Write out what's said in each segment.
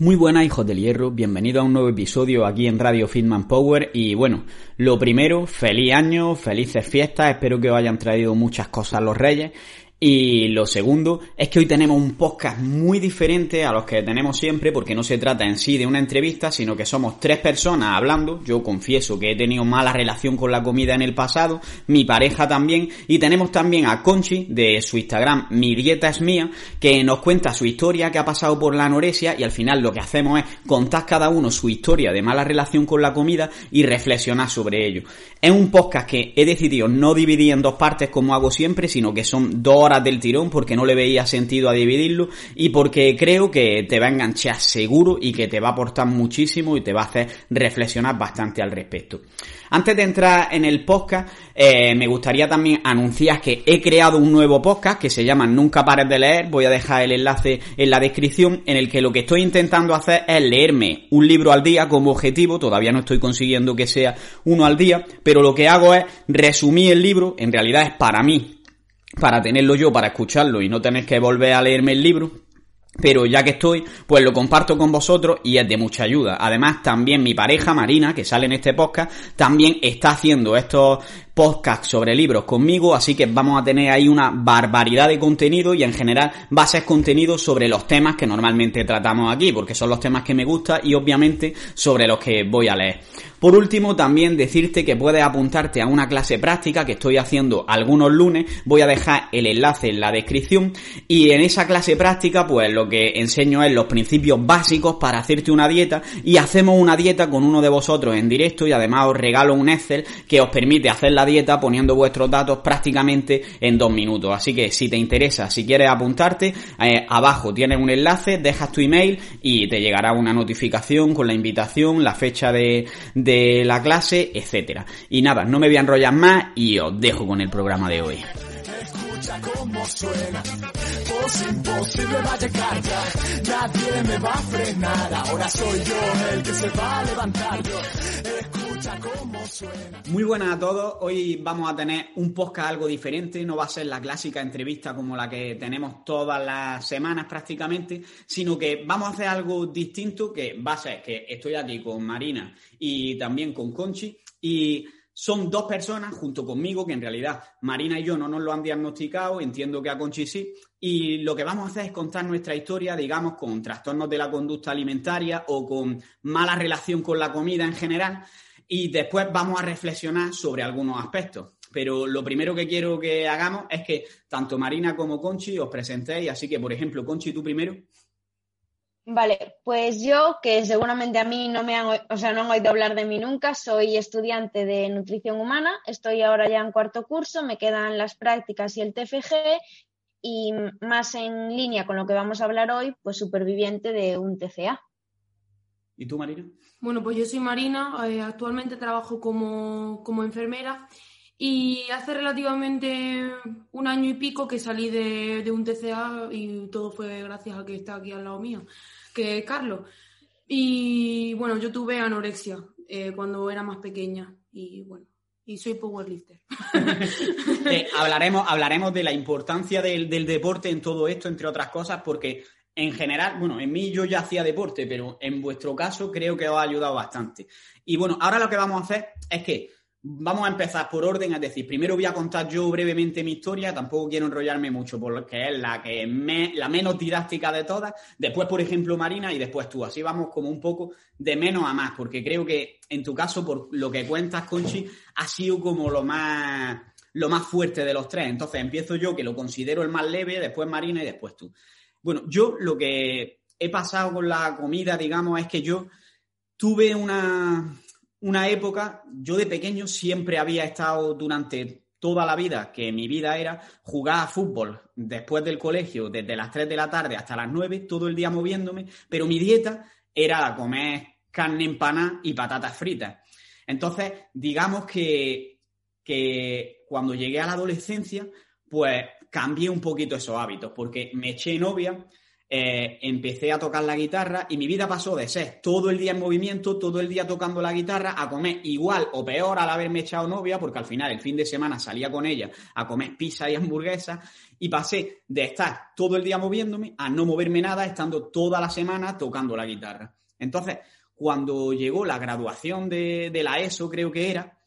Muy buenas hijos del hierro, bienvenido a un nuevo episodio aquí en Radio Fitman Power y bueno, lo primero, feliz año, felices fiestas, espero que os hayan traído muchas cosas los reyes y lo segundo es que hoy tenemos un podcast muy diferente a los que tenemos siempre porque no se trata en sí de una entrevista, sino que somos tres personas hablando. Yo confieso que he tenido mala relación con la comida en el pasado, mi pareja también, y tenemos también a Conchi de su Instagram Mi Dieta es Mía, que nos cuenta su historia que ha pasado por la anorexia y al final lo que hacemos es contar cada uno su historia de mala relación con la comida y reflexionar sobre ello. Es un podcast que he decidido no dividir en dos partes como hago siempre, sino que son dos del tirón porque no le veía sentido a dividirlo y porque creo que te va a enganchar seguro y que te va a aportar muchísimo y te va a hacer reflexionar bastante al respecto. Antes de entrar en el podcast, eh, me gustaría también anunciar que he creado un nuevo podcast que se llama Nunca pares de leer. Voy a dejar el enlace en la descripción en el que lo que estoy intentando hacer es leerme un libro al día como objetivo. Todavía no estoy consiguiendo que sea uno al día, pero lo que hago es resumir el libro. En realidad es para mí para tenerlo yo, para escucharlo y no tener que volver a leerme el libro. Pero ya que estoy, pues lo comparto con vosotros y es de mucha ayuda. Además, también mi pareja Marina, que sale en este podcast, también está haciendo estos podcasts sobre libros conmigo, así que vamos a tener ahí una barbaridad de contenido y en general va a ser contenido sobre los temas que normalmente tratamos aquí, porque son los temas que me gustan y obviamente sobre los que voy a leer. Por último, también decirte que puedes apuntarte a una clase práctica que estoy haciendo algunos lunes. Voy a dejar el enlace en la descripción. Y en esa clase práctica, pues lo que enseño es los principios básicos para hacerte una dieta. Y hacemos una dieta con uno de vosotros en directo. Y además os regalo un Excel que os permite hacer la dieta poniendo vuestros datos prácticamente en dos minutos. Así que si te interesa, si quieres apuntarte, eh, abajo tienes un enlace, dejas tu email y te llegará una notificación con la invitación, la fecha de de la clase, etcétera. Y nada, no me voy a enrollar más y os dejo con el programa de hoy. Escucha cómo suena, imposible va a llegar ya, nadie me va a frenar, ahora soy yo el que se va a levantar. Escucha suena. Muy buenas a todos, hoy vamos a tener un podcast algo diferente, no va a ser la clásica entrevista como la que tenemos todas las semanas prácticamente, sino que vamos a hacer algo distinto que va a ser que estoy aquí con Marina y también con Conchi. Y son dos personas junto conmigo, que en realidad Marina y yo no nos lo han diagnosticado, entiendo que a Conchi sí, y lo que vamos a hacer es contar nuestra historia, digamos, con trastornos de la conducta alimentaria o con mala relación con la comida en general, y después vamos a reflexionar sobre algunos aspectos. Pero lo primero que quiero que hagamos es que tanto Marina como Conchi os presentéis, así que, por ejemplo, Conchi, tú primero. Vale, pues yo, que seguramente a mí no me han, o sea, no han oído hablar de mí nunca, soy estudiante de nutrición humana, estoy ahora ya en cuarto curso, me quedan las prácticas y el TFG y más en línea con lo que vamos a hablar hoy, pues superviviente de un TCA. ¿Y tú, Marina? Bueno, pues yo soy Marina, eh, actualmente trabajo como, como enfermera y hace relativamente un año y pico que salí de, de, un TCA y todo fue gracias a que está aquí al lado mío que Carlos. Y bueno, yo tuve anorexia eh, cuando era más pequeña y bueno, y soy powerlifter. Eh, hablaremos, hablaremos de la importancia del, del, deporte en todo esto, entre otras cosas, porque en general, bueno, en mí yo ya hacía deporte, pero en vuestro caso creo que os ha ayudado bastante. Y bueno, ahora lo que vamos a hacer es que Vamos a empezar por orden, es decir, primero voy a contar yo brevemente mi historia, tampoco quiero enrollarme mucho porque es la que la menos didáctica de todas, después por ejemplo Marina y después tú, así vamos como un poco de menos a más, porque creo que en tu caso, por lo que cuentas, Conchi, ha sido como lo más, lo más fuerte de los tres, entonces empiezo yo que lo considero el más leve, después Marina y después tú. Bueno, yo lo que he pasado con la comida, digamos, es que yo tuve una una época, yo de pequeño siempre había estado durante toda la vida, que mi vida era jugar a fútbol después del colegio, desde las 3 de la tarde hasta las 9, todo el día moviéndome, pero mi dieta era comer carne empanada y patatas fritas. Entonces, digamos que, que cuando llegué a la adolescencia, pues cambié un poquito esos hábitos, porque me eché novia, eh, empecé a tocar la guitarra y mi vida pasó de ser todo el día en movimiento, todo el día tocando la guitarra, a comer igual o peor al haberme echado novia, porque al final el fin de semana salía con ella a comer pizza y hamburguesa y pasé de estar todo el día moviéndome a no moverme nada, estando toda la semana tocando la guitarra. Entonces, cuando llegó la graduación de, de la ESO, creo que era,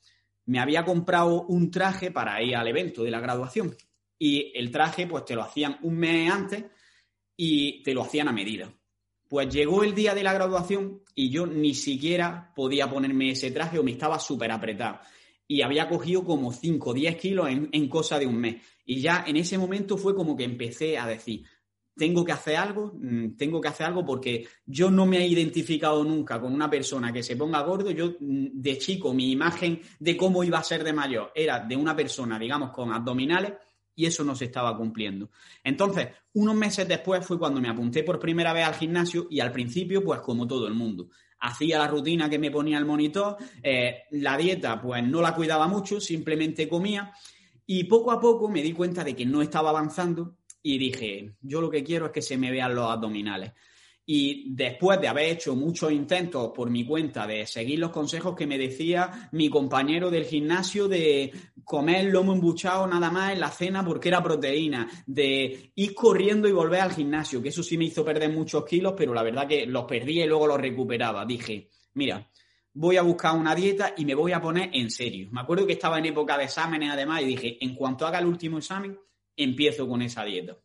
me había comprado un traje para ir al evento de la graduación. Y el traje, pues te lo hacían un mes antes y te lo hacían a medida. Pues llegó el día de la graduación y yo ni siquiera podía ponerme ese traje o me estaba súper apretado. Y había cogido como 5 o 10 kilos en, en cosa de un mes. Y ya en ese momento fue como que empecé a decir, tengo que hacer algo, mm, tengo que hacer algo porque yo no me he identificado nunca con una persona que se ponga gordo. Yo mm, de chico, mi imagen de cómo iba a ser de mayor era de una persona, digamos, con abdominales y eso no se estaba cumpliendo. Entonces, unos meses después fue cuando me apunté por primera vez al gimnasio y al principio, pues como todo el mundo. Hacía la rutina que me ponía el monitor, eh, la dieta pues no la cuidaba mucho, simplemente comía y poco a poco me di cuenta de que no estaba avanzando y dije, yo lo que quiero es que se me vean los abdominales. Y después de haber hecho muchos intentos por mi cuenta de seguir los consejos que me decía mi compañero del gimnasio de comer lomo embuchado nada más en la cena porque era proteína, de ir corriendo y volver al gimnasio, que eso sí me hizo perder muchos kilos, pero la verdad que los perdí y luego los recuperaba. Dije, mira, voy a buscar una dieta y me voy a poner en serio. Me acuerdo que estaba en época de exámenes además y dije, en cuanto haga el último examen, empiezo con esa dieta.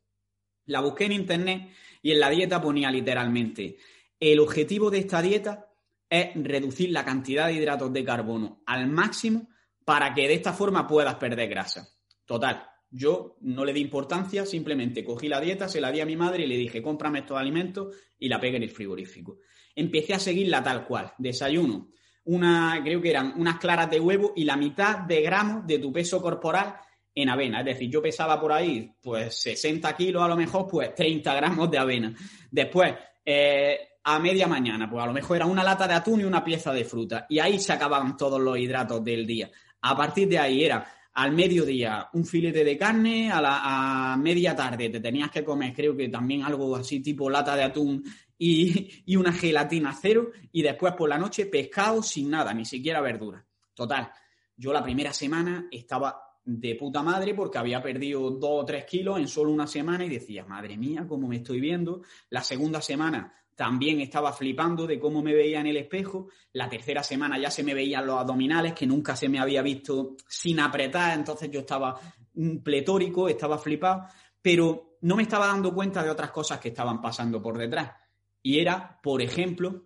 La busqué en internet y en la dieta ponía literalmente, el objetivo de esta dieta es reducir la cantidad de hidratos de carbono al máximo para que de esta forma puedas perder grasa. Total, yo no le di importancia, simplemente cogí la dieta, se la di a mi madre y le dije, cómprame estos alimentos y la pegué en el frigorífico. Empecé a seguirla tal cual, desayuno, una, creo que eran unas claras de huevo y la mitad de gramos de tu peso corporal en avena. Es decir, yo pesaba por ahí pues 60 kilos a lo mejor, pues 30 gramos de avena. Después, eh, a media mañana, pues a lo mejor era una lata de atún y una pieza de fruta. Y ahí se acababan todos los hidratos del día. A partir de ahí era al mediodía un filete de carne, a, la, media tarde te tenías que comer, creo que también algo así tipo lata de atún y, y una gelatina cero. Y después por la noche pescado sin nada, ni siquiera verdura. Total, yo la primera semana estaba de puta madre porque había perdido dos o tres kilos en solo una semana y decía, madre mía, cómo me estoy viendo. La segunda semana también estaba flipando de cómo me veía en el espejo. La tercera semana ya se me veían los abdominales, que nunca se me había visto sin apretar, entonces yo estaba pletórico, estaba flipado, pero no me estaba dando cuenta de otras cosas que estaban pasando por detrás. Y era, por ejemplo,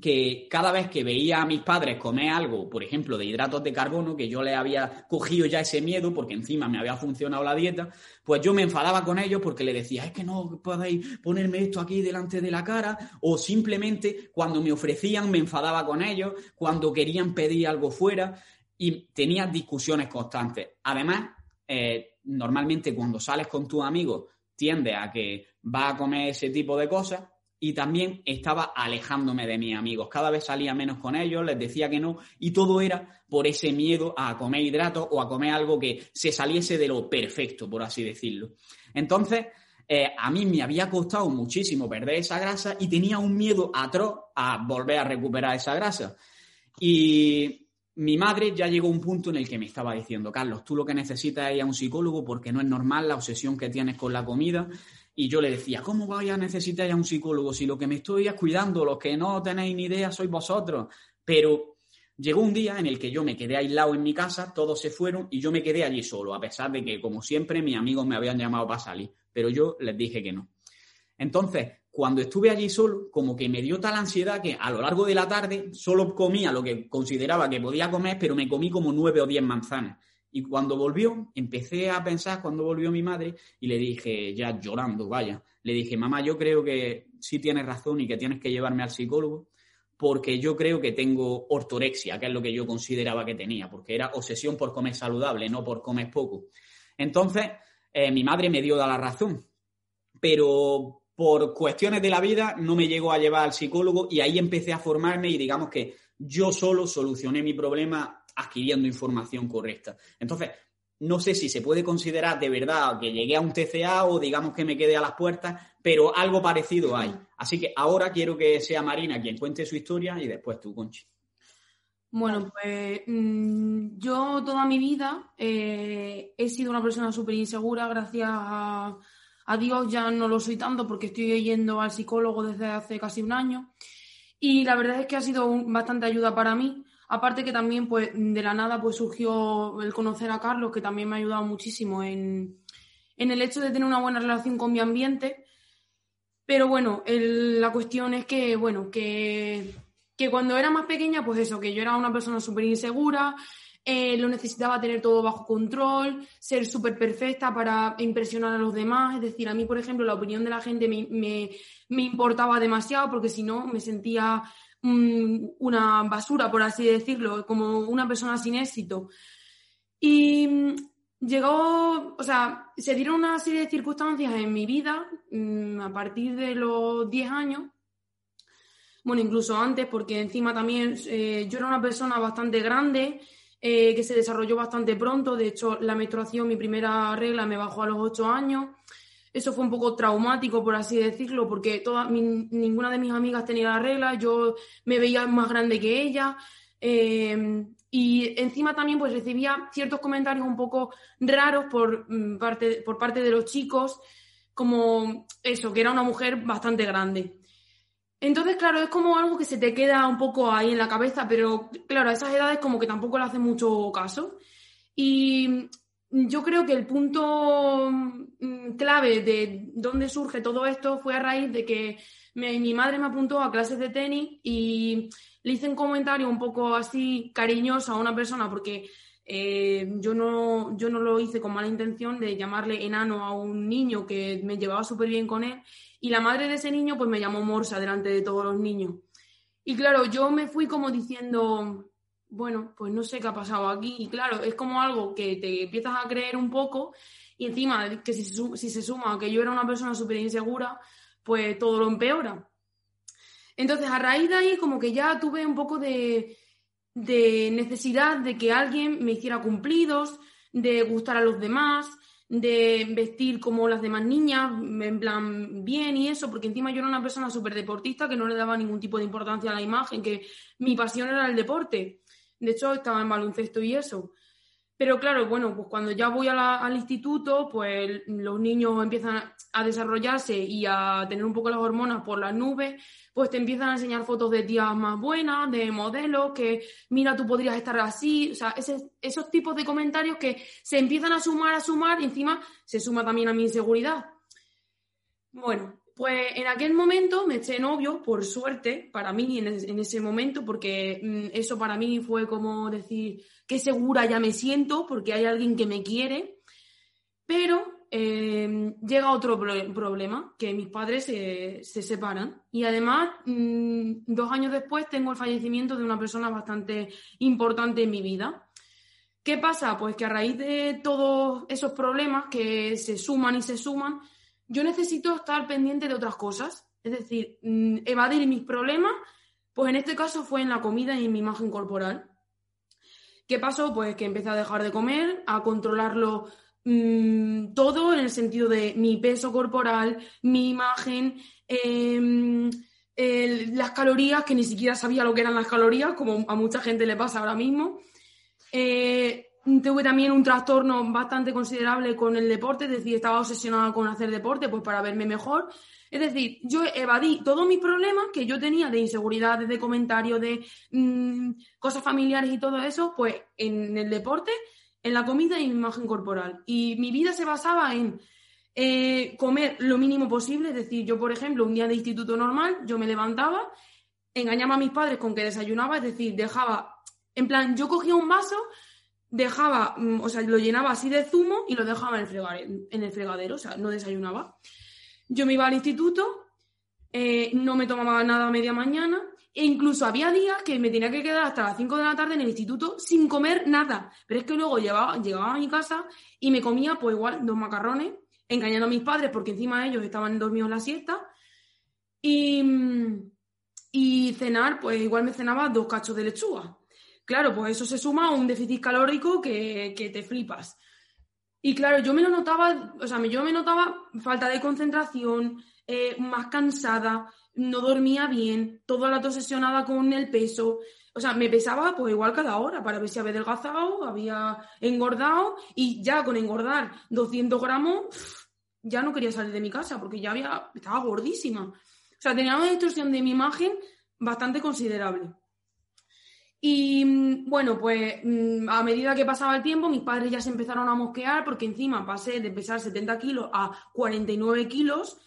que cada vez que veía a mis padres comer algo, por ejemplo, de hidratos de carbono, que yo le había cogido ya ese miedo porque encima me había funcionado la dieta, pues yo me enfadaba con ellos porque le decía, es que no podéis ponerme esto aquí delante de la cara, o simplemente cuando me ofrecían me enfadaba con ellos, cuando querían pedir algo fuera, y tenía discusiones constantes. Además, eh, normalmente cuando sales con tus amigos tiende a que va a comer ese tipo de cosas, y también estaba alejándome de mis amigos. Cada vez salía menos con ellos, les decía que no, y todo era por ese miedo a comer hidratos o a comer algo que se saliese de lo perfecto, por así decirlo. Entonces, eh, a mí me había costado muchísimo perder esa grasa y tenía un miedo atroz a volver a recuperar esa grasa. Y mi madre ya llegó a un punto en el que me estaba diciendo, Carlos, tú lo que necesitas es ir a un psicólogo porque no es normal la obsesión que tienes con la comida y yo le decía, ¿cómo voy a necesitar a un psicólogo si lo que me estoy es cuidando, los que no tenéis ni idea sois vosotros? Pero llegó un día en el que yo me quedé aislado en mi casa, todos se fueron y yo me quedé allí solo, a pesar de que, como siempre, mis amigos me habían llamado para salir, pero yo les dije que no. Entonces, cuando estuve allí solo, como que me dio tal ansiedad que a lo largo de la tarde solo comía lo que consideraba que podía comer, pero me comí como nueve o diez manzanas. Y cuando volvió, empecé a pensar cuando volvió mi madre y le dije, ya llorando, vaya, le dije, mamá, yo creo que sí tienes razón y que tienes que llevarme al psicólogo porque yo creo que tengo ortorexia, que es lo que yo consideraba que tenía, porque era obsesión por comer saludable, no por comer poco. Entonces, eh, mi madre me dio la razón, pero por cuestiones de la vida no me llegó a llevar al psicólogo y ahí empecé a formarme y digamos que yo solo solucioné mi problema adquiriendo información correcta. Entonces, no sé si se puede considerar de verdad que llegué a un TCA o digamos que me quedé a las puertas, pero algo parecido hay. Así que ahora quiero que sea Marina quien cuente su historia y después tú, Conchi. Bueno, pues mm, yo toda mi vida eh, he sido una persona súper insegura, gracias a, Dios ya no lo soy tanto porque estoy yendo al psicólogo desde hace casi un año y la verdad es que ha sido bastante ayuda para mí. Aparte que también pues de la nada pues surgió el conocer a Carlos que también me ha ayudado muchísimo en, en el hecho de tener una buena relación con mi ambiente. Pero bueno, la cuestión es que, bueno, que que cuando era más pequeña, pues eso, que yo era una persona súper insegura, eh, lo necesitaba tener todo bajo control, ser súper perfecta para impresionar a los demás. Es decir, a mí, por ejemplo, la opinión de la gente me, importaba demasiado porque si no me sentía una basura, por así decirlo, como una persona sin éxito. Y mm, llegó, o sea, se dieron una serie de circunstancias en mi vida mm, a partir de los 10 años. Bueno, incluso antes, porque encima también eh, yo era una persona bastante grande, eh, que se desarrolló bastante pronto, de hecho la menstruación, mi primera regla me bajó a los 8 años, eso fue un poco traumático, por así decirlo, porque ninguna de mis amigas tenía la regla, yo me veía más grande que ella. Eh, y encima también pues recibía ciertos comentarios un poco raros por, mm, parte, por parte de los chicos, como eso, que era una mujer bastante grande. Entonces, claro, es como algo que se te queda un poco ahí en la cabeza, pero claro, a esas edades como que tampoco le hace mucho caso. Y yo creo que el punto mm, clave de dónde surge todo esto fue a raíz de que mi madre me apuntó a clases de tenis y le hice un comentario un poco así cariñoso a una persona porque eh, yo, no, yo no lo hice con mala intención de llamarle enano a un niño que me llevaba súper bien con él y la madre de ese niño pues me llamó Morsa delante de todos los niños. Y claro, yo me fui como diciendo, bueno, pues no sé qué ha pasado aquí. Y claro, es como algo que te empiezas a creer un poco y encima que si si se suma que yo era una persona súper insegura, pues todo lo empeora. Entonces, a raíz de ahí, como que ya tuve un poco de, de necesidad de que alguien me hiciera cumplidos, de gustar a los demás, de vestir como las demás niñas, en plan bien y eso, porque encima yo era una persona súper deportista que no le daba ningún tipo de importancia a la imagen, que mi pasión era el deporte. De hecho, estaba en baloncesto y eso. Pero claro, bueno, pues cuando ya voy al instituto, pues los niños empiezan a desarrollarse y a tener un poco las hormonas por las nubes, pues te empiezan a enseñar fotos de tías más buenas, de modelos, que mira, tú podrías estar así, o sea, esos tipos de comentarios que se empiezan a sumar, a sumar y encima se suma también a mi inseguridad. Bueno, pues en aquel momento me eché novio, por suerte, para mí en, ese momento, porque mm, eso para mí fue como decir, qué segura ya me siento, porque hay alguien que me quiere, pero em, llega otro problema, que mis padres se, separan y además mm, dos años después tengo el fallecimiento de una persona bastante importante en mi vida. ¿Qué pasa? Pues que a raíz de todos esos problemas que se suman y se suman, yo necesito estar pendiente de otras cosas, es decir, mm, evadir mis problemas, pues en este caso fue en la comida y en mi imagen corporal. ¿Qué pasó? Pues que empecé a dejar de comer, a controlarlo mm, todo en el sentido de mi peso corporal, mi imagen, em, las calorías, que ni siquiera sabía lo que eran las calorías, como a mucha gente le pasa ahora mismo. Eh, Tuve también un trastorno bastante considerable con el deporte, es decir, estaba obsesionada con hacer deporte pues para verme mejor. Es decir, yo evadí todos mis problemas que yo tenía de inseguridad, de comentarios, de mm, cosas familiares y todo eso, pues en el deporte, en la comida y en mi imagen corporal. Y mi vida se basaba en eh, comer lo mínimo posible, es decir, yo, por ejemplo, un día de instituto normal, yo me levantaba, engañaba a mis padres con que desayunaba, es decir, dejaba, en plan, yo cogía un vaso dejaba, mm, o sea, lo llenaba así de zumo y lo dejaba en el, en el fregadero, o sea, no desayunaba. Yo me iba al instituto, eh, no me tomaba nada a media mañana e incluso había días que me tenía que quedar hasta las 5 de la tarde en el instituto sin comer nada. Pero es que luego llegaba, llegaba a mi casa y me comía, pues igual, dos macarrones, engañando a mis padres porque encima ellos estaban dormidos en la siesta. Y, mm, y cenar, pues igual me cenaba dos cachos de lechuga. Claro, pues eso se suma a un déficit calórico que, te flipas. Y claro, yo me lo notaba, o sea, yo me notaba falta de concentración, eh, más cansada, no dormía bien, todo el rato obsesionada con el peso. O sea, me pesaba pues igual cada hora para ver si había adelgazado, había engordado y ya con engordar 200 gramos ya no quería salir de mi casa porque ya había, estaba gordísima. O sea, tenía una distorsión de mi imagen bastante considerable. Y mm, bueno, pues mm, a medida que pasaba el tiempo, mis padres ya se empezaron a mosquear porque encima pasé de pesar 70 kilos a 49 kilos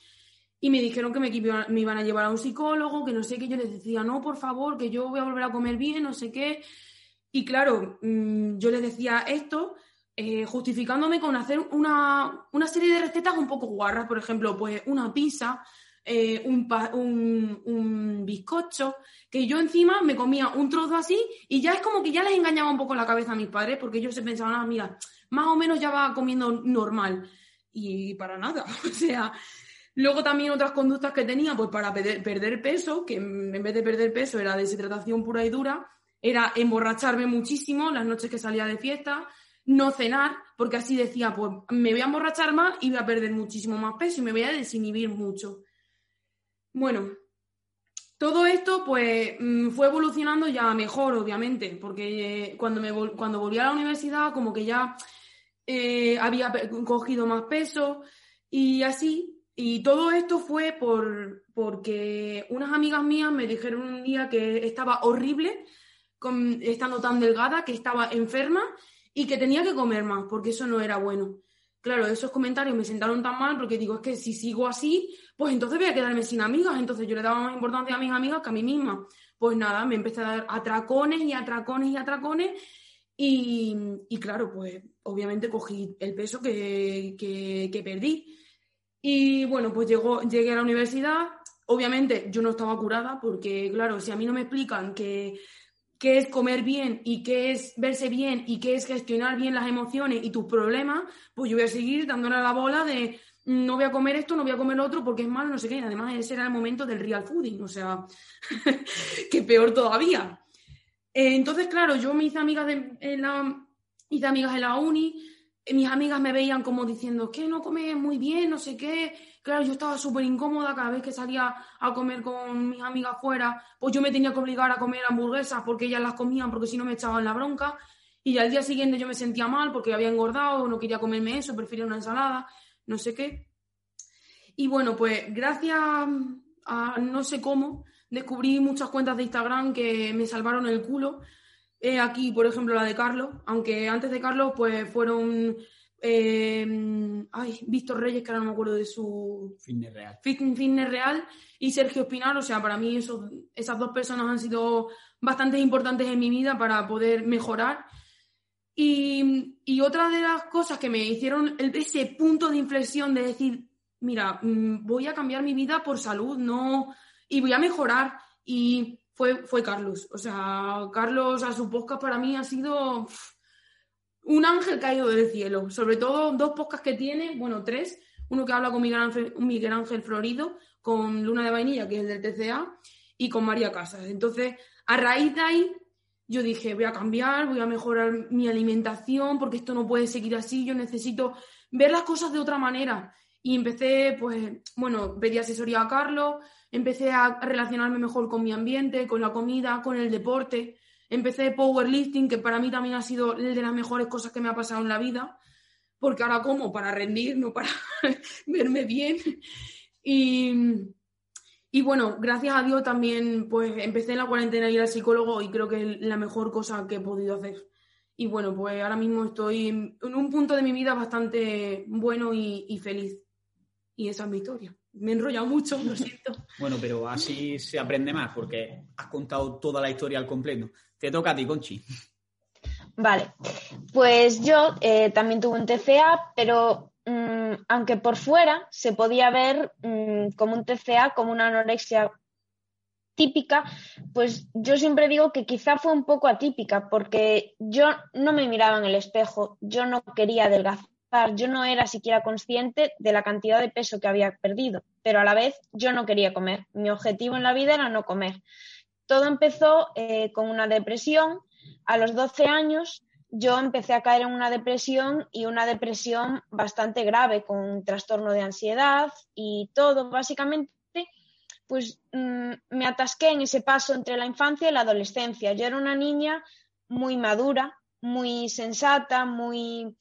y me dijeron que me, iban a llevar a un psicólogo, que no sé qué, yo les decía, no, por favor, que yo voy a volver a comer bien, no sé qué. Y claro, mm, yo les decía esto eh, justificándome con hacer una, una, serie de recetas un poco guarras, por ejemplo, pues una pizza, eh, un, un, bizcocho, que yo encima me comía un trozo así y ya es como que ya les engañaba un poco la cabeza a mis padres porque ellos se pensaban, ah, mira, más o menos ya va comiendo normal. Y para nada, o sea, Luego también otras conductas que tenía, pues para perder, peso, que en vez de perder peso era deshidratación pura y dura, era emborracharme muchísimo las noches que salía de fiesta, no cenar, porque así decía, pues me voy a emborrachar más y voy a perder muchísimo más peso y me voy a desinhibir mucho. Bueno, todo esto pues mm, fue evolucionando ya mejor, obviamente, porque eh, cuando, me cuando volví a la universidad como que ya eh, había cogido más peso y así y todo esto fue por, porque unas amigas mías me dijeron un día que estaba horrible, con, estando tan delgada, que estaba enferma y que tenía que comer más, porque eso no era bueno. Claro, esos comentarios me sentaron tan mal porque digo, es que si sigo así, pues entonces voy a quedarme sin amigas. Entonces yo le daba más importancia a mis amigas que a mí misma. Pues nada, me empecé a dar atracones y atracones y atracones. Y, y claro, pues obviamente cogí el peso que, que, que perdí. Y bueno, pues llegó, llegué a la universidad. Obviamente yo no estaba curada porque, claro, si a mí no me explican que qué es comer bien y qué es verse bien y qué es gestionar bien las emociones y tus problemas, pues yo voy a seguir dándole a la bola de no voy a comer esto, no voy a comer lo otro porque es malo, no sé qué. además ese era el momento del real fooding, o sea, que peor todavía. Eh, entonces, claro, yo me hice amigas de, en la, hice amigas en la uni, mis amigas me veían como diciendo que no comes muy bien, no sé qué. Claro, yo estaba súper incómoda cada vez que salía a comer con mis amigas fuera, pues yo me tenía que obligar a comer hamburguesas porque ellas las comían porque si no me echaban la bronca. Y al día siguiente yo me sentía mal porque había engordado, no quería comerme eso, prefería una ensalada, no sé qué. Y bueno, pues gracias a no sé cómo, descubrí muchas cuentas de Instagram que me salvaron el culo aquí, por ejemplo, la de Carlos, aunque antes de Carlos, pues fueron. Eh, ay, Víctor Reyes, que ahora no me acuerdo de su. Fitness Real. Fitness Real y Sergio Espinar, o sea, para mí esas dos personas han sido bastante importantes en mi vida para poder mejorar. Y, y otra de las cosas que me hicieron ese punto de inflexión de decir, mira, mm, voy a cambiar mi vida por salud, no, y voy a mejorar. Y fue, Carlos. O sea, Carlos a su podcast para mí ha sido un ángel caído del cielo. Sobre todo dos podcasts que tiene, bueno, tres. Uno que habla con Miguel Ángel, Miguel Ángel Florido, con Luna de Vainilla, que es del TCA, y con María Casas. Entonces, a raíz de ahí, yo dije, voy a cambiar, voy a mejorar mi alimentación, porque esto no puede seguir así, yo necesito ver las cosas de otra manera. Y empecé, pues, bueno, pedí asesoría a Carlos, empecé a relacionarme mejor con mi ambiente, con la comida, con el deporte. Empecé powerlifting, que para mí también ha sido de las mejores cosas que me ha pasado en la vida, porque ahora como para rendir, no para verme bien. Y, y, bueno, gracias a Dios también pues empecé en la cuarentena a ir al psicólogo y creo que es la mejor cosa que he podido hacer. Y bueno, pues ahora mismo estoy en un punto de mi vida bastante bueno y, y feliz. Y esa es mi historia me he enrollado mucho, lo siento. Bueno, pero así se aprende más porque has contado toda la historia al completo. Te toca a ti, Conchi. Vale, pues yo eh, también tuve un TCA, pero mm, aunque por fuera se podía ver mm, como un TCA, como una anorexia típica, pues yo siempre digo que quizá fue un poco atípica porque yo no me miraba en el espejo, yo no quería adelgazar yo no era siquiera consciente de la cantidad de peso que había perdido, pero a la vez yo no quería comer. Mi objetivo en la vida era no comer. Todo empezó eh, con una depresión. A los 12 años yo empecé a caer en una depresión y una depresión bastante grave, con trastorno de ansiedad y todo. Básicamente, pues mm, me atasqué en ese paso entre la infancia y la adolescencia. Yo era una niña muy madura, muy sensata, muy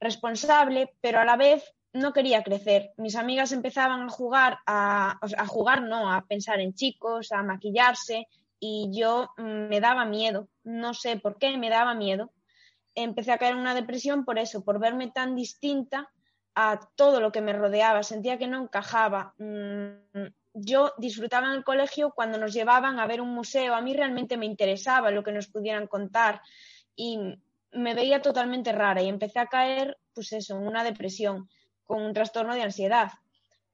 responsable, pero a la vez no quería crecer. Mis amigas empezaban a jugar, a jugar no, a pensar en chicos, a maquillarse y yo mm, me daba miedo. No sé por qué, me daba miedo empecé a caer en una depresión por eso, por verme tan distinta a todo lo que me rodeaba, sentía que no encajaba. Mm, yo disfrutaba en el colegio cuando nos llevaban a ver un museo, a mí realmente me interesaba lo que nos pudieran contar y me veía totalmente rara y empecé a caer, pues eso, en una depresión, con un trastorno de ansiedad.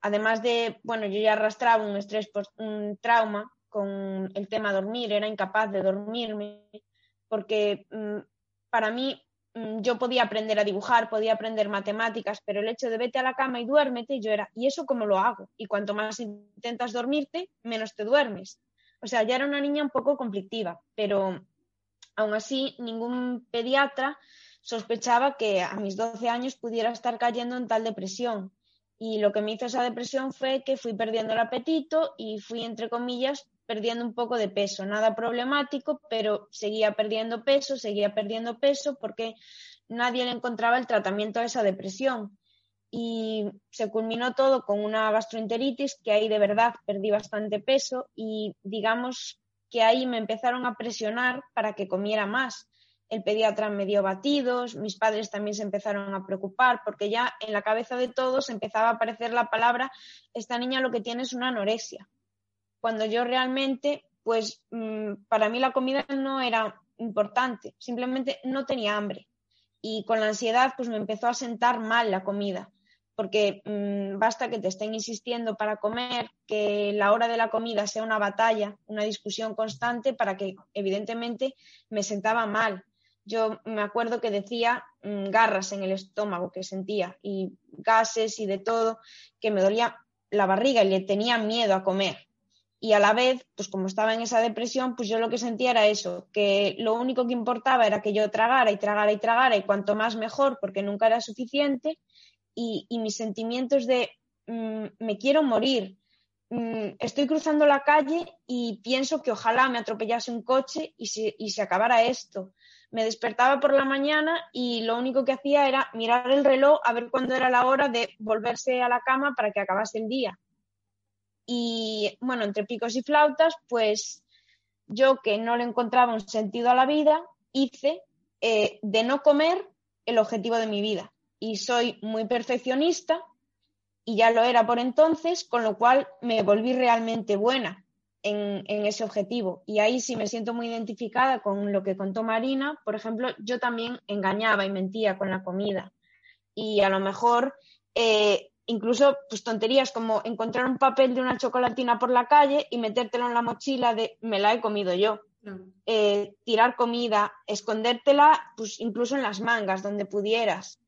Además de, bueno, yo ya arrastraba un estrés, un trauma con el tema dormir, era incapaz de dormirme porque mm, para mí mm, yo podía aprender a dibujar, podía aprender matemáticas, pero el hecho de vete a la cama y duérmete, yo era, ¿y eso cómo lo hago? Y cuanto más intentas dormirte, menos te duermes. O sea, ya era una niña un poco conflictiva, pero aún así ningún pediatra sospechaba que a mis 12 años pudiera estar cayendo en tal depresión. Y lo que me hizo esa depresión fue que fui perdiendo el apetito y fui, entre comillas, perdiendo un poco de peso. Nada problemático, pero seguía perdiendo peso, seguía perdiendo peso porque nadie le encontraba el tratamiento a esa depresión. Y se culminó todo con una gastroenteritis que ahí de verdad perdí bastante peso y digamos que ahí me empezaron a presionar para que comiera más. El pediatra me dio batidos, mis padres también se empezaron a preocupar porque ya en la cabeza de todos empezaba a aparecer la palabra, esta niña lo que tiene es una anorexia cuando yo realmente, pues mm, para mí la comida no era importante, simplemente no tenía hambre. Y con la ansiedad, pues me empezó a sentar mal la comida, porque mm, basta que te estén insistiendo para comer, que la hora de la comida sea una batalla, una discusión constante, para que evidentemente me sentaba mal. Yo me acuerdo que decía mm, garras en el estómago que sentía y gases y de todo, que me dolía la barriga y le tenía miedo a comer y a la vez, pues como estaba en esa depresión, pues yo lo que sentía era eso, que lo único que importaba era que yo tragara y tragara y tragara y cuanto más mejor, porque nunca era suficiente, y, mis sentimientos de mm, me quiero morir, mm, estoy cruzando la calle y pienso que ojalá me atropellase un coche y se, y se acabara esto. Me despertaba por la mañana y lo único que hacía era mirar el reloj a ver cuándo era la hora de volverse a la cama para que acabase el día y bueno, entre picos y flautas, pues yo que no le encontraba un sentido a la vida, hice eh, de no comer el objetivo de mi vida. Y soy muy perfeccionista y ya lo era por entonces, con lo cual me volví realmente buena en, en, ese objetivo. Y ahí sí me siento muy identificada con lo que contó Marina. Por ejemplo, yo también engañaba y mentía con la comida. Y a lo mejor eh, incluso pues tonterías como encontrar un papel de una chocolatina por la calle y metértelo en la mochila de me la he comido yo. Eh, tirar comida, escondértela pues incluso en las mangas donde pudieras.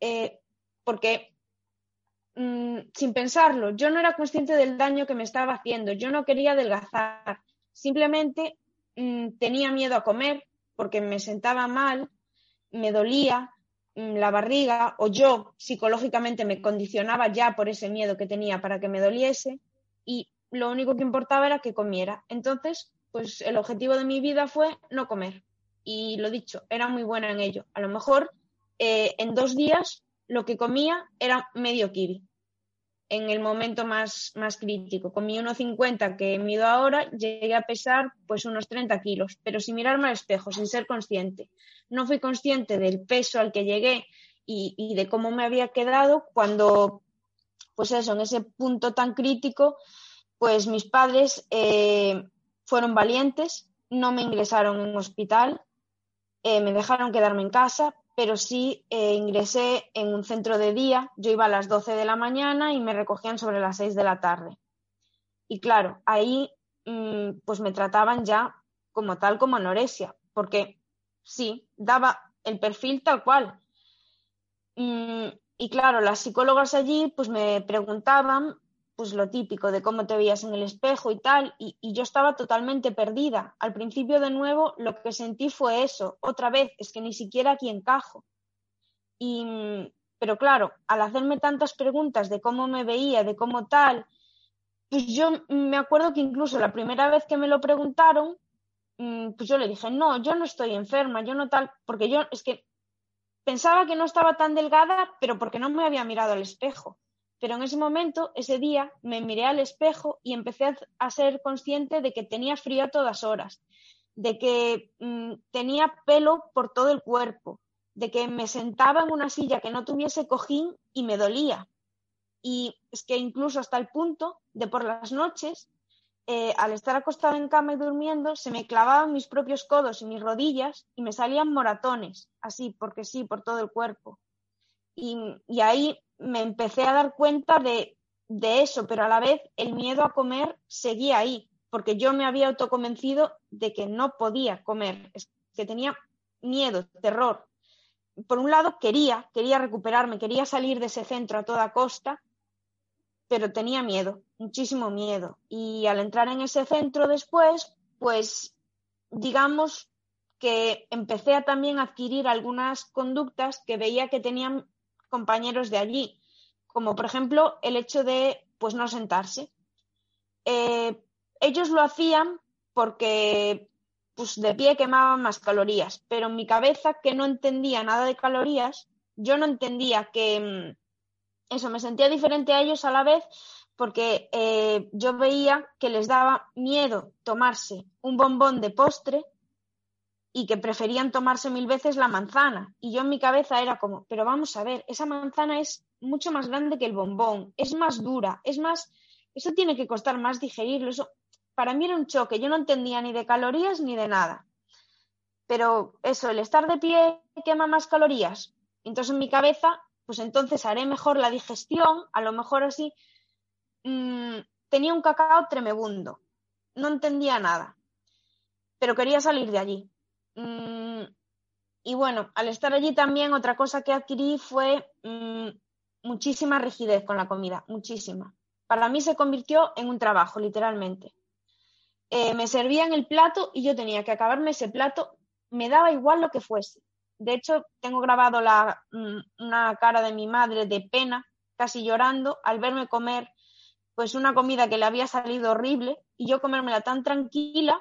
Eh, porque mm, sin pensarlo, yo no era consciente del daño que me estaba haciendo, yo no quería adelgazar, simplemente mm, tenía miedo a comer porque me sentaba mal, me dolía, la barriga o yo psicológicamente me condicionaba ya por ese miedo que tenía para que me doliese y lo único que importaba era que comiera. Entonces, pues el objetivo de mi vida fue no comer. Y lo dicho, era muy buena en ello. A lo mejor eh, en dos días lo que comía era medio kiwi en el momento más, más crítico. Comí 1,50 que mido ahora, llegué a pesar pues unos 30 kilos, pero sin mirarme al espejo, sin ser consciente. No fui consciente del peso al que llegué y, de cómo me había quedado cuando, pues eso, en ese punto tan crítico, pues mis padres eh, fueron valientes, no me ingresaron en un hospital, eh, me dejaron quedarme en casa, pero sí eh, ingresé en un centro de día. Yo iba a las 12 de la mañana y me recogían sobre las 6 de la tarde. Y claro, ahí mm, pues me trataban ya como tal como anorexia, porque sí, daba el perfil tal cual. Mm, y claro, las psicólogas allí pues me preguntaban pues lo típico de cómo te veías en el espejo y tal, y, yo estaba totalmente perdida. Al principio de nuevo lo que sentí fue eso, otra vez, es que ni siquiera aquí encajo. Y, pero claro, al hacerme tantas preguntas de cómo me veía, de cómo tal, pues yo me acuerdo que incluso la primera vez que me lo preguntaron, mm, pues yo le dije, no, yo no estoy enferma, yo no tal, porque yo es que pensaba que no estaba tan delgada, pero porque no me había mirado al espejo. Pero en ese momento, ese día, me miré al espejo y empecé a ser consciente de que tenía frío a todas horas, de que mm, tenía pelo por todo el cuerpo, de que me sentaba en una silla que no tuviese cojín y me dolía. Y es que incluso hasta el punto de por las noches, eh, al estar acostada en cama y durmiendo, se me clavaban mis propios codos y mis rodillas y me salían moratones, así, porque sí, por todo el cuerpo. Y ahí me empecé a dar cuenta de, eso, pero a la vez el miedo a comer seguía ahí, porque yo me había autoconvencido de que no podía comer, que tenía miedo, terror. Por un lado, quería, quería recuperarme, quería salir de ese centro a toda costa, pero tenía miedo, muchísimo miedo. Y al entrar en ese centro después, pues digamos que empecé a también adquirir algunas conductas que veía que tenían compañeros de allí, como por ejemplo el hecho de pues no sentarse. Eh, ellos lo hacían porque pues de pie quemaban más calorías, pero en mi cabeza que no entendía nada de calorías, yo no entendía que mm, eso me sentía diferente a ellos a la vez porque eh, yo veía que les daba miedo tomarse un bombón de postre y que preferían tomarse mil veces la manzana. Y yo en mi cabeza era como, pero vamos a ver, esa manzana es mucho más grande que el bombón, es más dura, es más, eso tiene que costar más digerirlo. Eso, para mí era un choque, yo no entendía ni de calorías ni de nada. Pero eso, el estar de pie quema más calorías. Entonces en mi cabeza, pues entonces haré mejor la digestión, a lo mejor así. Mm, tenía un cacao tremebundo, no entendía nada, pero quería salir de allí. Mm, y bueno, al estar allí también otra cosa que adquirí fue mm, muchísima rigidez con la comida, muchísima. Para mí se convirtió en un trabajo, literalmente. Eh, me servían el plato y yo tenía que acabarme ese plato, me daba igual lo que fuese. De hecho, tengo grabado la, mm, una cara de mi madre de pena, casi llorando, al verme comer pues una comida que le había salido horrible y yo comérmela tan tranquila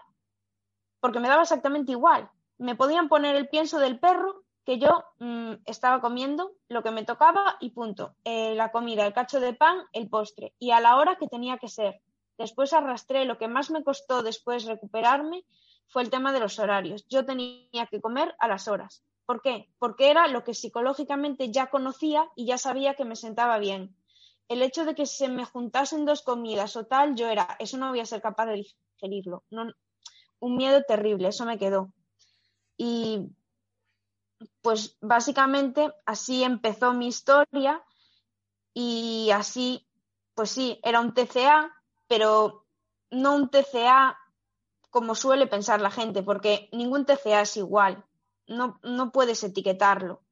porque me daba exactamente igual me podían poner el pienso del perro que yo mm, estaba comiendo lo que me tocaba y punto. Eh, la comida, el cacho de pan, el postre y a la hora que tenía que ser. Después arrastré, lo que más me costó después recuperarme fue el tema de los horarios. Yo tenía que comer a las horas. ¿Por qué? Porque era lo que psicológicamente ya conocía y ya sabía que me sentaba bien. El hecho de que se me juntasen dos comidas o tal, yo era, eso no voy a ser capaz de digerirlo. No, un miedo terrible, eso me quedó. Y pues básicamente así empezó mi historia y así, pues sí, era un TCA, pero no un TCA como suele pensar la gente, porque ningún TCA es igual, no, no puedes etiquetarlo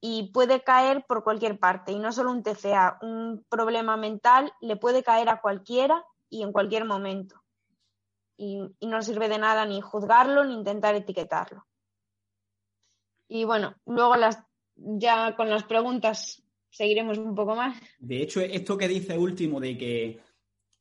y puede caer por cualquier parte y no solo un TCA, un problema mental le puede caer a cualquiera y en cualquier momento y, no sirve de nada ni juzgarlo ni intentar etiquetarlo. Y bueno, luego las, ya con las preguntas seguiremos un poco más. De hecho, esto que dice último de que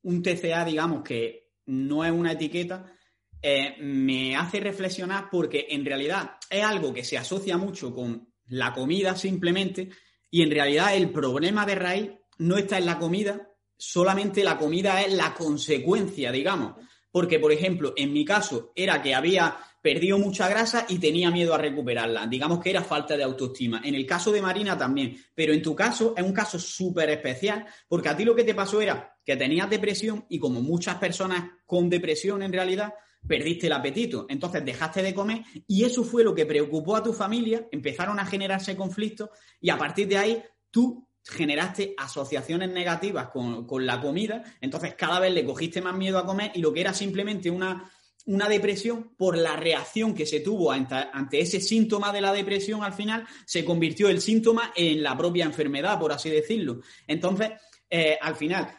un TCA, digamos que no es una etiqueta, eh, me hace reflexionar porque en realidad es algo que se asocia mucho con la comida simplemente y en realidad el problema de raíz no está en la comida, solamente la comida es la consecuencia, digamos porque, por ejemplo, en mi caso era que había perdido mucha grasa y tenía miedo a recuperarla. Digamos que era falta de autoestima. En el caso de Marina también, pero en tu caso es un caso súper especial porque a ti lo que te pasó era que tenías depresión y como muchas personas con depresión en realidad, perdiste el apetito. Entonces dejaste de comer y eso fue lo que preocupó a tu familia, empezaron a generarse conflictos y a partir de ahí tú generaste asociaciones negativas con, la comida, entonces cada vez le cogiste más miedo a comer y lo que era simplemente una, una depresión por la reacción que se tuvo ante, ese síntoma de la depresión al final, se convirtió el síntoma en la propia enfermedad, por así decirlo. Entonces, eh, al final,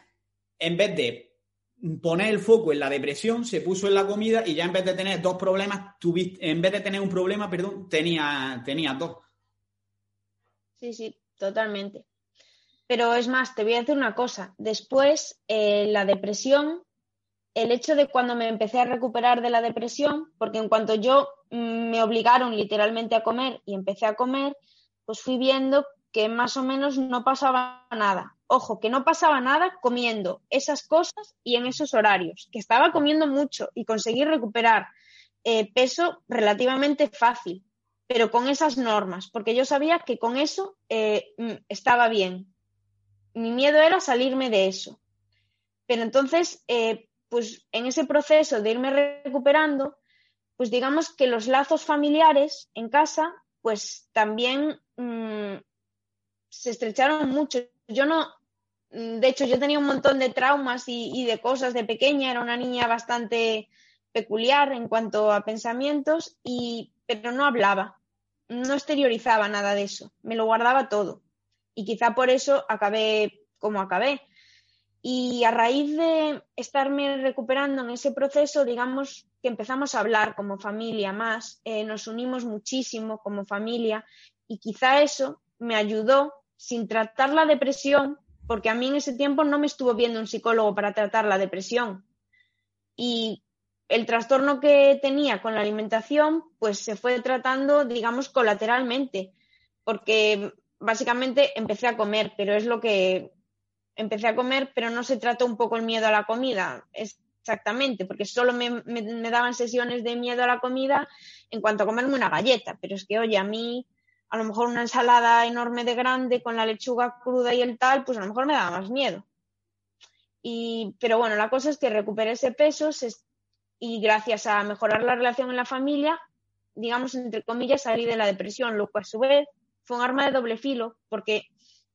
en vez de poner el foco en la depresión, se puso en la comida y ya en vez de tener dos problemas, tuviste, en vez de tener un problema, perdón, tenía, tenía dos. Sí, sí, totalmente. Pero es más, te voy a decir una cosa. Después, eh, la depresión, el hecho de cuando me empecé a recuperar de la depresión, porque en cuanto yo mm, me obligaron literalmente a comer y empecé a comer, pues fui viendo que más o menos no pasaba nada. Ojo, que no pasaba nada comiendo esas cosas y en esos horarios, que estaba comiendo mucho y conseguí recuperar eh, peso relativamente fácil, pero con esas normas, porque yo sabía que con eso eh, mm, estaba bien. Mi miedo era salirme de eso. Pero entonces, eh, pues en ese proceso de irme recuperando, pues digamos que los lazos familiares en casa, pues también mm, se estrecharon mucho. Yo no, mm, de hecho, yo tenía un montón de traumas y, de cosas de pequeña, era una niña bastante peculiar en cuanto a pensamientos, y, pero no hablaba, no exteriorizaba nada de eso, me lo guardaba todo. Y quizá por eso acabé como acabé. Y a raíz de estarme recuperando en ese proceso, digamos que empezamos a hablar como familia más, eh, nos unimos muchísimo como familia y quizá eso me ayudó sin tratar la depresión, porque a mí en ese tiempo no me estuvo viendo un psicólogo para tratar la depresión. Y el trastorno que tenía con la alimentación, pues se fue tratando, digamos, colateralmente, porque básicamente empecé a comer, pero es lo que empecé a comer, pero no se trató un poco el miedo a la comida, exactamente, porque solo me, daban sesiones de miedo a la comida en cuanto a comerme una galleta, pero es que, oye, a mí a lo mejor una ensalada enorme de grande con la lechuga cruda y el tal, pues a lo mejor me daba más miedo. Y, pero bueno, la cosa es que recuperé ese peso y gracias a mejorar la relación en la familia, digamos, entre comillas, salí de la depresión, lo cual a su vez fue un arma de doble filo, porque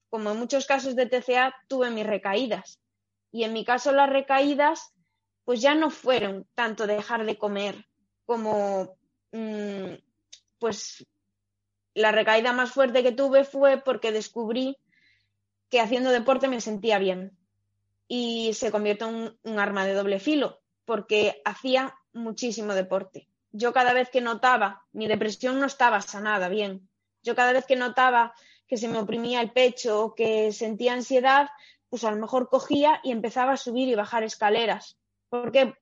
como en muchos casos de TCA tuve mis recaídas. Y en mi caso las recaídas, pues ya no fueron tanto dejar de comer como, mm, pues la recaída más fuerte que tuve fue porque descubrí que haciendo deporte me sentía bien y se convirtió en un, arma de doble filo porque hacía muchísimo deporte. Yo cada vez que notaba, mi depresión no estaba sanada bien, yo cada vez que notaba que se me oprimía el pecho o que sentía ansiedad, pues a lo mejor cogía y empezaba a subir y bajar escaleras. Porque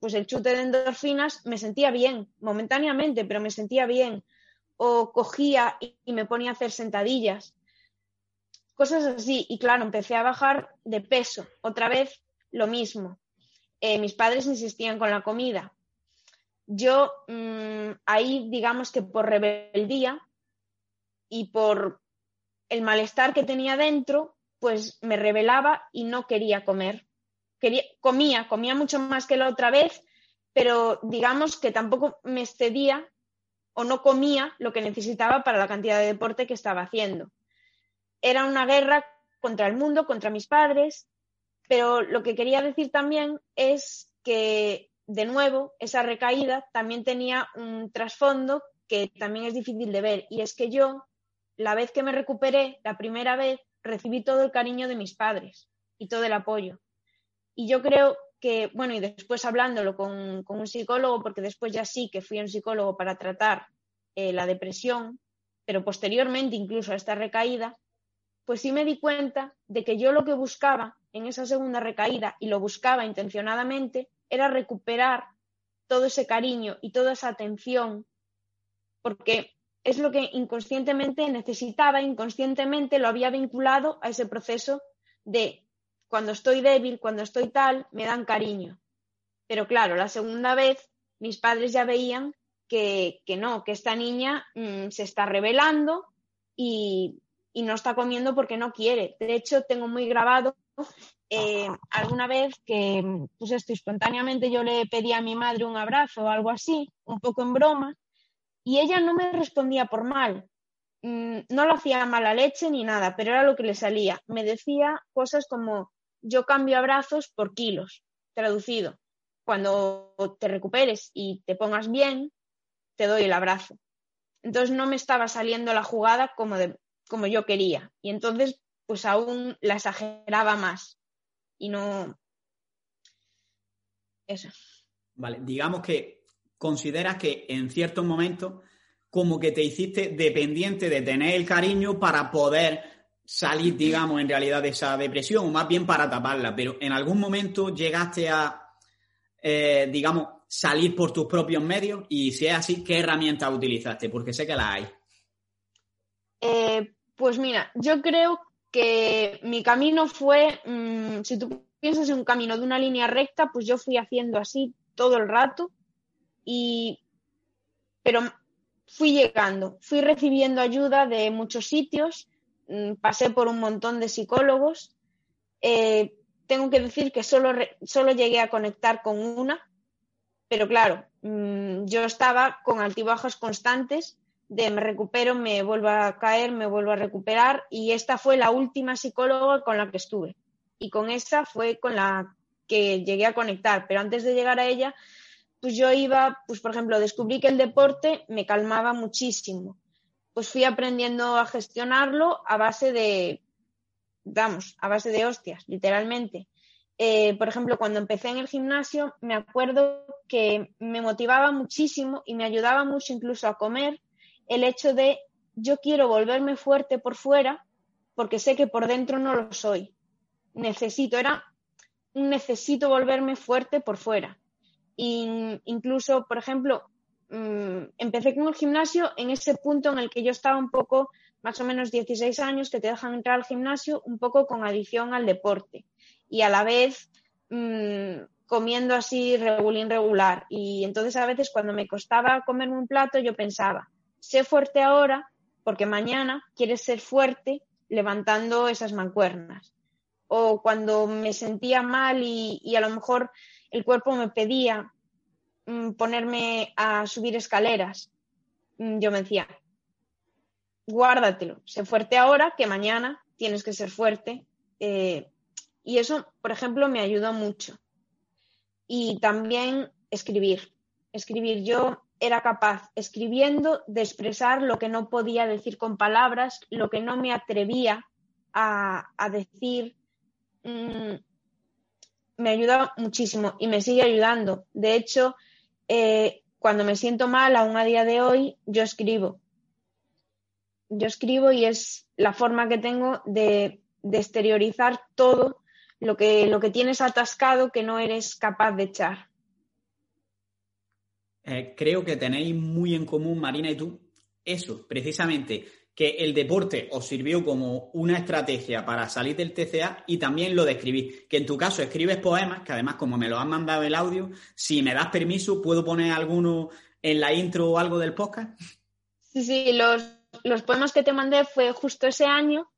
pues el chute de endorfinas me sentía bien, momentáneamente, pero me sentía bien o cogía y, me ponía a hacer sentadillas, cosas así. Y claro, empecé a bajar de peso. Otra vez lo mismo. Eh, mis padres insistían con la comida. Yo mm, ahí, digamos que por rebeldía y por el malestar que tenía dentro, pues me rebelaba y no quería comer. Quería, comía, comía mucho más que la otra vez, pero digamos que tampoco me excedía o no comía lo que necesitaba para la cantidad de deporte que estaba haciendo. Era una guerra contra el mundo, contra mis padres, pero lo que quería decir también es que, de nuevo, esa recaída también tenía un trasfondo que también es difícil de ver, y es que yo, la vez que me recuperé, la primera vez, recibí todo el cariño de mis padres y todo el apoyo. Y yo creo que, bueno, y después hablándolo con, un psicólogo, porque después ya sí que fui a un psicólogo para tratar eh, la depresión, pero posteriormente incluso a esta recaída, pues sí me di cuenta de que yo lo que buscaba en esa segunda recaída, y lo buscaba intencionadamente, era recuperar todo ese cariño y toda esa atención, porque es lo que inconscientemente necesitaba, inconscientemente lo había vinculado a ese proceso de cuando estoy débil, cuando estoy tal, me dan cariño. Pero claro, la segunda vez mis padres ya veían que, no, que esta niña mm, se está rebelando y, no está comiendo porque no quiere. De hecho, tengo muy grabado eh, alguna vez que, pues esto, espontáneamente yo le pedí a mi madre un abrazo o algo así, un poco en broma, y ella no me respondía por mal. Mm, no lo hacía mala leche ni nada, pero era lo que le salía. Me decía cosas como, yo cambio abrazos por kilos, traducido. Cuando te recuperes y te pongas bien, te doy el abrazo. Entonces no me estaba saliendo la jugada como, como yo quería. Y entonces, pues aún la exageraba más. Y no, eso. Vale, digamos que consideras que en ciertos momentos como que te hiciste dependiente de tener el cariño para poder salir, digamos, en realidad de esa depresión, o más bien para taparla, pero en algún momento llegaste a, eh, digamos, salir por tus propios medios y si es así, ¿qué herramientas utilizaste? Porque sé que las hay. Eh, pues mira, yo creo que mi camino fue, mm, si tú piensas en un camino de una línea recta, pues yo fui haciendo así todo el rato y pero fui llegando, fui recibiendo ayuda de muchos sitios, mm, pasé por un montón de psicólogos. Eh, tengo que decir que solo, solo llegué a conectar con una, pero claro, mm, yo estaba con altibajos constantes de me recupero, me vuelvo a caer, me vuelvo a recuperar y esta fue la última psicóloga con la que estuve y con esa fue con la que llegué a conectar, pero antes de llegar a ella pues yo iba, pues por ejemplo, descubrí que el deporte me calmaba muchísimo. Pues fui aprendiendo a gestionarlo a base de, vamos, a base de hostias, literalmente. Eh, por ejemplo, cuando empecé en el gimnasio, me acuerdo que me motivaba muchísimo y me ayudaba mucho incluso a comer el hecho de yo quiero volverme fuerte por fuera porque sé que por dentro no lo soy. Necesito, era necesito volverme fuerte por fuera incluso, por ejemplo, mm, empecé con el gimnasio en ese punto en el que yo estaba un poco, más o menos 16 años, que te dejan entrar al gimnasio un poco con adicción al deporte y a la vez mm, comiendo así regular. Y entonces a veces cuando me costaba comerme un plato yo pensaba, sé fuerte ahora porque mañana quieres ser fuerte levantando esas mancuernas. O cuando me sentía mal y a lo mejor el cuerpo me pedía mm, ponerme a subir escaleras, mm, yo me decía, guárdatelo, sé fuerte ahora que mañana tienes que ser fuerte. Eh, y eso, por ejemplo, me ayudó mucho. Y también escribir. Escribir. Yo era capaz, escribiendo, de expresar lo que no podía decir con palabras, lo que no me atrevía a, decir. Mm, me ayuda muchísimo y me sigue ayudando. De hecho, eh, cuando me siento mal, aún a día de hoy, yo escribo. Yo escribo y es la forma que tengo de, exteriorizar todo lo que, lo que tienes atascado que no eres capaz de echar. Eh, creo que tenéis muy en común, Marina y tú, eso, precisamente, que el deporte os sirvió como una estrategia para salir del TCA y también lo de escribir. Que en tu caso escribes poemas, que además como me lo han mandado el audio, si me das permiso, ¿puedo poner alguno en la intro o algo del podcast? Sí, sí, los, poemas que te mandé fue justo ese año.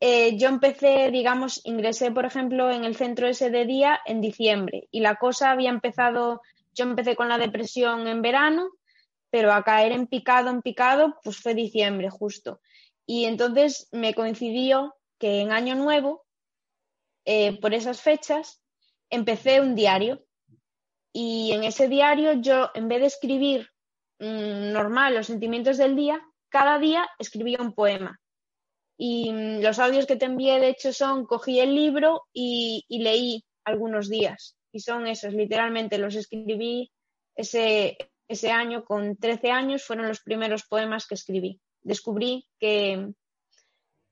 Eh, yo empecé, digamos, ingresé, por ejemplo, en el centro ese de día en diciembre y la cosa había empezado, yo empecé con la depresión en verano pero a caer en picado, en picado, pues fue diciembre justo. Y entonces me coincidió que en Año Nuevo, eh, por esas fechas, empecé un diario. Y en ese diario yo, en vez de escribir mm, normal los sentimientos del día, cada día escribía un poema. Y mm, los audios que te envié, de hecho, son, cogí el libro y leí algunos días. Y son esos, literalmente, los escribí ese, ese año, con 13 años, fueron los primeros poemas que escribí. Descubrí que,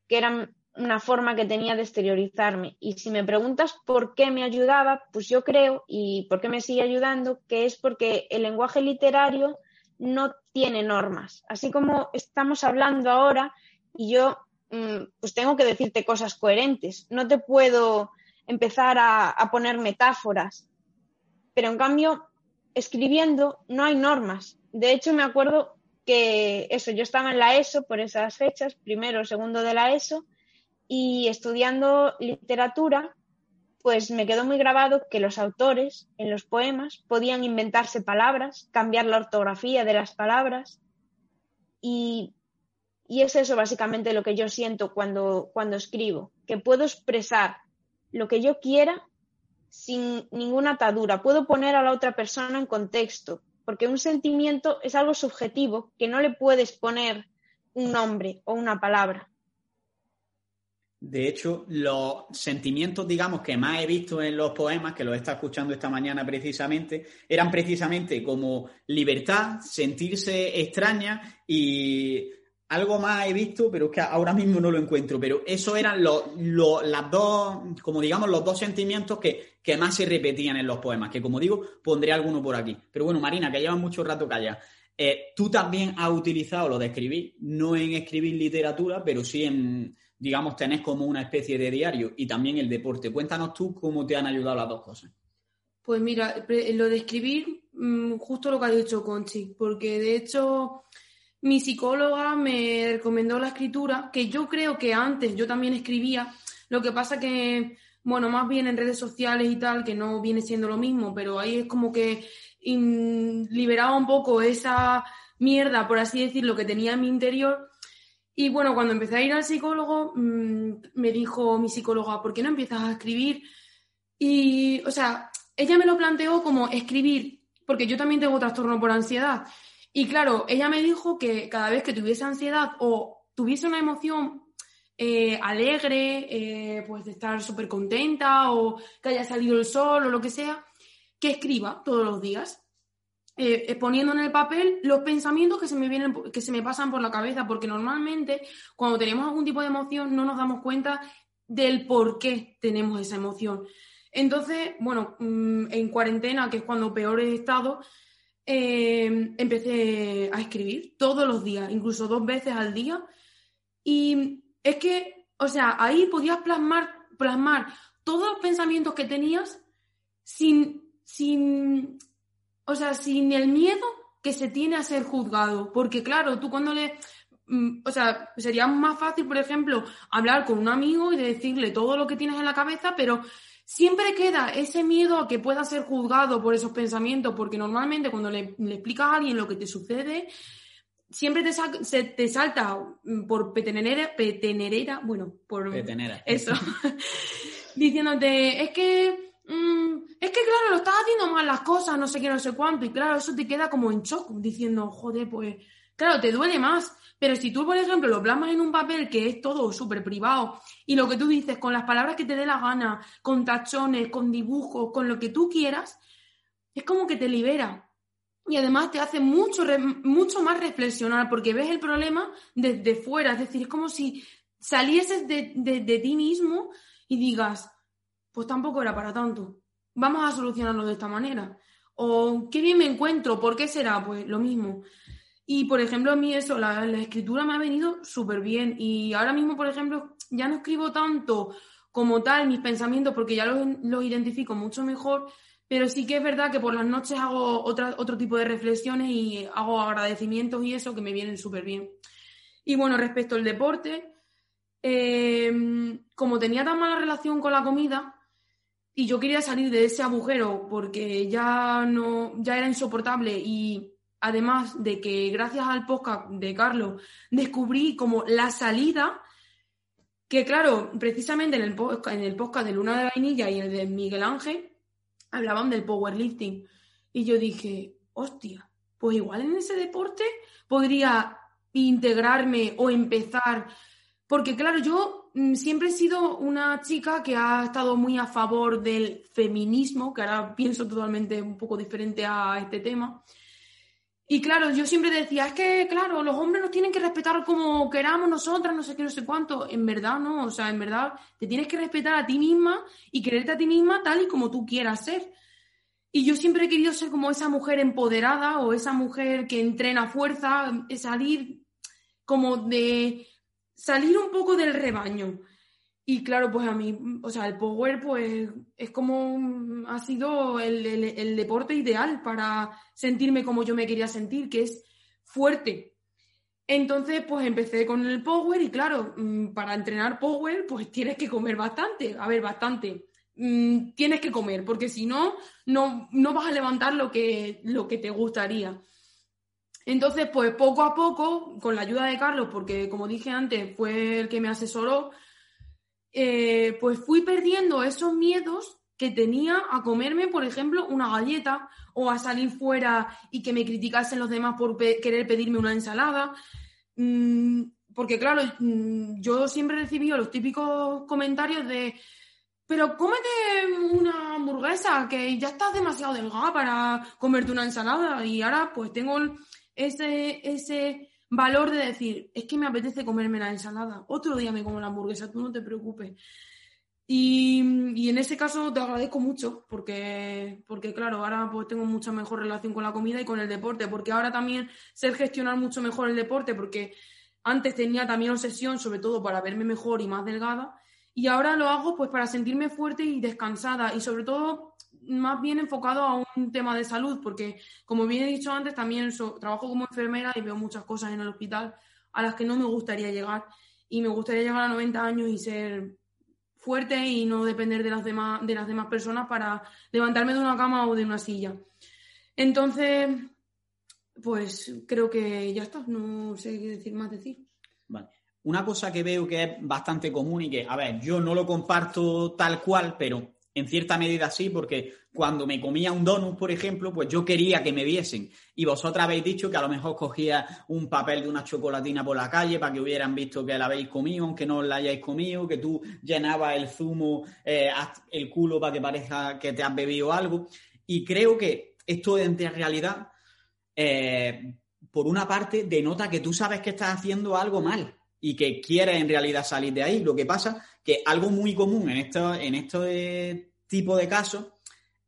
que una forma que tenía de exteriorizarme. Y si me preguntas por qué me ayudaba, pues yo creo, y por qué me sigue ayudando, que es porque el lenguaje literario no tiene normas. Así como estamos hablando ahora y yo mm, pues tengo que decirte cosas coherentes. No te puedo empezar a poner metáforas. Pero en cambio, escribiendo no hay normas. De hecho, me acuerdo que eso, yo estaba en la ESO por esas fechas, primero, segundo de la ESO, y estudiando literatura, pues me quedó muy grabado que los autores en los poemas podían inventarse palabras, cambiar la ortografía de las palabras, y, y es eso básicamente lo que yo siento cuando, cuando escribo, que puedo expresar lo que yo quiera sin ninguna atadura. Puedo poner a la otra persona en contexto, porque un sentimiento es algo subjetivo que no le puedes poner un nombre o una palabra. De hecho, los sentimientos, digamos, que más he visto en los poemas, que los está escuchando esta mañana precisamente, eran precisamente como libertad, sentirse extraña y algo más he visto, pero es que ahora mismo no lo encuentro. Pero eso eran los, las dos, como digamos, los dos sentimientos que, que, más se repetían en los poemas, que como digo, pondré alguno por aquí. Pero bueno, Marina, que lleva mucho rato callada. Eh, tú también has utilizado lo de escribir, no en escribir literatura, pero sí en digamos, tenés como una especie de diario y también el deporte. Cuéntanos tú cómo te han ayudado las dos cosas. Pues mira, lo de escribir, mm, justo lo que ha dicho Conchi, porque de hecho mi psicóloga me recomendó la escritura, que yo creo que antes yo también escribía, lo que pasa que, bueno, más bien en redes sociales y tal, que no viene siendo lo mismo, pero ahí es como que liberaba un poco esa mierda, por así decirlo, que tenía en mi interior y bueno, cuando empecé a ir al psicólogo, mm, me dijo mi psicóloga, ¿por qué no empiezas a escribir? Y, o sea, ella me lo planteó como escribir, porque yo también tengo trastorno por ansiedad. Y claro, ella me dijo que cada vez que tuviese ansiedad o tuviese una emoción eh, alegre, eh, pues de estar súper contenta o que haya salido el sol o lo que sea, que escriba todos los días. Eh, poniendo en el papel los pensamientos que se me vienen, que se me pasan por la cabeza, porque normalmente cuando tenemos algún tipo de emoción no nos damos cuenta del por qué tenemos esa emoción. Entonces, bueno, mm, en cuarentena, que es cuando peor he estado, eh, empecé a escribir todos los días, incluso dos veces al día. Y es que, o sea, ahí podías plasmar, plasmar todos los pensamientos que tenías sin, sin o sea, sin el miedo que se tiene a ser juzgado. Porque claro, tú cuando le... Mm, o sea, sería más fácil, por ejemplo, hablar con un amigo y decirle todo lo que tienes en la cabeza, pero siempre queda ese miedo a que pueda ser juzgado por esos pensamientos, porque normalmente cuando le, explicas a alguien lo que te sucede, siempre te, se, te salta mm, por petenerera, petenerera, bueno, por petenera. eso, diciéndote, es que Mm, es que claro, lo estás haciendo mal las cosas, no sé qué, no sé cuánto, y claro, eso te queda como en shock, diciendo, joder, pues, claro, te duele más. Pero si tú, por ejemplo, lo plasmas en un papel que es todo súper privado y lo que tú dices con las palabras que te dé la gana, con tachones, con dibujos, con lo que tú quieras, es como que te libera. Y además te hace mucho, mucho más reflexionar porque ves el problema desde fuera. Es decir, es como si salieses de, de ti mismo y digas, pues tampoco era para tanto. Vamos a solucionarlo de esta manera. O qué bien me encuentro, ¿por qué será? Pues lo mismo. Y por ejemplo, a mí eso, la, escritura me ha venido súper bien. Y ahora mismo, por ejemplo, ya no escribo tanto como tal mis pensamientos porque ya los, identifico mucho mejor, pero sí que es verdad que por las noches hago otra, otro tipo de reflexiones y hago agradecimientos y eso que me vienen súper bien. Y bueno, respecto al deporte, eh, como tenía tan mala relación con la comida, y yo quería salir de ese agujero porque ya no ya era insoportable y además de que gracias al podcast de Carlos descubrí como la salida que claro, precisamente en el, en podcast de Luna de Vainilla y el de Miguel Ángel hablaban del powerlifting y yo dije, hostia, pues igual en ese deporte podría integrarme o empezar porque claro, yo Mm, siempre he sido una chica que ha estado muy a favor del feminismo, que ahora pienso totalmente un poco diferente a este tema. Y claro, yo siempre decía, es que, claro, los hombres nos tienen que respetar como queramos nosotras, no sé qué, no sé cuánto. En verdad, no, o sea, en verdad, te tienes que respetar a ti misma y quererte a ti misma tal y como tú quieras ser. Y yo siempre he querido ser como esa mujer empoderada o esa mujer que entrena fuerza, salir como de salir un poco del rebaño. Y claro, pues a mí, o sea, el power pues es como ha sido el, deporte ideal para sentirme como yo me quería sentir, que es fuerte. Entonces, pues empecé con el power y claro, mm, para entrenar power, pues tienes que comer bastante. A ver, bastante. Mm, tienes que comer, porque si no, no, no vas a levantar lo que, lo que te gustaría. Entonces, pues poco a poco, con la ayuda de Carlos, porque como dije antes, fue el que me asesoró, eh, pues fui perdiendo esos miedos que tenía a comerme, por ejemplo, una galleta o a salir fuera y que me criticasen los demás por querer pedirme una ensalada. Mm, porque claro, mm, yo siempre he recibido los típicos comentarios de, pero cómete una hamburguesa, que ya estás demasiado delgada para comerte una ensalada. Y ahora pues tengo ese, ese valor de decir, es que me apetece comerme la ensalada. Otro día me como la hamburguesa, tú no te preocupes. Y, en ese caso te agradezco mucho porque, porque, claro, ahora pues tengo mucha mejor relación con la comida y con el deporte, porque ahora también sé gestionar mucho mejor el deporte, porque antes tenía también obsesión, sobre todo para verme mejor y más delgada, y ahora lo hago pues para sentirme fuerte y descansada y sobre todo más bien enfocado a un tema de salud, porque como bien he dicho antes, también trabajo como enfermera y veo muchas cosas en el hospital a las que no me gustaría llegar y me gustaría llegar a 90 años y ser fuerte y no depender de las demás, de las demás personas para levantarme de una cama o de una silla. Entonces, pues creo que ya está, no sé qué decir más decir. Vale. Una cosa que veo que es bastante común y que, a ver, yo no lo comparto tal cual, pero en cierta medida sí, porque cuando me comía un donut, por ejemplo, pues yo quería que me viesen. Y vosotras habéis dicho que a lo mejor cogía un papel de una chocolatina por la calle para que hubieran visto que la habéis comido, aunque no la hayáis comido, que tú llenabas el zumo, eh, el culo para que parezca que te has bebido algo. Y creo que esto en realidad, eh, por una parte, denota que tú sabes que estás haciendo algo mal y que quieres en realidad salir de ahí. Lo que pasa algo muy común en en este tipo de casos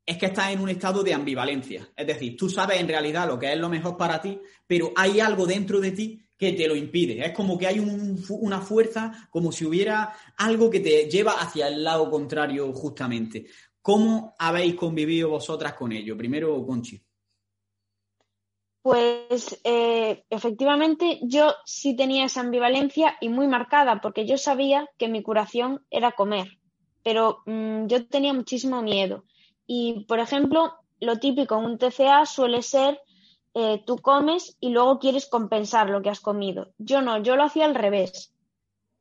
es que estás en un estado de ambivalencia. Es decir, tú sabes en realidad lo que es lo mejor para ti, pero hay algo dentro de ti que te lo impide. Es como que hay una fuerza, como si hubiera algo que te lleva hacia el lado contrario justamente. ¿Cómo habéis convivido vosotras con ello? Primero, Conchi. Pues eh, efectivamente yo sí tenía esa ambivalencia y muy marcada, porque yo sabía que mi curación era comer, pero mm, yo tenía muchísimo miedo. Y, por ejemplo, lo típico en un TCA suele ser eh, tú comes y luego quieres compensar lo que has comido. Yo no, yo lo hacía al revés.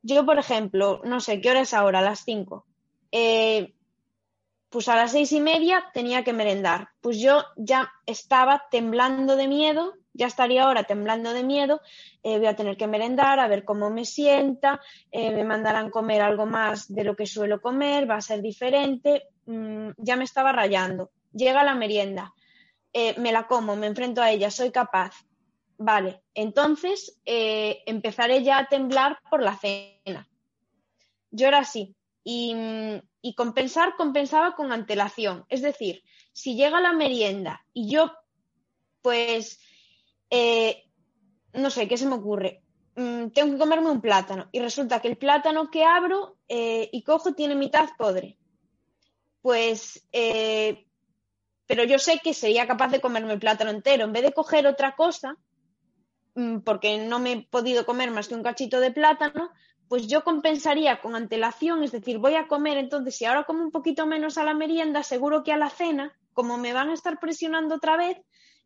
Yo, por ejemplo, no sé, ¿qué hora es ahora? Las cinco. Eh, pues a las seis y media tenía que merendar. Pues yo ya estaba temblando de miedo, ya estaría ahora temblando de miedo, eh, voy a tener que merendar, a ver cómo me sienta, eh, me mandarán comer algo más de lo que suelo comer, va a ser diferente, mm, ya me estaba rayando. Llega la merienda, eh, me la como, me enfrento a ella, soy capaz. Vale, entonces empezaré ya a temblar por la cena. Yo era así, y, compensar compensaba con antelación. Es decir, si llega la merienda y yo, pues, eh, no sé, ¿qué se me ocurre? Mm, tengo que comerme un plátano y resulta que el plátano que abro eh, y cojo tiene mitad podre. Pues, eh, pero yo sé que sería capaz de comerme el plátano entero. En vez de coger otra cosa, mm, porque no me he podido comer más que un cachito de plátano, pues yo compensaría con antelación, es decir, voy a comer, entonces si ahora como un poquito menos a la merienda, seguro que a la cena, como me van a estar presionando otra vez,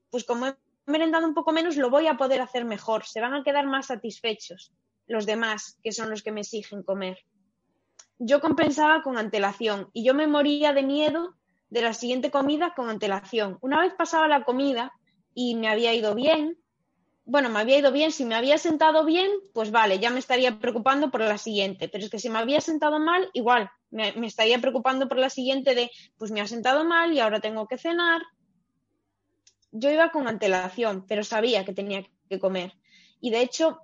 pues como he merendado un poco menos, lo voy a poder hacer mejor, se van a quedar más satisfechos los demás, que son los que me exigen comer. Yo compensaba con antelación y yo me moría de miedo de la siguiente comida con antelación. Una vez pasaba la comida y me había ido bien, bueno, me había ido bien, si me había sentado bien, pues vale, ya me estaría preocupando por la siguiente, pero es que si me había sentado mal, igual, me, estaría preocupando por la siguiente de, pues me ha sentado mal y ahora tengo que cenar. Yo iba con antelación, pero sabía que tenía que comer. Y de hecho,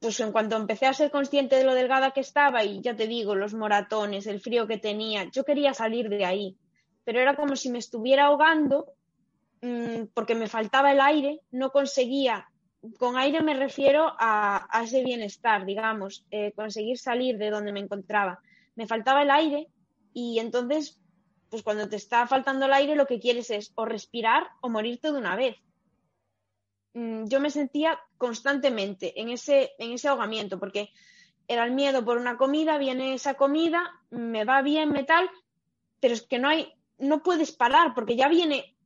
pues en cuanto empecé a ser consciente de lo delgada que estaba y ya te digo, los moratones, el frío que tenía, yo quería salir de ahí, pero era como si me estuviera ahogando mm, porque me faltaba el aire, no conseguía con aire me refiero a, ese bienestar, digamos, eh, conseguir salir de donde me encontraba. Me faltaba el aire y entonces, pues cuando te está faltando el aire, lo que quieres es o respirar o morirte de una vez. Mm, yo me sentía constantemente en ese, en ese ahogamiento, porque era el miedo por una comida, viene esa comida, me va bien, me tal, pero es que no hay, no puedes parar, porque ya viene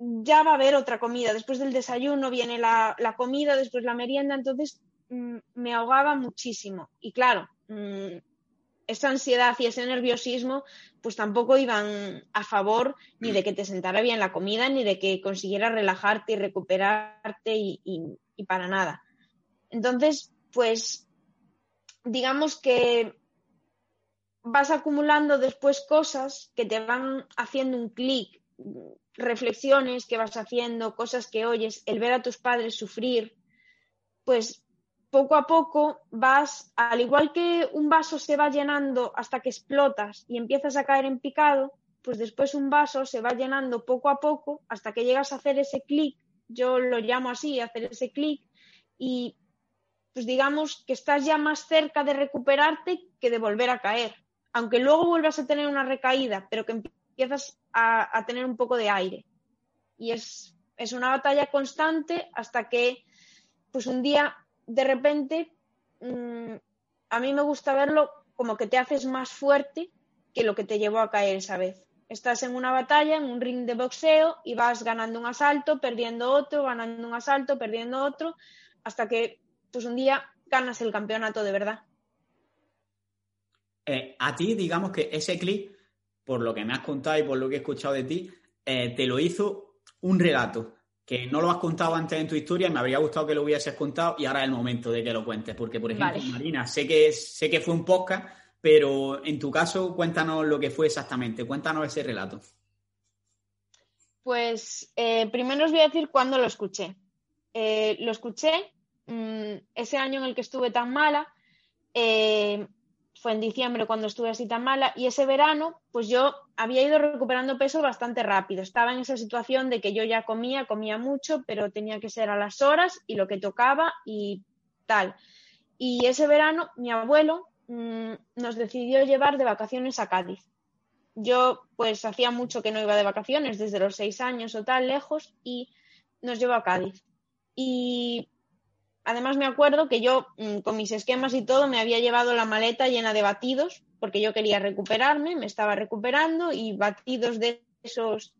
ya va a haber otra comida. Después del desayuno viene la, comida, después la merienda, entonces mm, me ahogaba muchísimo. Y claro, mm, esa ansiedad y ese nerviosismo pues tampoco iban a favor ni de que te sentara bien la comida, ni de que consiguieras relajarte y recuperarte y, para nada. Entonces, pues digamos que vas acumulando después cosas que te van haciendo un clic, reflexiones que vas haciendo, cosas que oyes, el ver a tus padres sufrir, pues poco a poco vas, al igual que un vaso se va llenando hasta que explotas y empiezas a caer en picado, pues después un vaso se va llenando poco a poco hasta que llegas a hacer ese clic, yo lo llamo así, hacer ese clic, y pues digamos que estás ya más cerca de recuperarte que de volver a caer. Aunque luego vuelvas a tener una recaída, pero que empiezas a, tener un poco de aire. Y es, es una batalla constante hasta que, pues un día, de repente, mm, a mí me gusta verlo como que te haces más fuerte que lo que te llevó a caer esa vez. Estás en una batalla, en un ring de boxeo y vas ganando un asalto, perdiendo otro, ganando un asalto, perdiendo otro, hasta que pues un día ganas el campeonato de verdad. Eh, a ti, digamos que ese clip, por lo que me has contado y por lo que he escuchado de ti, eh, te lo hizo un relato que no lo has contado antes en tu historia y me habría gustado que lo hubieses contado y ahora es el momento de que lo cuentes. Porque, por ejemplo, Marina, sé que, sé que fue un podcast, pero en tu caso, cuéntanos lo que fue exactamente, cuéntanos ese relato. Pues eh, primero os voy a decir cuándo lo escuché. lo escuché Mm, ese año en el que estuve tan mala, eh, fue en diciembre cuando estuve así tan mala, y ese verano, pues yo había ido recuperando peso bastante rápido. Estaba en esa situación de que yo ya comía, comía mucho, pero tenía que ser a las horas y lo que tocaba y tal. Y ese verano, mi abuelo mm, nos decidió llevar de vacaciones a Cádiz. Yo, pues, hacía mucho que no iba de vacaciones, desde los seis años o tal, lejos, y nos llevó a Cádiz. Y además me acuerdo que yo mm, con mis esquemas y todo me había llevado la maleta llena de batidos porque yo quería recuperarme, me estaba recuperando y batidos de esos,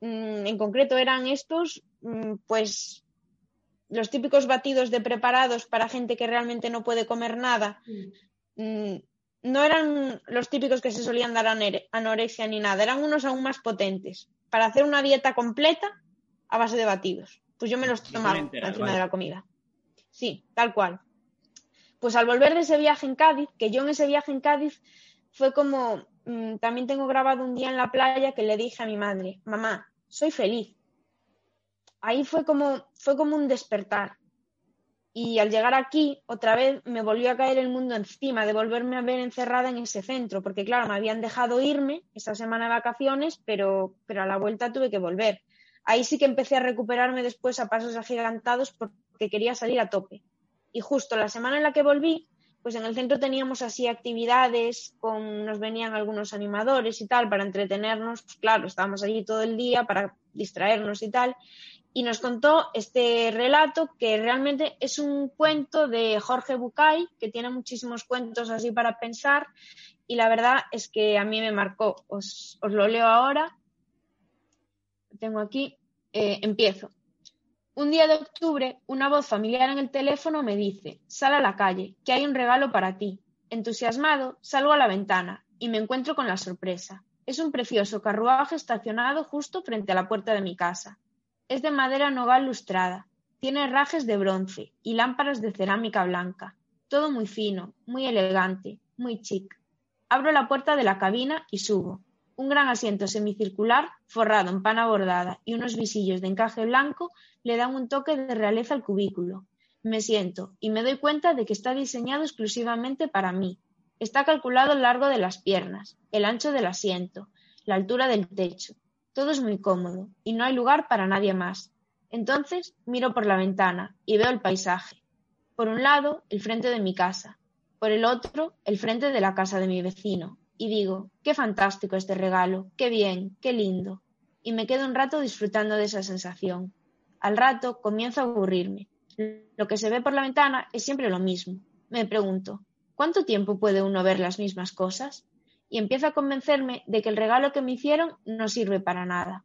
mm, en concreto eran estos, mm, pues los típicos batidos de preparados para gente que realmente no puede comer nada. No eran los típicos que se solían dar anorexia ni nada, eran unos aún más potentes para hacer una dieta completa a base de batidos. Pues yo me los tomaba encima de la comida. Sí, tal cual. Pues al volver de ese viaje en Cádiz, que yo en ese viaje en Cádiz fue como, mm, también tengo grabado un día en la playa que le dije a mi madre, mamá, soy feliz. Ahí fue como, fue como un despertar. Y al llegar aquí, otra vez me volvió a caer el mundo encima, de volverme a ver encerrada en ese centro, porque claro, me habían dejado irme esa semana de vacaciones, pero, pero a la vuelta tuve que volver. Ahí sí que empecé a recuperarme después a pasos agigantados que quería salir a tope. Y justo la semana en la que volví, pues en el centro teníamos así actividades, con, nos venían algunos animadores y tal para entretenernos, pues claro, estábamos allí todo el día para distraernos y tal, y nos contó este relato que realmente es un cuento de Jorge Bucay, que tiene muchísimos cuentos así para pensar, y la verdad es que a mí me marcó. Os, lo leo ahora. Tengo aquí. Eh, empiezo. Un día de octubre, una voz familiar en el teléfono me dice, sal a la calle, que hay un regalo para ti. Entusiasmado, salgo a la ventana y me encuentro con la sorpresa. Es un precioso carruaje estacionado justo frente a la puerta de mi casa. Es de madera nogal lustrada, tiene rajes de bronce y lámparas de cerámica blanca. Todo muy fino, muy elegante, muy chic. Abro la puerta de la cabina y subo. Un gran asiento semicircular, forrado en pana bordada y unos visillos de encaje blanco le dan un toque de realeza al cubículo. Me siento y me doy cuenta de que está diseñado exclusivamente para mí. Está calculado el largo de las piernas, el ancho del asiento, la altura del techo. Todo es muy cómodo y no hay lugar para nadie más. Entonces miro por la ventana y veo el paisaje. Por un lado, el frente de mi casa. Por el otro, el frente de la casa de mi vecino, y digo, qué fantástico este regalo, qué bien, qué lindo. Y me quedo un rato disfrutando de esa sensación. Al rato comienzo a aburrirme. Lo que se ve por la ventana es siempre lo mismo. Me pregunto, ¿cuánto tiempo puede uno ver las mismas cosas? Y empiezo a convencerme de que el regalo que me hicieron no sirve para nada.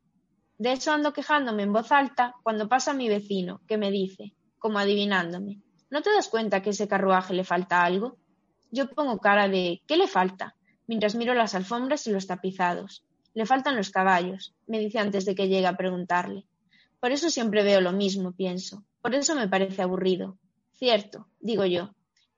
De eso ando quejándome en voz alta cuando pasa mi vecino, que me dice, como adivinándome, ¿no te das cuenta que ese carruaje le falta algo? Yo pongo cara de ¿qué le falta? Mientras miro las alfombras y los tapizados. Le faltan los caballos, me dice antes de que llegue a preguntarle. Por eso siempre veo lo mismo, pienso. Por eso me parece aburrido. Cierto, digo yo.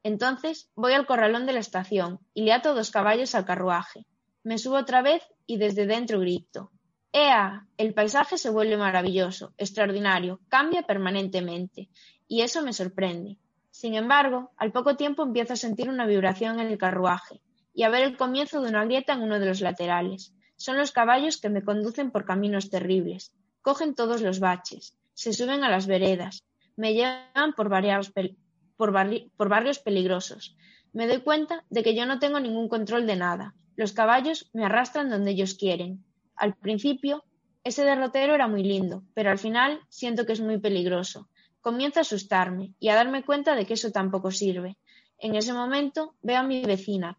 Entonces voy al corralón de la estación y le ato dos caballos al carruaje. Me subo otra vez y desde dentro grito. ¡Ea! El paisaje se vuelve maravilloso, extraordinario, cambia permanentemente. Y eso me sorprende. Sin embargo, al poco tiempo empiezo a sentir una vibración en el carruaje y a ver el comienzo de una grieta en uno de los laterales. Son los caballos que me conducen por caminos terribles. Cogen todos los baches, se suben a las veredas, me llevan por, barrios peligrosos. Me doy cuenta de que yo no tengo ningún control de nada. Los caballos me arrastran donde ellos quieren. Al principio, ese derrotero era muy lindo, pero al final siento que es muy peligroso. Comienzo a asustarme y a darme cuenta de que eso tampoco sirve. En ese momento veo a mi vecina,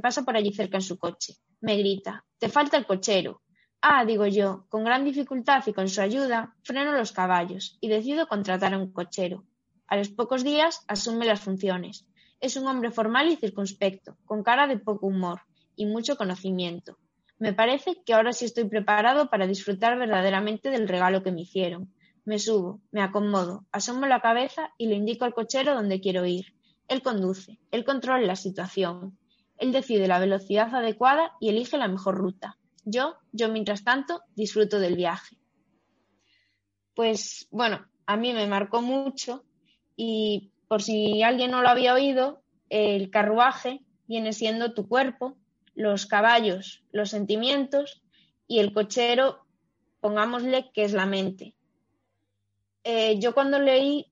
pasa por allí cerca en su coche. Me grita, te falta el cochero. Ah, digo yo, con gran dificultad y con su ayuda, freno los caballos y decido contratar a un cochero. A los pocos días asume las funciones. Es un hombre formal y circunspecto, con cara de poco humor y mucho conocimiento. Me parece que ahora sí estoy preparado para disfrutar verdaderamente del regalo que me hicieron. Me subo, me acomodo, asomo la cabeza y le indico al cochero dónde quiero ir. Él conduce, él controla la situación. Él decide la velocidad adecuada y elige la mejor ruta. Yo, yo mientras tanto, disfruto del viaje. Pues bueno, a mí me marcó mucho y por si alguien no lo había oído, el carruaje viene siendo tu cuerpo, los caballos, los sentimientos y el cochero, pongámosle que es la mente. Eh, yo cuando leí,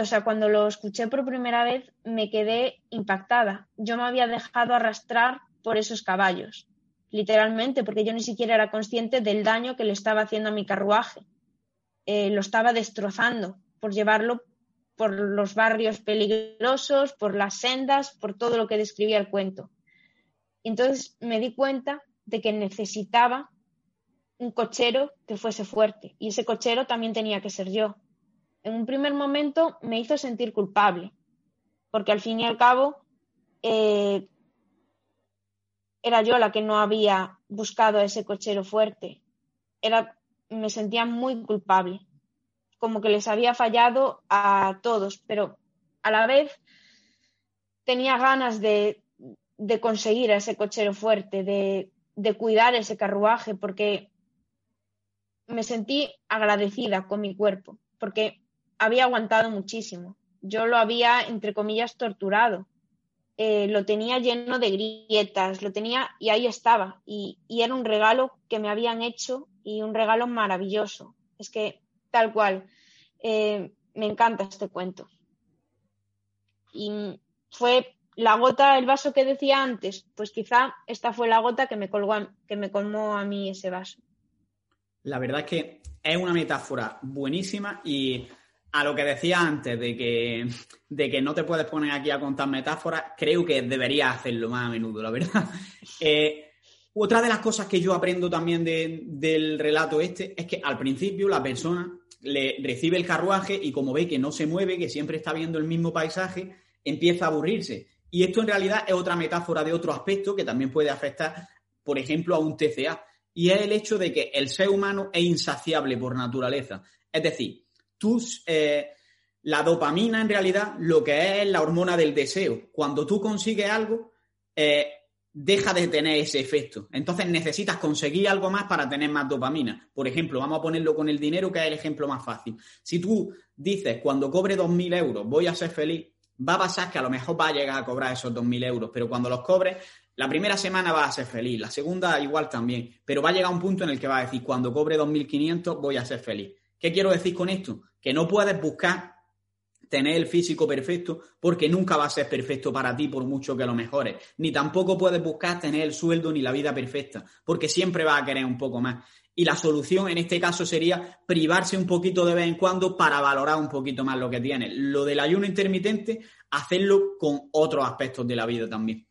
o sea, cuando lo escuché por primera vez, me quedé impactada. Yo me había dejado arrastrar por esos caballos, literalmente, porque yo ni siquiera era consciente del daño que le estaba haciendo a mi carruaje. Eh, lo estaba destrozando por llevarlo por los barrios peligrosos, por las sendas, por todo lo que describía el cuento. Entonces me di cuenta de que necesitaba un cochero que fuese fuerte y ese cochero también tenía que ser yo. En un primer momento me hizo sentir culpable, porque al fin y al cabo eh, era yo la que no había buscado a ese cochero fuerte. Era, me sentía muy culpable, como que les había fallado a todos, pero a la vez tenía ganas de, de conseguir a ese cochero fuerte, de, de cuidar ese carruaje, porque me sentí agradecida con mi cuerpo, porque había aguantado muchísimo. Yo lo había, entre comillas, torturado. Eh, lo tenía lleno de grietas, lo tenía y ahí estaba. Y, era un regalo que me habían hecho y un regalo maravilloso. Es que tal cual, eh, me encanta este cuento. Y fue la gota, el vaso que decía antes, pues quizá esta fue la gota que me, colgó, que me colmó a mí ese vaso. La verdad es que es una metáfora buenísima y a lo que decía antes de que, de que no te puedes poner aquí a contar metáforas, creo que deberías hacerlo más a menudo, la verdad. Eh, otra de las cosas que yo aprendo también del relato este es que al principio la persona le recibe el carruaje y como ve que no se mueve, que siempre está viendo el mismo paisaje, empieza a aburrirse y esto en realidad es otra metáfora de otro aspecto que también puede afectar, por ejemplo, a un TCA. Y es el hecho de que el ser humano es insaciable por naturaleza. Es decir, eh, la dopamina en realidad lo que es la hormona del deseo. Cuando tú consigues algo, eh, deja de tener ese efecto. Entonces necesitas conseguir algo más para tener más dopamina. Por ejemplo, vamos a ponerlo con el dinero, que es el ejemplo más fácil. Si tú dices, cuando cobre 2.000 euros voy a ser feliz, va a pasar que a lo mejor va a llegar a cobrar esos 2.000 euros, pero cuando los cobres, la primera semana va a ser feliz, la segunda igual también, pero va a llegar un punto en el que va a decir, cuando cobre 2.500 voy a ser feliz. ¿Qué quiero decir con esto? Que no puedes buscar tener el físico perfecto porque nunca va a ser perfecto para ti por mucho que lo mejores. Ni tampoco puedes buscar tener el sueldo ni la vida perfecta porque siempre vas a querer un poco más. Y la solución en este caso sería privarse un poquito de vez en cuando para valorar un poquito más lo que tienes. Lo del ayuno intermitente, hacerlo con otros aspectos de la vida también.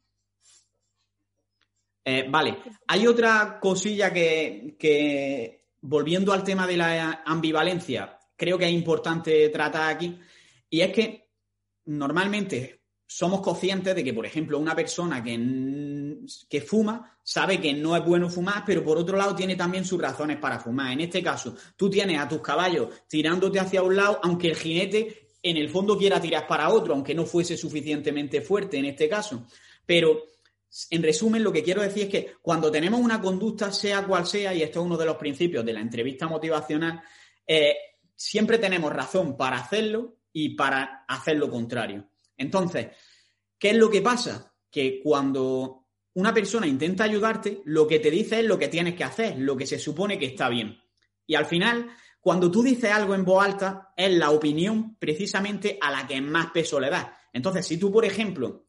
Eh, vale, hay otra cosilla que, que, volviendo al tema de la ambivalencia, creo que es importante tratar aquí, y es que normalmente somos conscientes de que, por ejemplo, una persona que, que, fuma sabe que no es bueno fumar, pero por otro lado tiene también sus razones para fumar. En este caso, tú tienes a tus caballos tirándote hacia un lado, aunque el jinete en el fondo quiera tirar para otro, aunque no fuese suficientemente fuerte en este caso. Pero, en resumen, lo que quiero decir es que cuando tenemos una conducta, sea cual sea, y esto es uno de los principios de la entrevista motivacional, eh, siempre tenemos razón para hacerlo y para hacer lo contrario. Entonces, ¿qué es lo que pasa? Que cuando una persona intenta ayudarte, lo que te dice es lo que tienes que hacer, lo que se supone que está bien. Y al final, cuando tú dices algo en voz alta, es la opinión precisamente a la que más peso le das. Entonces, si tú, por ejemplo,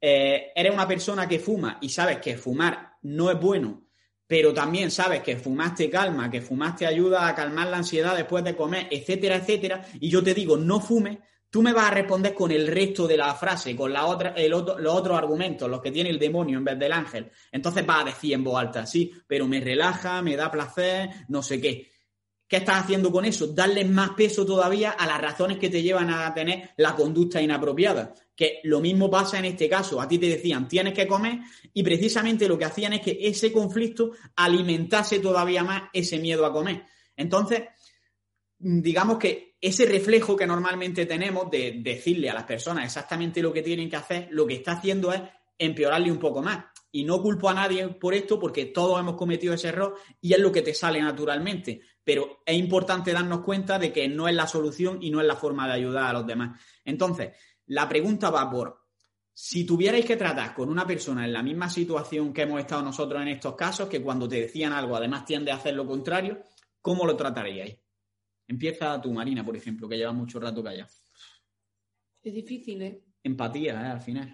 eh, eres una persona que fuma y sabes que fumar no es bueno, pero también sabes que fumar te calma, que fumar te ayuda a calmar la ansiedad después de comer, etcétera, etcétera, y yo te digo no fumes, tú me vas a responder con el resto de la frase, con la otra, los otros argumentos, los que tiene el demonio en vez del ángel. Entonces vas a decir en voz alta, sí, pero me relaja, me da placer, no sé qué. ¿Qué estás haciendo con eso? Darle más peso todavía a las razones que te llevan a tener la conducta inapropiada. Que lo mismo pasa en este caso. A ti te decían, tienes que comer, y precisamente lo que hacían es que ese conflicto alimentase todavía más ese miedo a comer. Entonces, digamos que ese reflejo que normalmente tenemos de decirle a las personas exactamente lo que tienen que hacer, lo que está haciendo es empeorarle un poco más. Y no culpo a nadie por esto porque todos hemos cometido ese error y es lo que te sale naturalmente. Pero es importante darnos cuenta de que no es la solución y no es la forma de ayudar a los demás. Entonces, la pregunta va por, si tuvierais que tratar con una persona en la misma situación que hemos estado nosotros en estos casos, que cuando te decían algo además tiende a hacer lo contrario, ¿cómo lo trataríais? Empieza tu Marina, por ejemplo, que lleva mucho rato callada. Es difícil, ¿eh? Empatía, ¿eh? Al final.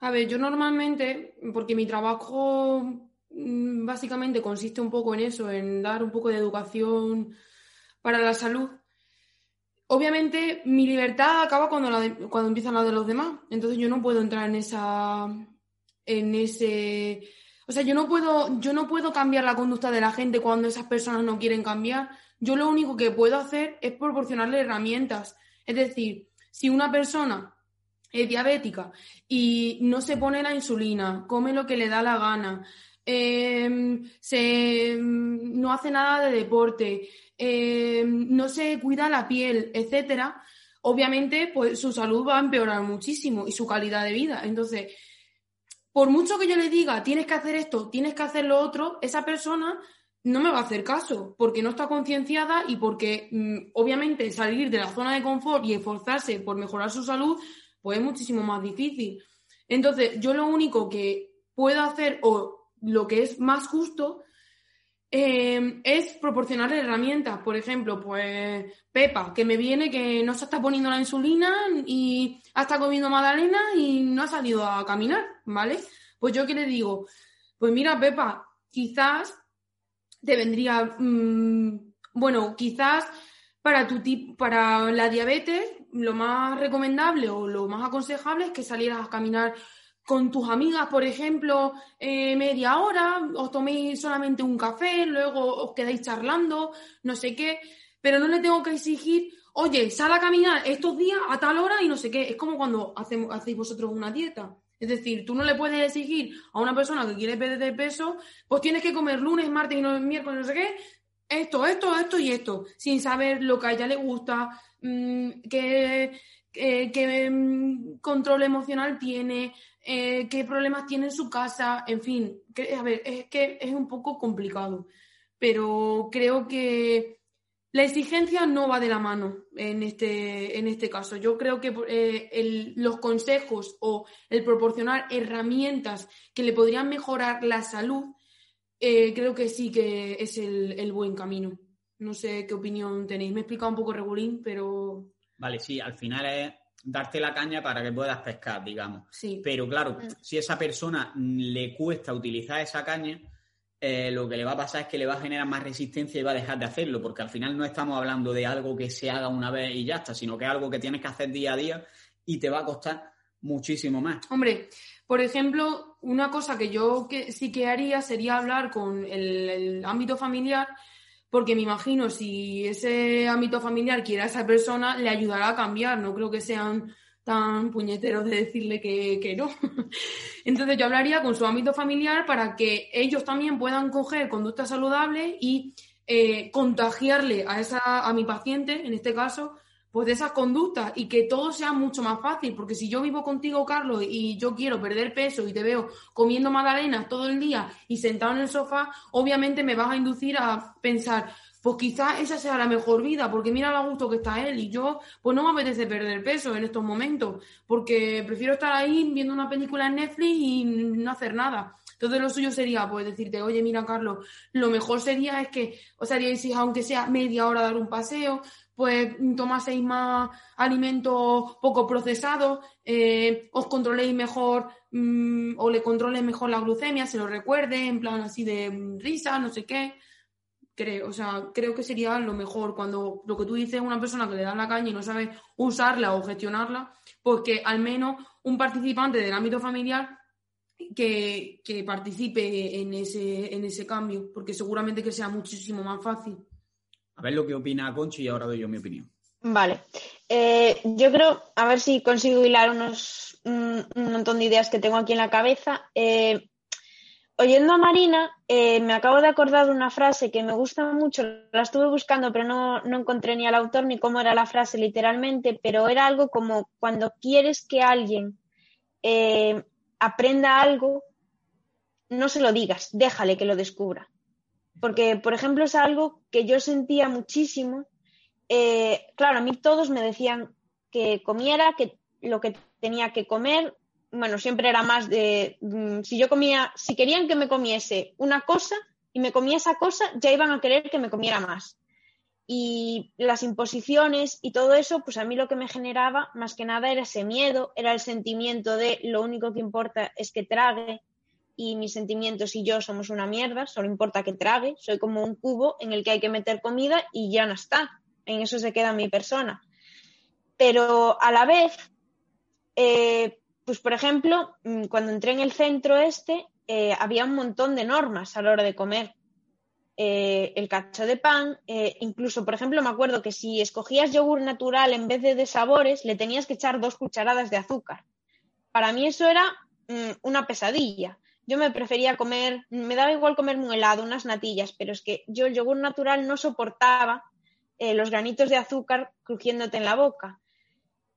A ver, yo normalmente, porque mi trabajo básicamente consiste un poco en eso, en dar un poco de educación para la salud. Obviamente mi libertad acaba cuando, la cuando empieza la de los demás. Entonces yo no puedo entrar en esa. en ese o sea, yo no puedo, yo no puedo cambiar la conducta de la gente cuando esas personas no quieren cambiar. Yo lo único que puedo hacer es proporcionarle herramientas. Es decir, si una persona es diabética y no se pone la insulina, come lo que le da la gana, em, se, no hace nada de deporte, em, no se cuida la piel, etcétera, obviamente pues su salud va a empeorar muchísimo y su calidad de vida. Entonces, por mucho que yo le diga, tienes que hacer esto, tienes que hacer lo otro, esa persona no me va a hacer caso porque no está concienciada y porque mm, obviamente salir de la zona de confort y esforzarse por mejorar su salud, pues es muchísimo más difícil. Entonces, yo lo único que puedo hacer o lo que es más justo eh, es proporcionarle herramientas. Por ejemplo, pues Pepa, que me viene que no se está poniendo la insulina y ha estado comiendo magdalena y no ha salido a caminar, ¿vale? Pues yo que le digo, pues mira, Pepa, quizás te vendría, mm, bueno, quizás para tu tipo, para la diabetes, lo más recomendable o lo más aconsejable es que salieras a caminar con tus amigas, por ejemplo, eh, media hora, os toméis solamente un café, luego os quedáis charlando, no sé qué, pero no le tengo que exigir, oye, sal a caminar estos días a tal hora y no sé qué. Es como cuando hacemos, hacéis vosotros una dieta. Es decir, tú no le puedes exigir a una persona que quiere perder peso, pues tienes que comer lunes, martes y no, miércoles, no sé qué, esto, esto, esto y esto, sin saber lo que a ella le gusta, mmm, qué, qué mm, control emocional tiene, eh, qué problemas tiene en su casa, en fin, a ver, es que es un poco complicado, pero creo que la exigencia no va de la mano en este, en este caso. Yo creo que eh, los consejos o el proporcionar herramientas que le podrían mejorar la salud, eh, creo que sí que es el, el, buen camino. No sé qué opinión tenéis. Me he explicado un poco regulín, pero... Vale, sí, al final es darte la caña para que puedas pescar, digamos. Sí. Pero claro, mm. si a esa persona le cuesta utilizar esa caña, eh, lo que le va a pasar es que le va a generar más resistencia y va a dejar de hacerlo, porque al final no estamos hablando de algo que se haga una vez y ya está, sino que es algo que tienes que hacer día a día y te va a costar muchísimo más. Hombre, por ejemplo, una cosa que yo que sí que haría sería hablar con el ámbito familiar porque me imagino si ese ámbito familiar quiere a esa persona, le ayudará a cambiar. No creo que sean tan puñeteros de decirle que, no. Entonces yo hablaría con su ámbito familiar para que ellos también puedan coger conducta saludable y eh, contagiarle a, esa, a mi paciente, en este caso, pues de esas conductas y que todo sea mucho más fácil, porque si yo vivo contigo, Carlos, y yo quiero perder peso y te veo comiendo magdalenas todo el día y sentado en el sofá, obviamente me vas a inducir a pensar, pues quizás esa sea la mejor vida, porque mira lo gusto que está él y yo, pues no me apetece perder peso en estos momentos, porque prefiero estar ahí viendo una película en Netflix y no hacer nada. Entonces lo suyo sería, pues decirte, oye, mira, Carlos, lo mejor sería es que os haríais, aunque sea media hora, dar un paseo, pues tomaseis más alimentos poco procesados, eh, os controléis mejor mm, o le controles mejor la glucemia, se lo recuerde, en plan así de mm, risa, no sé qué creo, o sea, creo que sería lo mejor cuando lo que tú dices una persona que le da la caña y no sabe usarla o gestionarla, pues que al menos un participante del ámbito familiar que, participe en ese, en ese cambio, porque seguramente que sea muchísimo más fácil. A ver lo que opina Conchi y ahora doy yo mi opinión. Vale. Eh, yo creo, a ver si consigo hilar unos, un, montón de ideas que tengo aquí en la cabeza. Eh, oyendo a Marina, eh, me acabo de acordar de una frase que me gusta mucho, la estuve buscando, pero no, encontré ni al autor ni cómo era la frase literalmente, pero era algo como cuando quieres que alguien aprenda algo, no se lo digas, déjale que lo descubra. Porque, por ejemplo, es algo que yo sentía muchísimo. Eh, claro, a mí todos me decían que comiera, que lo que tenía que comer, bueno, siempre era más de, mm, si yo comía, si querían que me comiese una cosa y me comía esa cosa, ya iban a querer que me comiera más. Y las imposiciones y todo eso, pues a mí lo que me generaba más que nada era ese miedo, era el sentimiento de lo único que importa es que trague y mis sentimientos y yo somos una mierda, solo importa que trague, soy como un cubo en el que hay que meter comida y ya no está, en eso se queda mi persona. Pero a la vez, eh, pues, por ejemplo, mm, cuando entré en el centro este, eh, había un montón de normas a la hora de comer. Eh, el cacho de pan, incluso, por ejemplo, me acuerdo que si escogías yogur natural en vez de de sabores, le tenías que echar dos cucharadas de azúcar. Para mí eso era mm, una pesadilla. Yo me prefería comer, me daba igual comerme un helado, unas natillas, pero es que yo el yogur natural no soportaba los granitos de azúcar crujiéndote en la boca.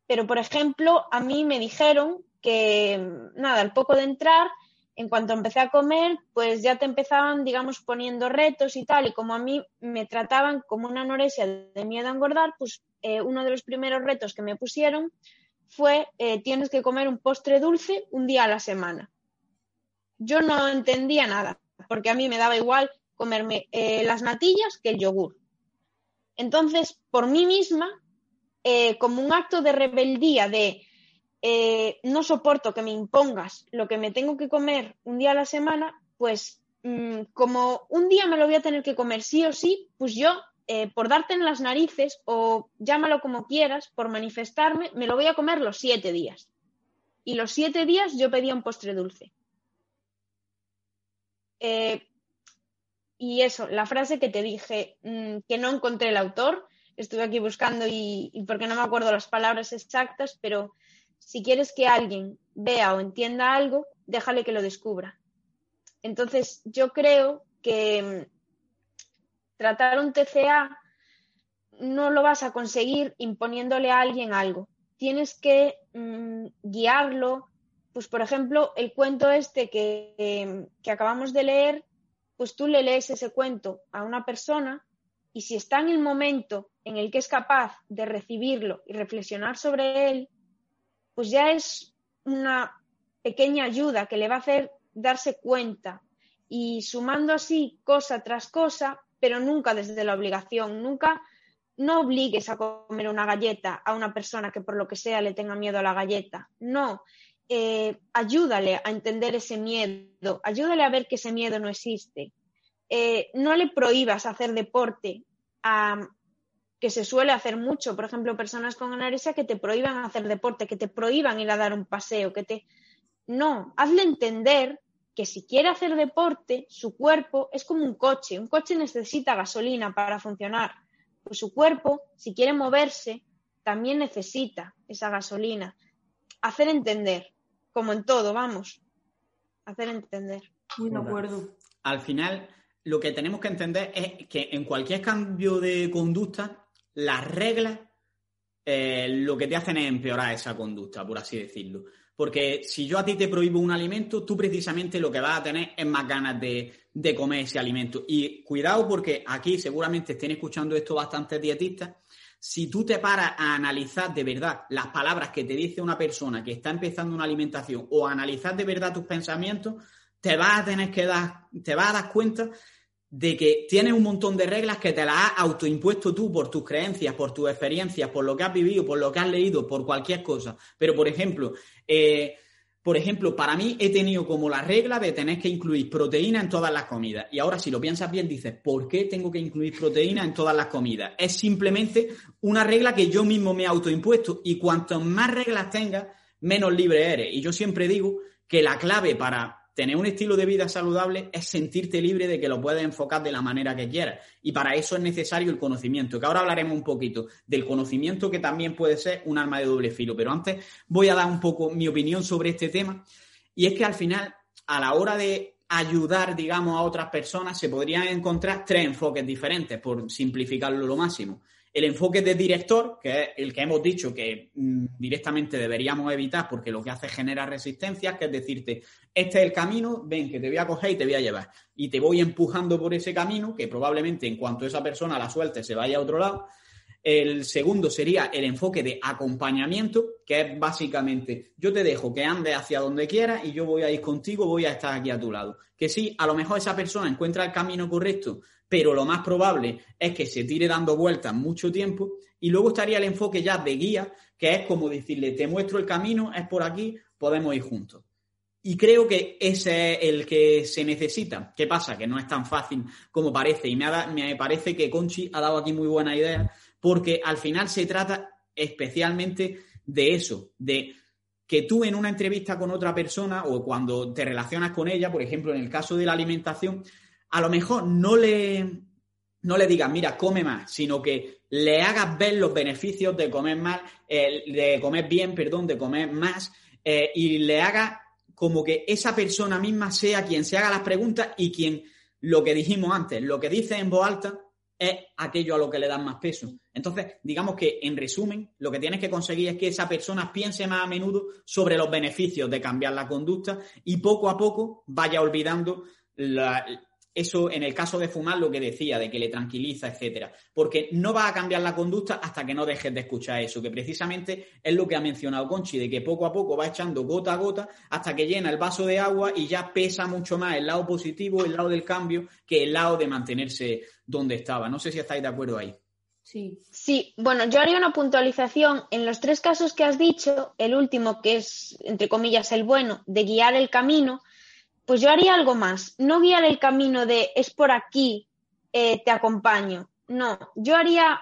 Pero, por ejemplo, a mí me dijeron que nada, al poco de entrar, en cuanto empecé a comer, pues ya te empezaban, digamos, poniendo retos y tal, y como a mí me trataban como una anorexia de miedo a engordar, pues eh, uno de los primeros retos que me pusieron fue eh, tienes que comer un postre dulce un día a la semana. Yo no entendía nada, porque a mí me daba igual comerme eh, las natillas que el yogur. Entonces, por mí misma, como un acto de rebeldía de eh, no soporto que me impongas lo que me tengo que comer un día a la semana, pues mm, como un día me lo voy a tener que comer sí o sí, pues yo, eh, por darte en las narices o llámalo como quieras, por manifestarme, me lo voy a comer los siete días. Y los siete días yo pedía un postre dulce. Eh, y eso, la frase que te dije, mm, que no encontré el autor, estuve aquí buscando y, porque no me acuerdo las palabras exactas, pero si quieres que alguien vea o entienda algo, déjale que lo descubra. Entonces, yo creo que mm, tratar un TCA no lo vas a conseguir imponiéndole a alguien algo. Tienes que mm, guiarlo. Pues, por ejemplo, el cuento este que, acabamos de leer, pues tú le lees ese cuento a una persona y si está en el momento en el que es capaz de recibirlo y reflexionar sobre él, pues ya es una pequeña ayuda que le va a hacer darse cuenta y sumando así cosa tras cosa, pero nunca desde la obligación, nunca no obligues a comer una galleta a una persona que por lo que sea le tenga miedo a la galleta, no, eh, ayúdale a entender ese miedo, ayúdale a ver que ese miedo no existe. Eh, no le prohíbas hacer deporte que se suele hacer mucho, por ejemplo, personas con anorexia que te prohíban hacer deporte, que te prohíban ir a dar un paseo, que te... No, hazle entender que si quiere hacer deporte, su cuerpo es como un coche, un coche necesita gasolina para funcionar, pues su cuerpo, si quiere moverse, también necesita esa gasolina. Hacer entender, como en todo, vamos, hacer entender. Muy de acuerdo. Al final, lo que tenemos que entender es que en cualquier cambio de conducta las reglas eh, lo que te hacen es empeorar esa conducta, por así decirlo. Porque si yo a ti te prohíbo un alimento, tú precisamente lo que vas a tener es más ganas de, de comer ese alimento. Y cuidado porque aquí seguramente estén escuchando esto bastantes dietistas. Si tú te paras a analizar de verdad las palabras que te dice una persona que está empezando una alimentación o a analizar de verdad tus pensamientos, te vas a tener que dar, te vas a dar cuenta de que tienes un montón de reglas que te las has autoimpuesto tú por tus creencias, por tus experiencias, por lo que has vivido, por lo que has leído, por cualquier cosa. Pero, por ejemplo, eh, por ejemplo, para mí he tenido como la regla de tener que incluir proteína en todas las comidas. Y ahora, si lo piensas bien, dices, ¿por qué tengo que incluir proteína en todas las comidas? Es simplemente una regla que yo mismo me he autoimpuesto. Y cuanto más reglas tengas, menos libre eres. Y yo siempre digo que la clave para tener un estilo de vida saludable es sentirte libre de que lo puedes enfocar de la manera que quieras. Y para eso es necesario el conocimiento, que ahora hablaremos un poquito del conocimiento que también puede ser un arma de doble filo. Pero antes voy a dar un poco mi opinión sobre este tema. Y es que al final, a la hora de ayudar, digamos, a otras personas, se podrían encontrar tres enfoques diferentes, por simplificarlo lo máximo. El enfoque de director, que es el que hemos dicho que mm, directamente deberíamos evitar porque lo que hace es generar resistencias, que es decirte, este es el camino, ven que te voy a coger y te voy a llevar. Y te voy empujando por ese camino, que probablemente en cuanto esa persona la suelte se vaya a otro lado. El segundo sería el enfoque de acompañamiento, que es básicamente yo te dejo que andes hacia donde quieras y yo voy a ir contigo, voy a estar aquí a tu lado. Que sí, a lo mejor esa persona encuentra el camino correcto, pero lo más probable es que se tire dando vueltas mucho tiempo. Y luego estaría el enfoque ya de guía, que es como decirle, te muestro el camino, es por aquí, podemos ir juntos. Y creo que ese es el que se necesita. ¿Qué pasa? Que no es tan fácil como parece. Y me, me parece que Conchi ha dado aquí muy buena idea, porque al final se trata especialmente de eso, de que tú en una entrevista con otra persona o cuando te relacionas con ella, por ejemplo, en el caso de la alimentación, a lo mejor no le, no le digas, mira, come más, sino que le hagas ver los beneficios de comer más, eh, de comer bien, perdón, de comer más, eh, y le haga como que esa persona misma sea quien se haga las preguntas y quien, lo que dijimos antes, lo que dice en voz alta es aquello a lo que le dan más peso. Entonces, digamos que en resumen, lo que tienes que conseguir es que esa persona piense más a menudo sobre los beneficios de cambiar la conducta y poco a poco vaya olvidando la, eso en el caso de fumar, lo que decía, de que le tranquiliza, etcétera. Porque no va a cambiar la conducta hasta que no dejes de escuchar eso, que precisamente es lo que ha mencionado Conchi, de que poco a poco va echando gota a gota hasta que llena el vaso de agua y ya pesa mucho más el lado positivo, el lado del cambio, que el lado de mantenerse donde estaba. No sé si estáis de acuerdo ahí. Sí. Sí, bueno, yo haría una puntualización. En los tres casos que has dicho, el último, que es, entre comillas, el bueno, de guiar el camino, pues yo haría algo más. No guiar el camino de es por aquí, eh, te acompaño. No, yo haría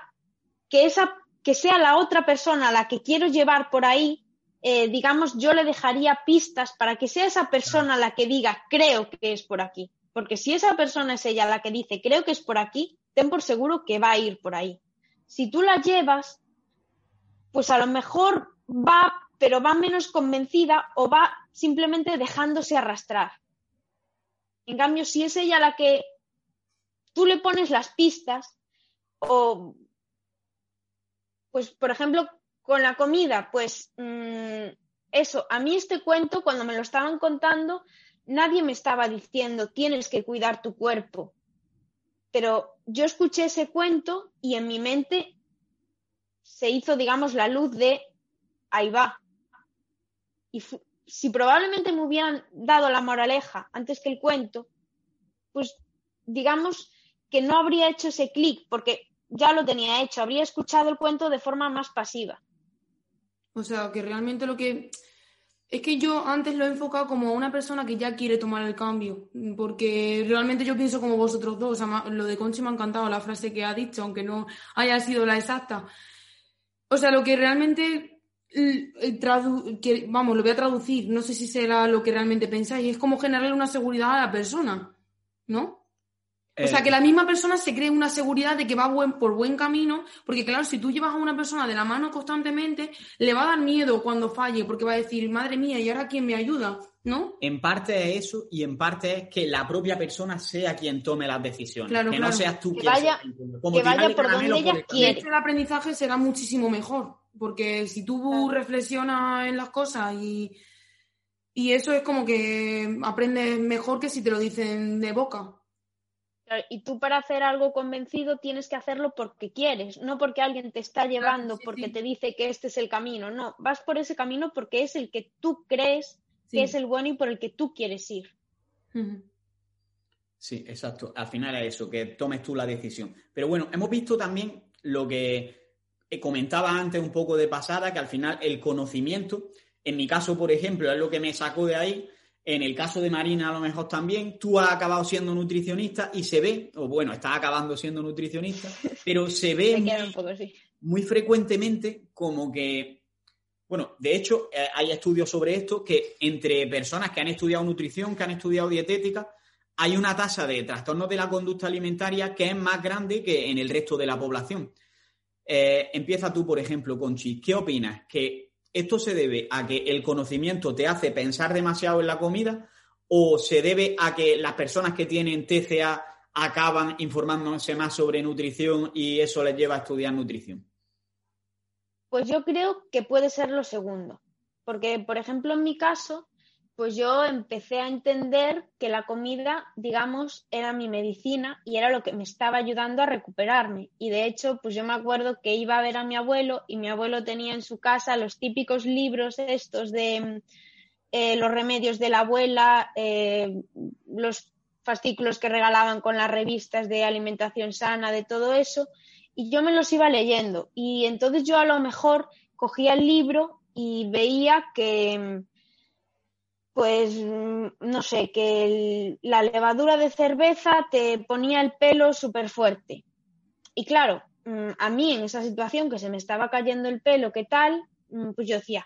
que esa que sea la otra persona la que quiero llevar por ahí, eh, digamos, yo le dejaría pistas para que sea esa persona la que diga creo que es por aquí. Porque si esa persona es ella la que dice creo que es por aquí, ten por seguro que va a ir por ahí. Si tú la llevas, pues a lo mejor va, pero va menos convencida o va simplemente dejándose arrastrar. En cambio, si es ella la que tú le pones las pistas, o pues, por ejemplo, con la comida, pues mm, eso, a mí este cuento, cuando me lo estaban contando, nadie me estaba diciendo, tienes que cuidar tu cuerpo. Pero yo escuché ese cuento y en mi mente se hizo, digamos, la luz de, ahí va. Y si probablemente me hubieran dado la moraleja antes que el cuento, pues digamos que no habría hecho ese clic porque ya lo tenía hecho, habría escuchado el cuento de forma más pasiva. O sea, que realmente lo que... Es que yo antes lo he enfocado como una persona que ya quiere tomar el cambio, porque realmente yo pienso como vosotros dos, o sea, lo de Conchi me ha encantado la frase que ha dicho, aunque no haya sido la exacta. O sea, lo que realmente que, vamos, lo voy a traducir, no sé si será lo que realmente pensáis, es como generarle una seguridad a la persona, ¿no? O sea, que la misma persona se cree una seguridad de que va buen, por buen camino, porque claro, si tú llevas a una persona de la mano constantemente, le va a dar miedo cuando falle, porque va a decir, madre mía, ¿y ahora quién me ayuda? ¿No? En parte es eso y en parte es que la propia persona sea quien tome las decisiones. Claro, que claro. no seas tú Que quien vaya- sea quien- que vaya por donde ella quiere. el aprendizaje será muchísimo mejor, porque si tú Claro. reflexionas en las cosas y, y eso es como que aprendes mejor que si te lo dicen de boca. Claro, Y tú para hacer algo convencido tienes que hacerlo porque quieres, no porque alguien te está llevando, sí, porque sí. te dice que este es el camino. No, vas por ese camino porque es el que tú crees Sí. que es el bueno y por el que tú quieres ir. Sí, exacto. Al final es eso, que tomes tú la decisión. Pero bueno, hemos visto también lo que comentaba antes un poco de pasada, que al final el conocimiento, en mi caso, por ejemplo, es lo que me sacó de ahí. En el caso de Marina, a lo mejor también, tú has acabado siendo nutricionista y se ve, o bueno, estás acabando siendo nutricionista, pero se ve muy- un poco así. muy frecuentemente como que, bueno, de hecho eh, hay estudios sobre esto que entre personas que han estudiado nutrición, que han estudiado dietética, hay una tasa de trastornos de la conducta alimentaria que es más grande que en el resto de la población. Eh, empieza tú, por ejemplo, Conchi. ¿Qué opinas? ¿Que esto se debe a que el conocimiento te hace pensar demasiado en la comida o se debe a que las personas que tienen TCA acaban informándose más sobre nutrición y eso les lleva a estudiar nutrición? Pues yo creo que puede ser lo segundo, porque por ejemplo en mi caso, pues yo empecé a entender que la comida, digamos, era mi medicina y era lo que me estaba ayudando a recuperarme. Y de hecho, pues yo me acuerdo que iba a ver a mi abuelo y mi abuelo tenía en su casa los típicos libros estos de mm, eh, los remedios de la abuela, eh, los fascículos que regalaban con las revistas de alimentación sana, de todo eso y yo me los iba leyendo. Y entonces yo a lo mejor cogía el libro y veía que, pues, mm, no sé, que la levadura de cerveza te ponía el pelo súper fuerte. Y claro, mm, a mí en esa situación que se me estaba cayendo el pelo, ¿qué tal? Mm, Pues yo decía,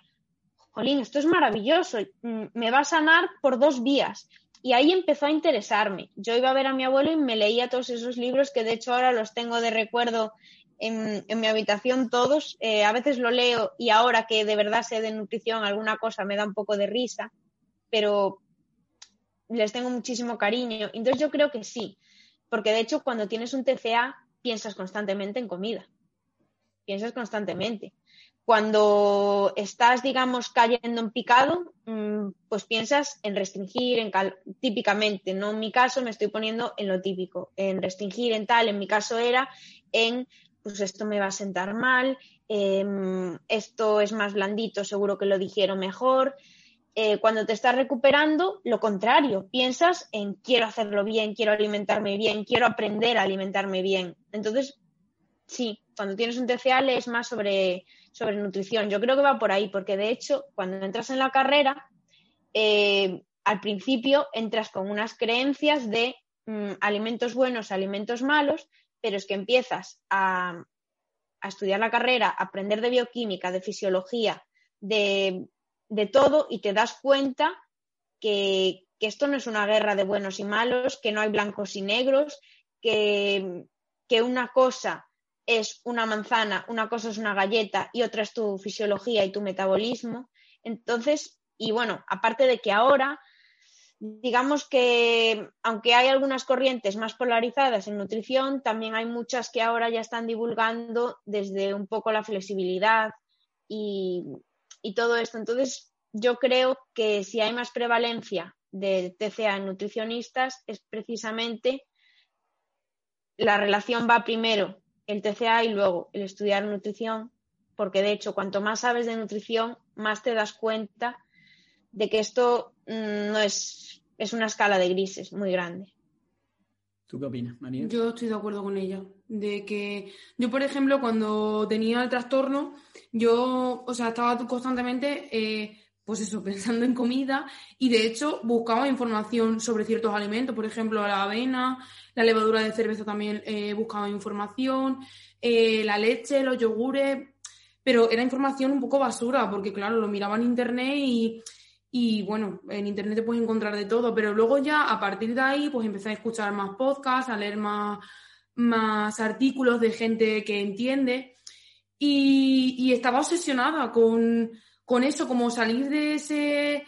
jolín, esto es maravilloso, me va a sanar por dos vías. Y ahí empezó a interesarme. Yo iba a ver a mi abuelo y me leía todos esos libros que de hecho ahora los tengo de recuerdo en, en mi habitación todos. Eh, a veces lo leo y ahora que de verdad sé de nutrición alguna cosa me da un poco de risa, pero les tengo muchísimo cariño. Entonces yo creo que sí, porque de hecho cuando tienes un TCA piensas constantemente en comida. Piensas constantemente. Cuando estás, digamos, cayendo en picado, mm, pues piensas en restringir, en cal- típicamente, no en mi caso, me estoy poniendo en lo típico, en restringir, en tal, en mi caso era en, pues esto me va a sentar mal, em, esto es más blandito, seguro que lo digiero mejor. Eh, cuando te estás recuperando, lo contrario, piensas en quiero hacerlo bien, quiero alimentarme bien, quiero aprender a alimentarme bien. Entonces, sí, cuando tienes un TCA lees más sobre, sobre nutrición. Yo creo que va por ahí, porque de hecho, cuando entras en la carrera, eh, al principio entras con unas creencias de mm, alimentos buenos, alimentos malos, pero es que empiezas a estudiar la carrera, a aprender de bioquímica, de fisiología, de, de todo, y te das cuenta que, esto no es una guerra de buenos y malos, que no hay blancos y negros, que, que una cosa es una manzana, una cosa es una galleta y otra es tu fisiología y tu metabolismo. Entonces, y bueno, aparte de que ahora, digamos que aunque hay algunas corrientes más polarizadas en nutrición, también hay muchas que ahora ya están divulgando desde un poco la flexibilidad y, y todo esto. Entonces, yo creo que si hay más prevalencia de TCA en nutricionistas es precisamente la relación va primero el TCA y luego el estudiar nutrición, porque de hecho cuanto más sabes de nutrición, más te das cuenta de que esto mm, no es, es una escala de grises muy grande. ¿Tú qué opinas, María? Yo estoy de acuerdo con ella. De que yo, por ejemplo, cuando tenía el trastorno, yo, o sea, estaba constantemente, eh, pues eso, pensando en comida y de hecho buscaba información sobre ciertos alimentos, por ejemplo, la avena, la levadura de cerveza también eh, buscaba información, eh, la leche, los yogures, pero era información un poco basura, porque claro, lo miraba en internet y, Y bueno, en internet te puedes encontrar de todo, pero luego ya a partir de ahí, pues empecé a escuchar más podcasts, a leer más, más artículos de gente que entiende. Y, estaba obsesionada con, con, eso, como salir de, ese,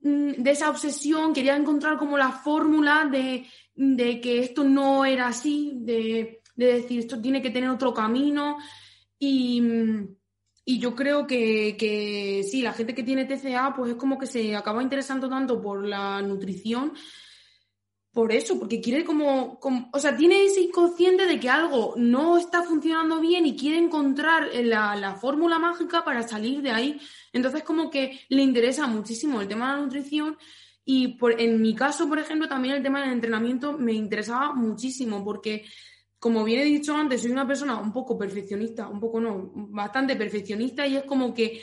mm, de esa obsesión, quería encontrar como la fórmula de, de que esto no era así, de, de, decir esto tiene que tener otro camino. Y, y yo creo que, que, sí, la gente que tiene TCA, pues es como que se acaba interesando tanto por la nutrición, por eso, porque quiere como, o sea, tiene ese inconsciente de que algo no está funcionando bien y quiere encontrar la, la fórmula mágica para salir de ahí. Entonces, como que le interesa muchísimo el tema de la nutrición y por, en mi caso, por ejemplo, también el tema del entrenamiento me interesaba muchísimo porque como bien he dicho antes, soy una persona un poco perfeccionista, un poco no, bastante perfeccionista y es como que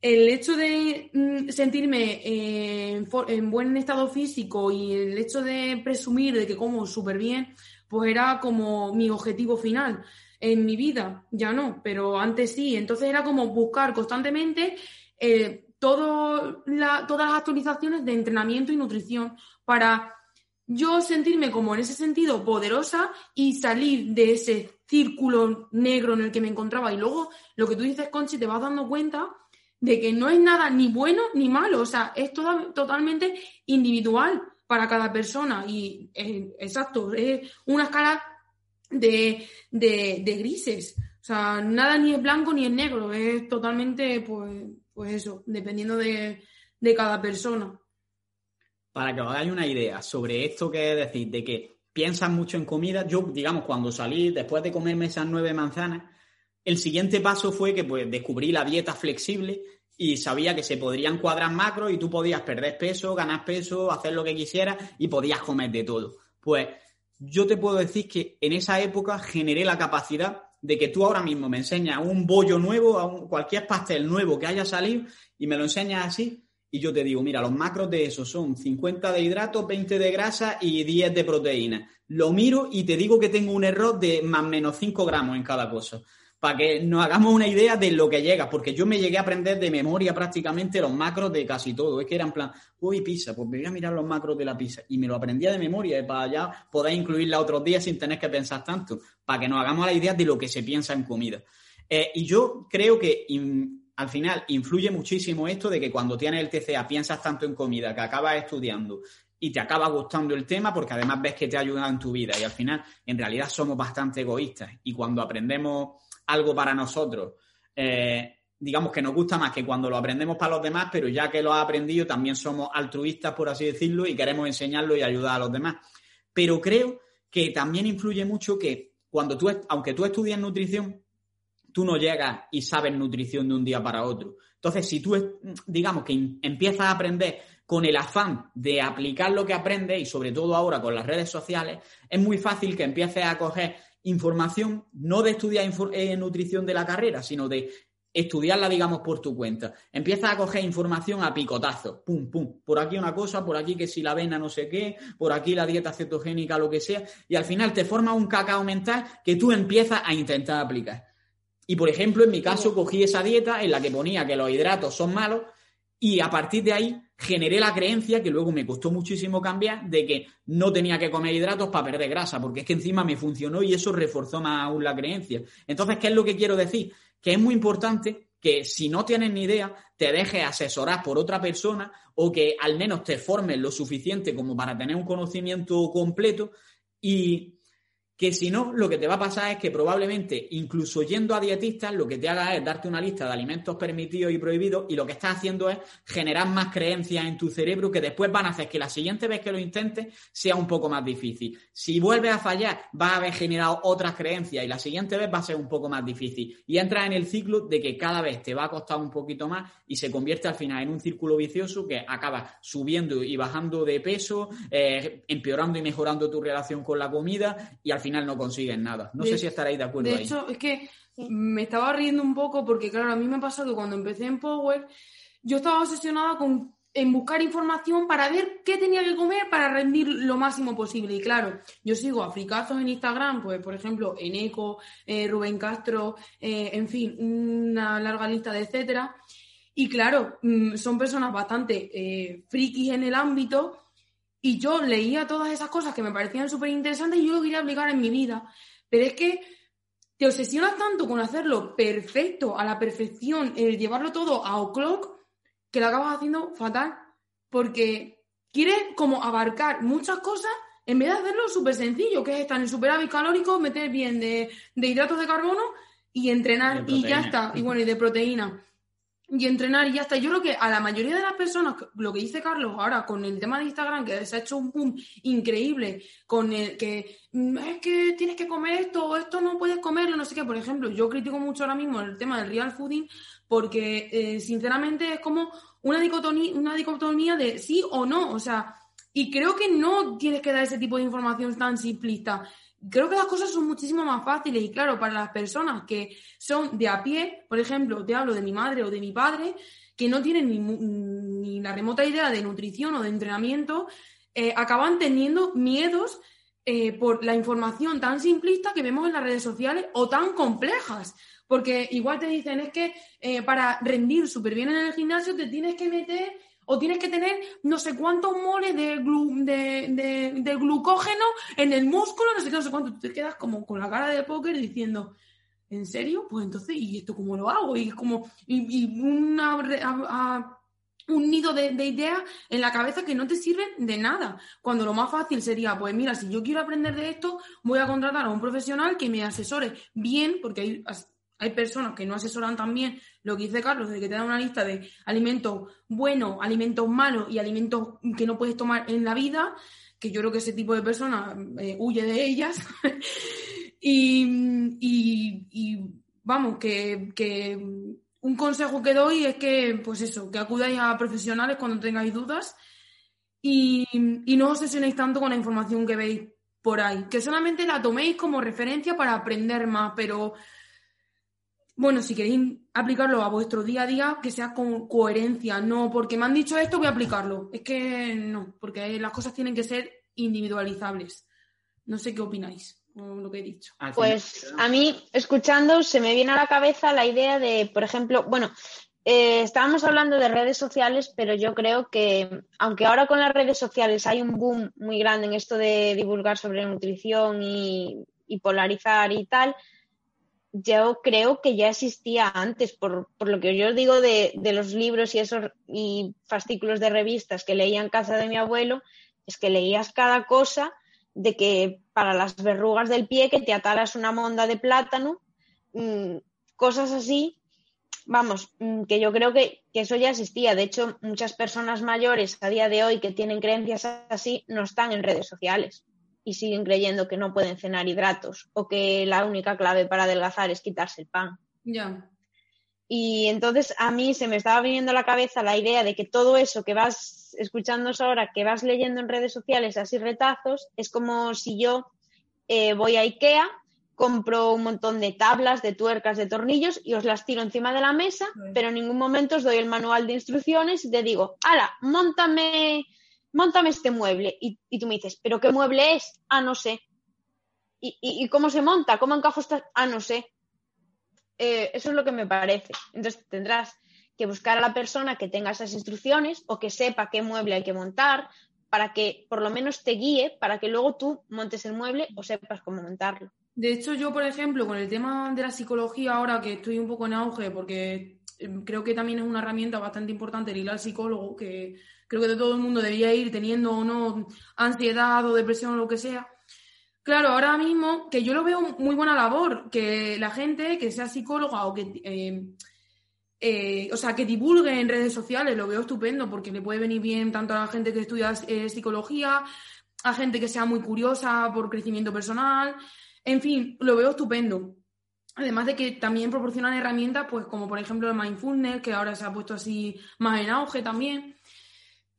el hecho de mm, sentirme eh, en, buen estado físico y el hecho de presumir de que como súper bien, pues era como mi objetivo final en mi vida. Ya no, pero antes sí. Entonces era como buscar constantemente eh, todas las actualizaciones de entrenamiento y nutrición para yo sentirme como en ese sentido poderosa y salir de ese círculo negro en el que me encontraba. Y luego lo que tú dices, Conchi, te vas dando cuenta de que no es nada ni bueno ni malo, o sea, es totalmente individual para cada persona. Y eh, exacto, es una escala de, grises. O sea, nada ni es blanco ni es negro, es totalmente, pues, pues eso, dependiendo de, de cada persona para que os hagáis una idea sobre esto que decir, de que piensas mucho en comida, yo, digamos, cuando salí, después de comerme esas nueve manzanas, el siguiente paso fue que pues descubrí la dieta flexible y sabía que se podrían cuadrar macros y tú podías perder peso, ganar peso, hacer lo que quisieras y podías comer de todo. Pues yo te puedo decir que en esa época generé la capacidad de que tú ahora mismo me enseñas un bollo nuevo, a cualquier pastel nuevo que haya salido y me lo enseñas así y yo te digo, mira, los macros de eso son 50 de hidratos, 20 de grasa y 10 de proteína. Lo miro y te digo que tengo un error de más menos 5 gramos en cada cosa. Para que nos hagamos una idea de lo que llega, porque yo me llegué a aprender de memoria prácticamente los macros de casi todo. Es que era en plan, uy, pizza, pues me voy a mirar los macros de la pizza. Y me lo aprendía de memoria, para ya poder incluirla otros días sin tener que pensar tanto, para que nos hagamos la idea de lo que se piensa en comida. Eh, y yo creo que al final influye muchísimo esto de que cuando tienes el TCA piensas tanto en comida que acabas estudiando y te acaba gustando el tema porque además ves que te ayuda en tu vida y al final en realidad somos bastante egoístas y cuando aprendemos algo para nosotros, eh, digamos que nos gusta más que cuando lo aprendemos para los demás, pero ya que lo has aprendido también somos altruistas, por así decirlo, y queremos enseñarlo y ayudar a los demás. Pero creo que también influye mucho que cuando tú, aunque tú estudias nutrición, tú no llegas y sabes nutrición de un día para otro. Entonces, si tú, digamos, que empiezas a aprender con el afán de aplicar lo que aprendes y sobre todo ahora con las redes sociales, es muy fácil que empieces a coger información, no de estudiar eh, nutrición de la carrera, sino de estudiarla, digamos, por tu cuenta. Empiezas a coger información a picotazo, pum, pum, por aquí una cosa, por aquí que si la avena no sé qué, por aquí la dieta cetogénica, lo que sea, y al final te forma un cacao mental que tú empiezas a intentar aplicar. Y por ejemplo, en mi caso, cogí esa dieta en la que ponía que los hidratos son malos y a partir de ahí generé la creencia, que luego me costó muchísimo cambiar, de que no tenía que comer hidratos para perder grasa, porque es que encima me funcionó y eso reforzó más aún la creencia. Entonces, ¿qué es lo que quiero decir? Que es muy importante que si no tienes ni idea, te dejes asesorar por otra persona o que al menos te formes lo suficiente como para tener un conocimiento completo y que si no, lo que te va a pasar es que probablemente, incluso yendo a dietistas, lo que te haga es darte una lista de alimentos permitidos y prohibidos y lo que estás haciendo es generar más creencias en tu cerebro que después van a hacer que la siguiente vez que lo intentes sea un poco más difícil. Si vuelves a fallar, vas a haber generado otras creencias y la siguiente vez va a ser un poco más difícil. Y entras en el ciclo de que cada vez te va a costar un poquito más y se convierte al final en un círculo vicioso que acaba subiendo y bajando de peso, eh, empeorando y mejorando tu relación con la comida y al final final no consiguen nada. No sé si estaréis de acuerdo. De hecho, es que me estaba riendo un poco porque, claro, a mí me pasó que cuando empecé en Power, yo estaba obsesionada con en buscar información para ver qué tenía que comer para rendir lo máximo posible. Y claro, yo sigo a fricazos en Instagram, pues por ejemplo, Eneco, eh, Rubén Castro, eh, en fin, una larga lista de etcétera. Y claro, mm, son personas bastante eh, frikis en el ámbito y yo leía todas esas cosas que me parecían súper interesantes y yo lo quería aplicar en mi vida. Pero es que te obsesionas tanto con hacerlo perfecto, a la perfección, el llevarlo todo a o'clock, que lo acabas haciendo fatal. Porque quieres como abarcar muchas cosas en vez de hacerlo súper sencillo, que es estar en superávit calórico, meter bien de, de hidratos de carbono y entrenar y ya está. Y bueno, y de proteína y entrenar y ya está. Yo creo que a la mayoría de las personas, lo que dice Carlos ahora con el tema de Instagram, que se ha hecho un boom increíble, con el que mm, es que tienes que comer esto o esto no puedes comerlo, no sé qué. Por ejemplo, yo critico mucho ahora mismo el tema del real fooding porque eh, sinceramente es como una dicotomía, una dicotomía de sí o no. O sea, y creo que no tienes que dar ese tipo de información tan simplista creo que las cosas son muchísimo más fáciles y claro, para las personas que son de a pie, por ejemplo, te hablo de mi madre o de mi padre, que no tienen ni, la remota idea de nutrición o de entrenamiento, eh, acaban teniendo miedos eh, por la información tan simplista que vemos en las redes sociales o tan complejas. Porque igual te dicen es que eh, para rendir súper bien en el gimnasio te tienes que meter o tienes que tener no sé cuántos moles de, de, glucógeno en el músculo, no sé qué, no sé cuánto. Tú te quedas como con la cara de póker diciendo, ¿en serio? Pues entonces, ¿y esto cómo lo hago? Y es como, y, una, un nido de, de, ideas en la cabeza que no te sirven de nada. Cuando lo más fácil sería, pues mira, si yo quiero aprender de esto, voy a contratar a un profesional que me asesore bien, porque hay hay personas que no asesoran también lo que dice Carlos, de que te da una lista de alimentos buenos, alimentos malos y alimentos que no puedes tomar en la vida, que yo creo que ese tipo de personas eh, huye de ellas. y, vamos, que, un consejo que doy es que, pues eso, que acudáis a profesionales cuando tengáis dudas y, y no os obsesionéis tanto con la información que veis por ahí, que solamente la toméis como referencia para aprender más, pero bueno, si queréis aplicarlo a vuestro día a día, que sea con coherencia, no porque me han dicho esto, voy a aplicarlo. Es que no, porque las cosas tienen que ser individualizables. No sé qué opináis con lo que he dicho. Pues a mí, escuchando, se me viene a la cabeza la idea de, por ejemplo, bueno, eh, estábamos hablando de redes sociales, pero yo creo que, aunque ahora con las redes sociales hay un boom muy grande en esto de divulgar sobre nutrición y polarizar y tal, yo creo que ya existía antes, por, lo que yo os digo de, los libros y esos y fascículos de revistas que leía en casa de mi abuelo, es que leías cada cosa de que para las verrugas del pie que te ataras una monda de plátano, mm, cosas así, vamos, mm, que yo creo que, que, eso ya existía. De hecho, muchas personas mayores a día de hoy que tienen creencias así no están en redes sociales y siguen creyendo que no pueden cenar hidratos o que la única clave para adelgazar es quitarse el pan. Ya. Y entonces a mí se me estaba viniendo a la cabeza la idea de que todo eso que vas escuchando ahora, que vas leyendo en redes sociales, así retazos, es como si yo eh, voy a Ikea, compro un montón de tablas, de tuercas, de tornillos y os las tiro encima de la mesa, pero en ningún momento os doy el manual de instrucciones y te digo, ala, montame montame este mueble. Y, tú me dices, ¿pero qué mueble es? Ah, no sé. ¿Y, cómo se monta? ¿Cómo encajo esta? Ah, no sé. Eh, eso es lo que me parece. Entonces tendrás que buscar a la persona que tenga esas instrucciones o que sepa qué mueble hay que montar para que por lo menos te guíe para que luego tú montes el mueble o sepas cómo montarlo. De hecho, yo, por ejemplo, con el tema de la psicología, ahora que estoy un poco en auge, porque eh, creo que también es una herramienta bastante importante el ir al psicólogo, que creo que todo el mundo debía ir teniendo o no ansiedad o depresión o lo que sea. Claro, ahora mismo que yo lo veo muy buena labor, que la gente que sea psicóloga o que, eh, eh, o sea, que divulgue en redes sociales, lo veo estupendo porque le puede venir bien tanto a la gente que estudia eh, psicología, a gente que sea muy curiosa por crecimiento personal, en fin, lo veo estupendo. Además de que también proporcionan herramientas, pues como por ejemplo el mindfulness, que ahora se ha puesto así más en auge también.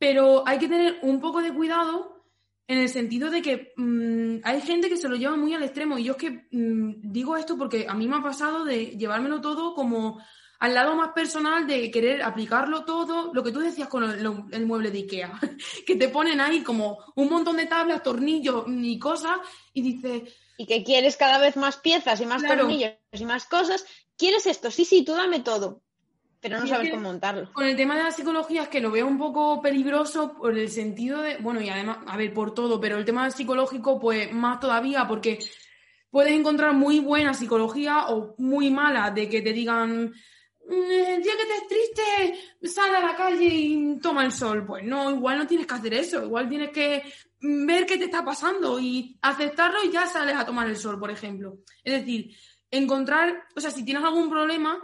Pero hay que tener un poco de cuidado en el sentido de que mm, hay gente que se lo lleva muy al extremo. Y yo es que mm, digo esto porque a mí me ha pasado de llevármelo todo como al lado más personal de querer aplicarlo todo, lo que tú decías con el, mueble de Ikea, que te ponen ahí como un montón de tablas, tornillos y cosas, y dices... Y que quieres cada vez más piezas y más tornillos y más cosas. ¿Quieres esto? Sí, sí, tú dame todo. Pero no sabes cómo montarlo. Con el tema de la psicología es que lo veo un poco peligroso por el sentido de, bueno, y además, a ver, por todo, pero el tema psicológico, pues más todavía, porque puedes encontrar muy buena psicología o muy mala de que te digan, mm, el día que estés triste, sal a la calle y toma el sol. Pues no, igual no tienes que hacer eso, igual tienes que ver qué te está pasando y aceptarlo y ya sales a tomar el sol, por ejemplo. Es decir, encontrar, o sea, si tienes algún problema,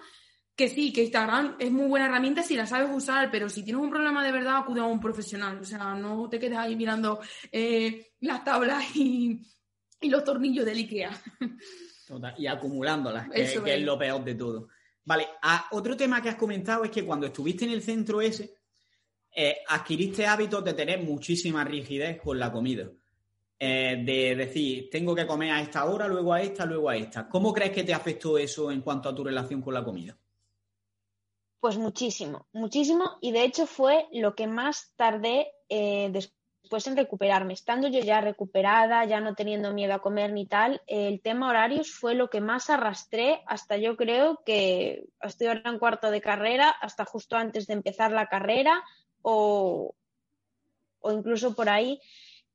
que sí, que Instagram es muy buena herramienta si la sabes usar, pero si tienes un problema de verdad, acude a un profesional. O sea, no te quedes ahí mirando eh, las tablas y, los tornillos del IKEA. Total, y acumulándolas, que, es. lo peor de todo. Vale, otro tema que has comentado es que cuando estuviste en el centro ese, eh, adquiriste hábitos de tener muchísima rigidez con la comida. Eh, de decir, tengo que comer a esta hora, luego a esta, luego a esta. ¿Cómo crees que te afectó eso en cuanto a tu relación con la comida? Pues muchísimo, muchísimo. Y de hecho fue lo que más tardé eh, después en recuperarme. Estando yo ya recuperada, ya no teniendo miedo a comer ni tal, el tema horarios fue lo que más arrastré hasta yo creo que estoy ahora en cuarto de carrera, hasta justo antes de empezar la carrera o, incluso por ahí,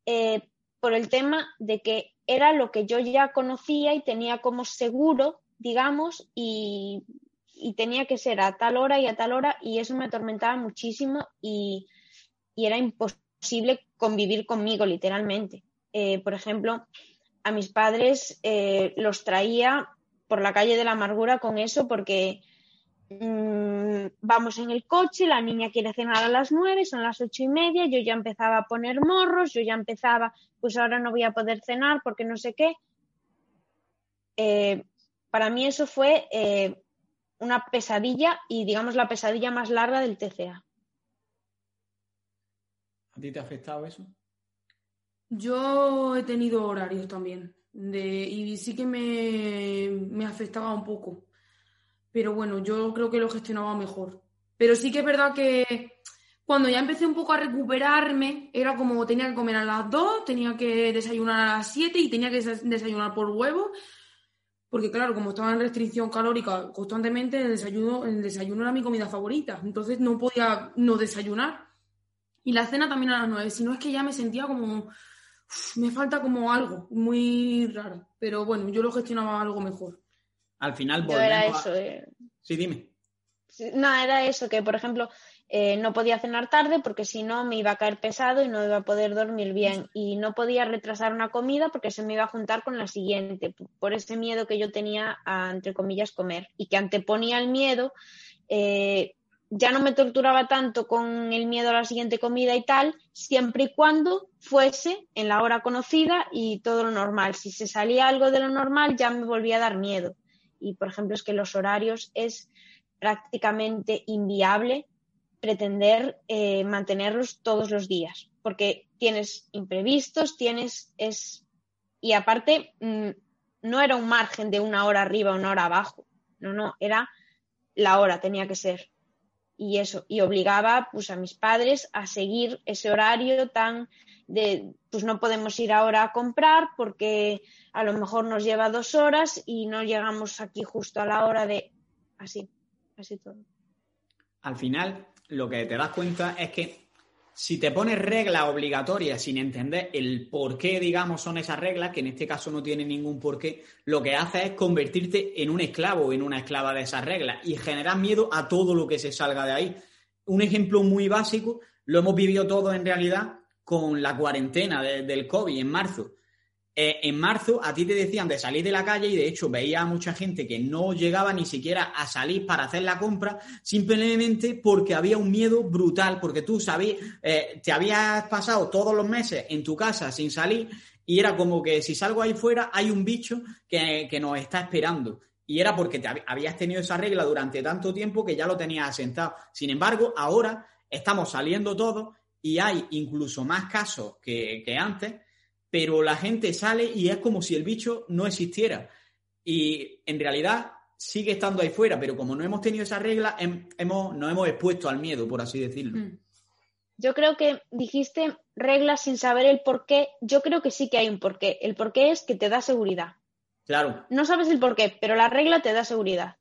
eh, por el tema de que era lo que yo ya conocía y tenía como seguro, digamos, y y tenía que ser a tal hora y a tal hora y eso me atormentaba muchísimo y, era imposible convivir conmigo literalmente. Eh, por ejemplo, a mis padres eh, los traía por la calle de la amargura con eso porque mm, vamos en el coche, la niña quiere cenar a las nueve, son las ocho y media, yo ya empezaba a poner morros, yo ya empezaba, pues ahora no voy a poder cenar porque no sé qué. Eh, para mí eso fue una pesadilla y digamos la pesadilla más larga del TCA. ¿A ti te ha afectado eso? Yo he tenido horarios también y sí que me, me afectaba un poco. Pero bueno, yo creo que lo gestionaba mejor. Pero sí que es verdad que cuando ya empecé un poco a recuperarme, era como tenía que comer a las 2, tenía que desayunar a las 7 y tenía que desayunar por huevo porque claro, como estaba en restricción calórica constantemente, el desayuno, el desayuno era mi comida favorita, entonces no podía no desayunar. Y la cena también a las nueve, si no es que ya me sentía como, me falta como algo muy raro, pero bueno, yo lo gestionaba algo mejor. Al final volvemos era eso, eh. Sí, dime. No, era eso, que por ejemplo, eh, no podía cenar tarde porque si no me iba a caer pesado y no iba a poder dormir bien. Y no podía retrasar una comida porque se me iba a juntar con la siguiente, por ese miedo que yo tenía a, entre comillas, comer. Y que anteponía el miedo, eh, ya no me torturaba tanto con el miedo a la siguiente comida y tal, siempre y cuando fuese en la hora conocida y todo lo normal. Si se salía algo de lo normal, ya me volvía a dar miedo. Y, por ejemplo, es que los horarios es prácticamente inviable pretender eh, mantenerlos todos los días, porque tienes imprevistos, tienes es y aparte mm, no era un margen de una hora arriba una hora abajo, no, no, era la hora tenía que ser. Y eso y obligaba pues a mis padres a seguir ese horario tan de pues no podemos ir ahora a comprar porque a lo mejor nos lleva dos horas y no llegamos aquí justo a la hora de así así todo. Al final lo que te das cuenta es que si te pones reglas obligatorias sin entender el por qué, digamos, son esas reglas, que en este caso no tienen ningún porqué, lo que hace es convertirte en un esclavo o en una esclava de esas reglas y generar miedo a todo lo que se salga de ahí. Un ejemplo muy básico, lo hemos vivido todos en realidad con la cuarentena del COVID en marzo. Eh, en marzo a ti te decían de salir de la calle y de hecho veía a mucha gente que no llegaba ni siquiera a salir para hacer la compra simplemente porque había un miedo brutal, porque tú sabías, eh, te habías pasado todos los meses en tu casa sin salir y era como que si salgo ahí fuera hay un bicho que, que nos está esperando. Y era porque te habías tenido esa regla durante tanto tiempo que ya lo tenías asentado. Sin embargo, ahora estamos saliendo todos y hay incluso más casos que, que antes pero la gente sale y es como si el bicho no existiera. Y en realidad sigue estando ahí fuera, pero como no hemos tenido esa regla, hemos, nos hemos expuesto al miedo, por así decirlo. Mm. Yo creo que dijiste reglas sin saber el por qué. Yo creo que sí que hay un porqué. El porqué es que te da seguridad. Claro. No sabes el porqué, pero la regla te da seguridad.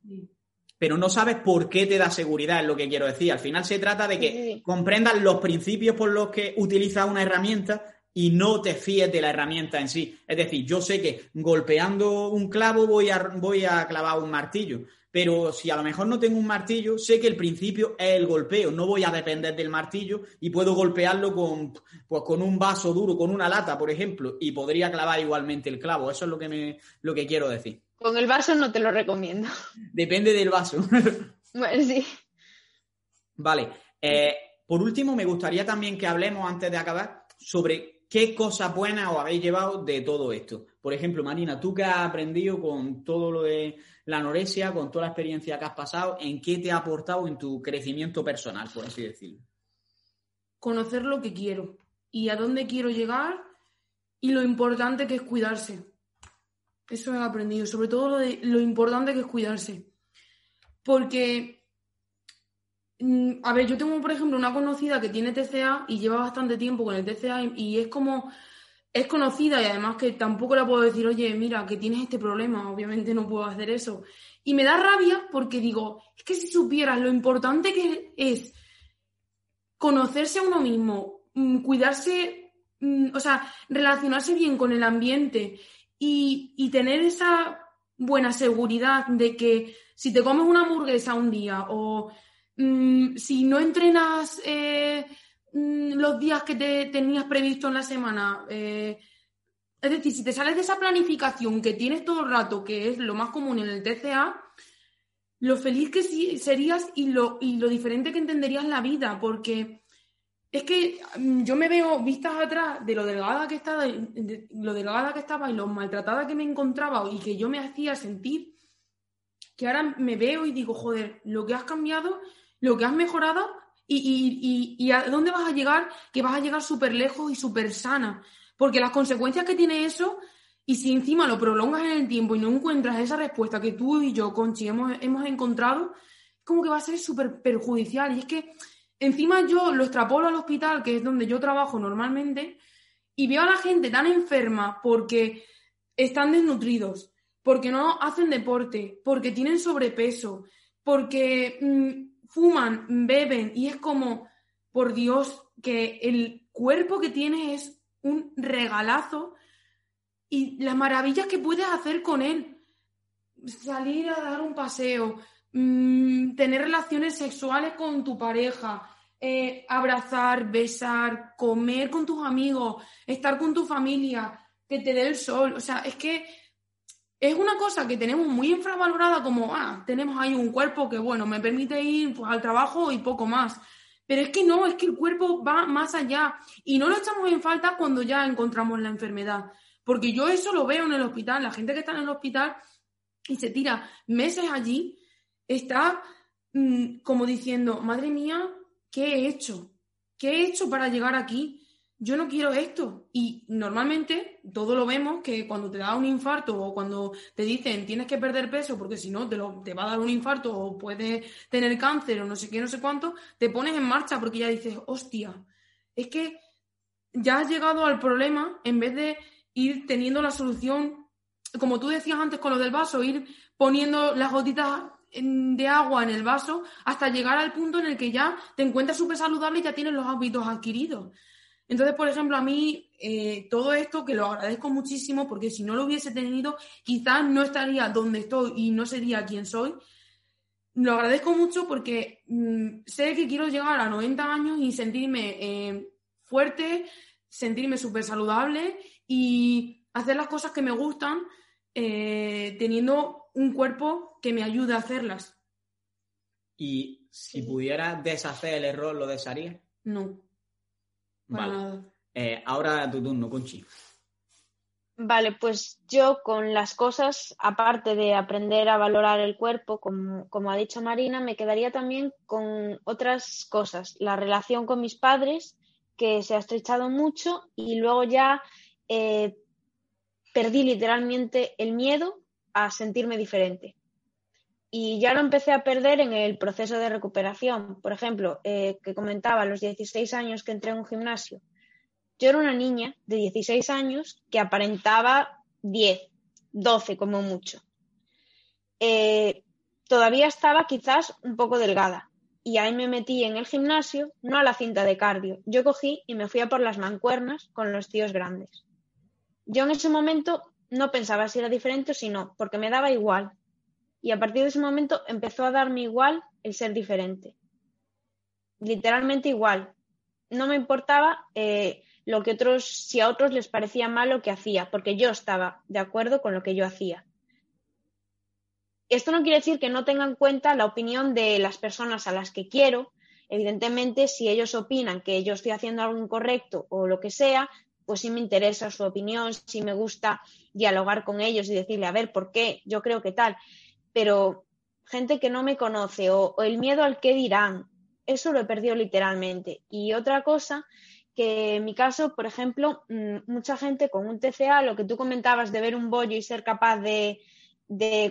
pero no sabes por qué te da seguridad, es lo que quiero decir. Al final se trata de que comprendas los principios por los que utilizas una herramienta y no te fíes de la herramienta en sí. Es decir, yo sé que golpeando un clavo voy a, voy a clavar un martillo, pero si a lo mejor no tengo un martillo, sé que el principio es el golpeo, no voy a depender del martillo y puedo golpearlo con, pues, con un vaso duro, con una lata, por ejemplo, y podría clavar igualmente el clavo. Eso es lo que, me, lo que quiero decir. Con el vaso no te lo recomiendo. Depende del vaso. Bueno, sí. Vale. Eh, por último, me gustaría también que hablemos, antes de acabar, sobre qué cosas buenas os habéis llevado de todo esto. Por ejemplo, Marina, tú que has aprendido con todo lo de la anorexia, con toda la experiencia que has pasado, ¿en qué te ha aportado en tu crecimiento personal, por así decirlo? Conocer lo que quiero y a dónde quiero llegar y lo importante que es cuidarse. Eso he aprendido, sobre todo lo, importante que es cuidarse. Porque, a ver, yo tengo, por ejemplo, una conocida que tiene TCA y lleva bastante tiempo con el TCA y, es como, es conocida y además que tampoco la puedo decir, oye, mira, que tienes este problema, obviamente no puedo hacer eso. Y me da rabia porque digo, es que si supieras lo importante que es conocerse a uno mismo, mm, cuidarse, mm, o sea, relacionarse bien con el ambiente y, tener esa buena seguridad de que si te comes una hamburguesa un día o mm, si no entrenas eh, mm, los días que te tenías previsto en la semana, eh, es decir, si te sales de esa planificación que tienes todo el rato, que es lo más común en el TCA, lo feliz que serías y lo, y lo diferente que entenderías la vida, porque es que mm, yo me veo vistas atrás de lo delgada que estaba, lo delgada que estaba y lo maltratada que me encontraba y que yo me hacía sentir, que ahora me veo y digo, joder, lo que has cambiado, lo que has mejorado y, y, a dónde vas a llegar, que vas a llegar súper lejos y súper sana. Porque las consecuencias que tiene eso, y si encima lo prolongas en el tiempo y no encuentras esa respuesta que tú y yo, Conchi, hemos, hemos encontrado, como que va a ser súper perjudicial. Y es que Encima yo lo extrapolo al hospital, que es donde yo trabajo normalmente, y veo a la gente tan enferma porque están desnutridos, porque no hacen deporte, porque tienen sobrepeso, porque mm, fuman, beben, y es como, por Dios, que el cuerpo que tienes es un regalazo y las maravillas que puedes hacer con él. Salir a dar un paseo, mm, tener relaciones sexuales con tu pareja, eh, abrazar, besar, comer con tus amigos, estar con tu familia, que te dé el sol. O sea, es que es una cosa que tenemos muy infravalorada como, ah, tenemos ahí un cuerpo que, bueno, me permite ir pues, al trabajo y poco más. Pero es que no, es que el cuerpo va más allá y no lo echamos en falta cuando ya encontramos la enfermedad. Porque yo eso lo veo en el hospital, la gente que está en el hospital y se tira meses allí, está mm, como diciendo, madre mía, ¿qué he hecho? ¿Qué he hecho para llegar aquí? Yo no quiero esto. Y normalmente todo lo vemos que cuando te da un infarto o cuando te dicen tienes que perder peso porque si no te, te va a dar un infarto o puedes tener cáncer o no sé qué, no sé cuánto, te pones en marcha porque ya dices, hostia, es que ya has llegado al problema en vez de ir teniendo la solución, como tú decías antes con lo del vaso, ir poniendo las gotitas de agua en el vaso hasta llegar al punto en el que ya te encuentras súper saludable y ya tienes los hábitos adquiridos. Entonces, por ejemplo, a mí eh, todo esto, que lo agradezco muchísimo, porque si no lo hubiese tenido, quizás no estaría donde estoy y no sería quien soy. Lo agradezco mucho porque mm, sé que quiero llegar a 90 años y sentirme eh, fuerte, sentirme súper saludable y hacer las cosas que me gustan, eh, teniendo un cuerpo que me ayude a hacerlas. ¿Y si pudiera deshacer el error, lo desharía? No. Vale. Eh, ahora tu turno, Conchi. Vale, pues yo con las cosas, aparte de aprender a valorar el cuerpo, como, como, ha dicho Marina, me quedaría también con otras cosas. La relación con mis padres, que se ha estrechado mucho, y luego ya eh, perdí literalmente el miedo a sentirme diferente. Y ya lo empecé a perder en el proceso de recuperación. Por ejemplo, eh, que comentaba a los 16 años que entré en un gimnasio. Yo era una niña de 16 años que aparentaba 10, 12 como mucho. Eh, todavía estaba quizás un poco delgada. Y ahí me metí en el gimnasio, no a la cinta de cardio. Yo cogí y me fui a por las mancuernas con los tíos grandes. Yo en ese momento no pensaba si era diferente o si no, porque me daba igual. Y a partir de ese momento empezó a darme igual el ser diferente. Literalmente igual. No me importaba eh, lo que otros, si a otros les parecía mal lo que hacía, porque yo estaba de acuerdo con lo que yo hacía. Esto no quiere decir que no tenga en cuenta la opinión de las personas a las que quiero. Evidentemente, si ellos opinan que yo estoy haciendo algo incorrecto o lo que sea, pues sí me interesa su opinión, sí me gusta dialogar con ellos y decirle, a ver, ¿por qué? Yo creo que tal. Pero gente que no me conoce o, el miedo al qué dirán, eso lo he perdido literalmente. Y otra cosa que en mi caso, por ejemplo, mm, mucha gente con un TCA, lo que tú comentabas de ver un bollo y ser capaz de,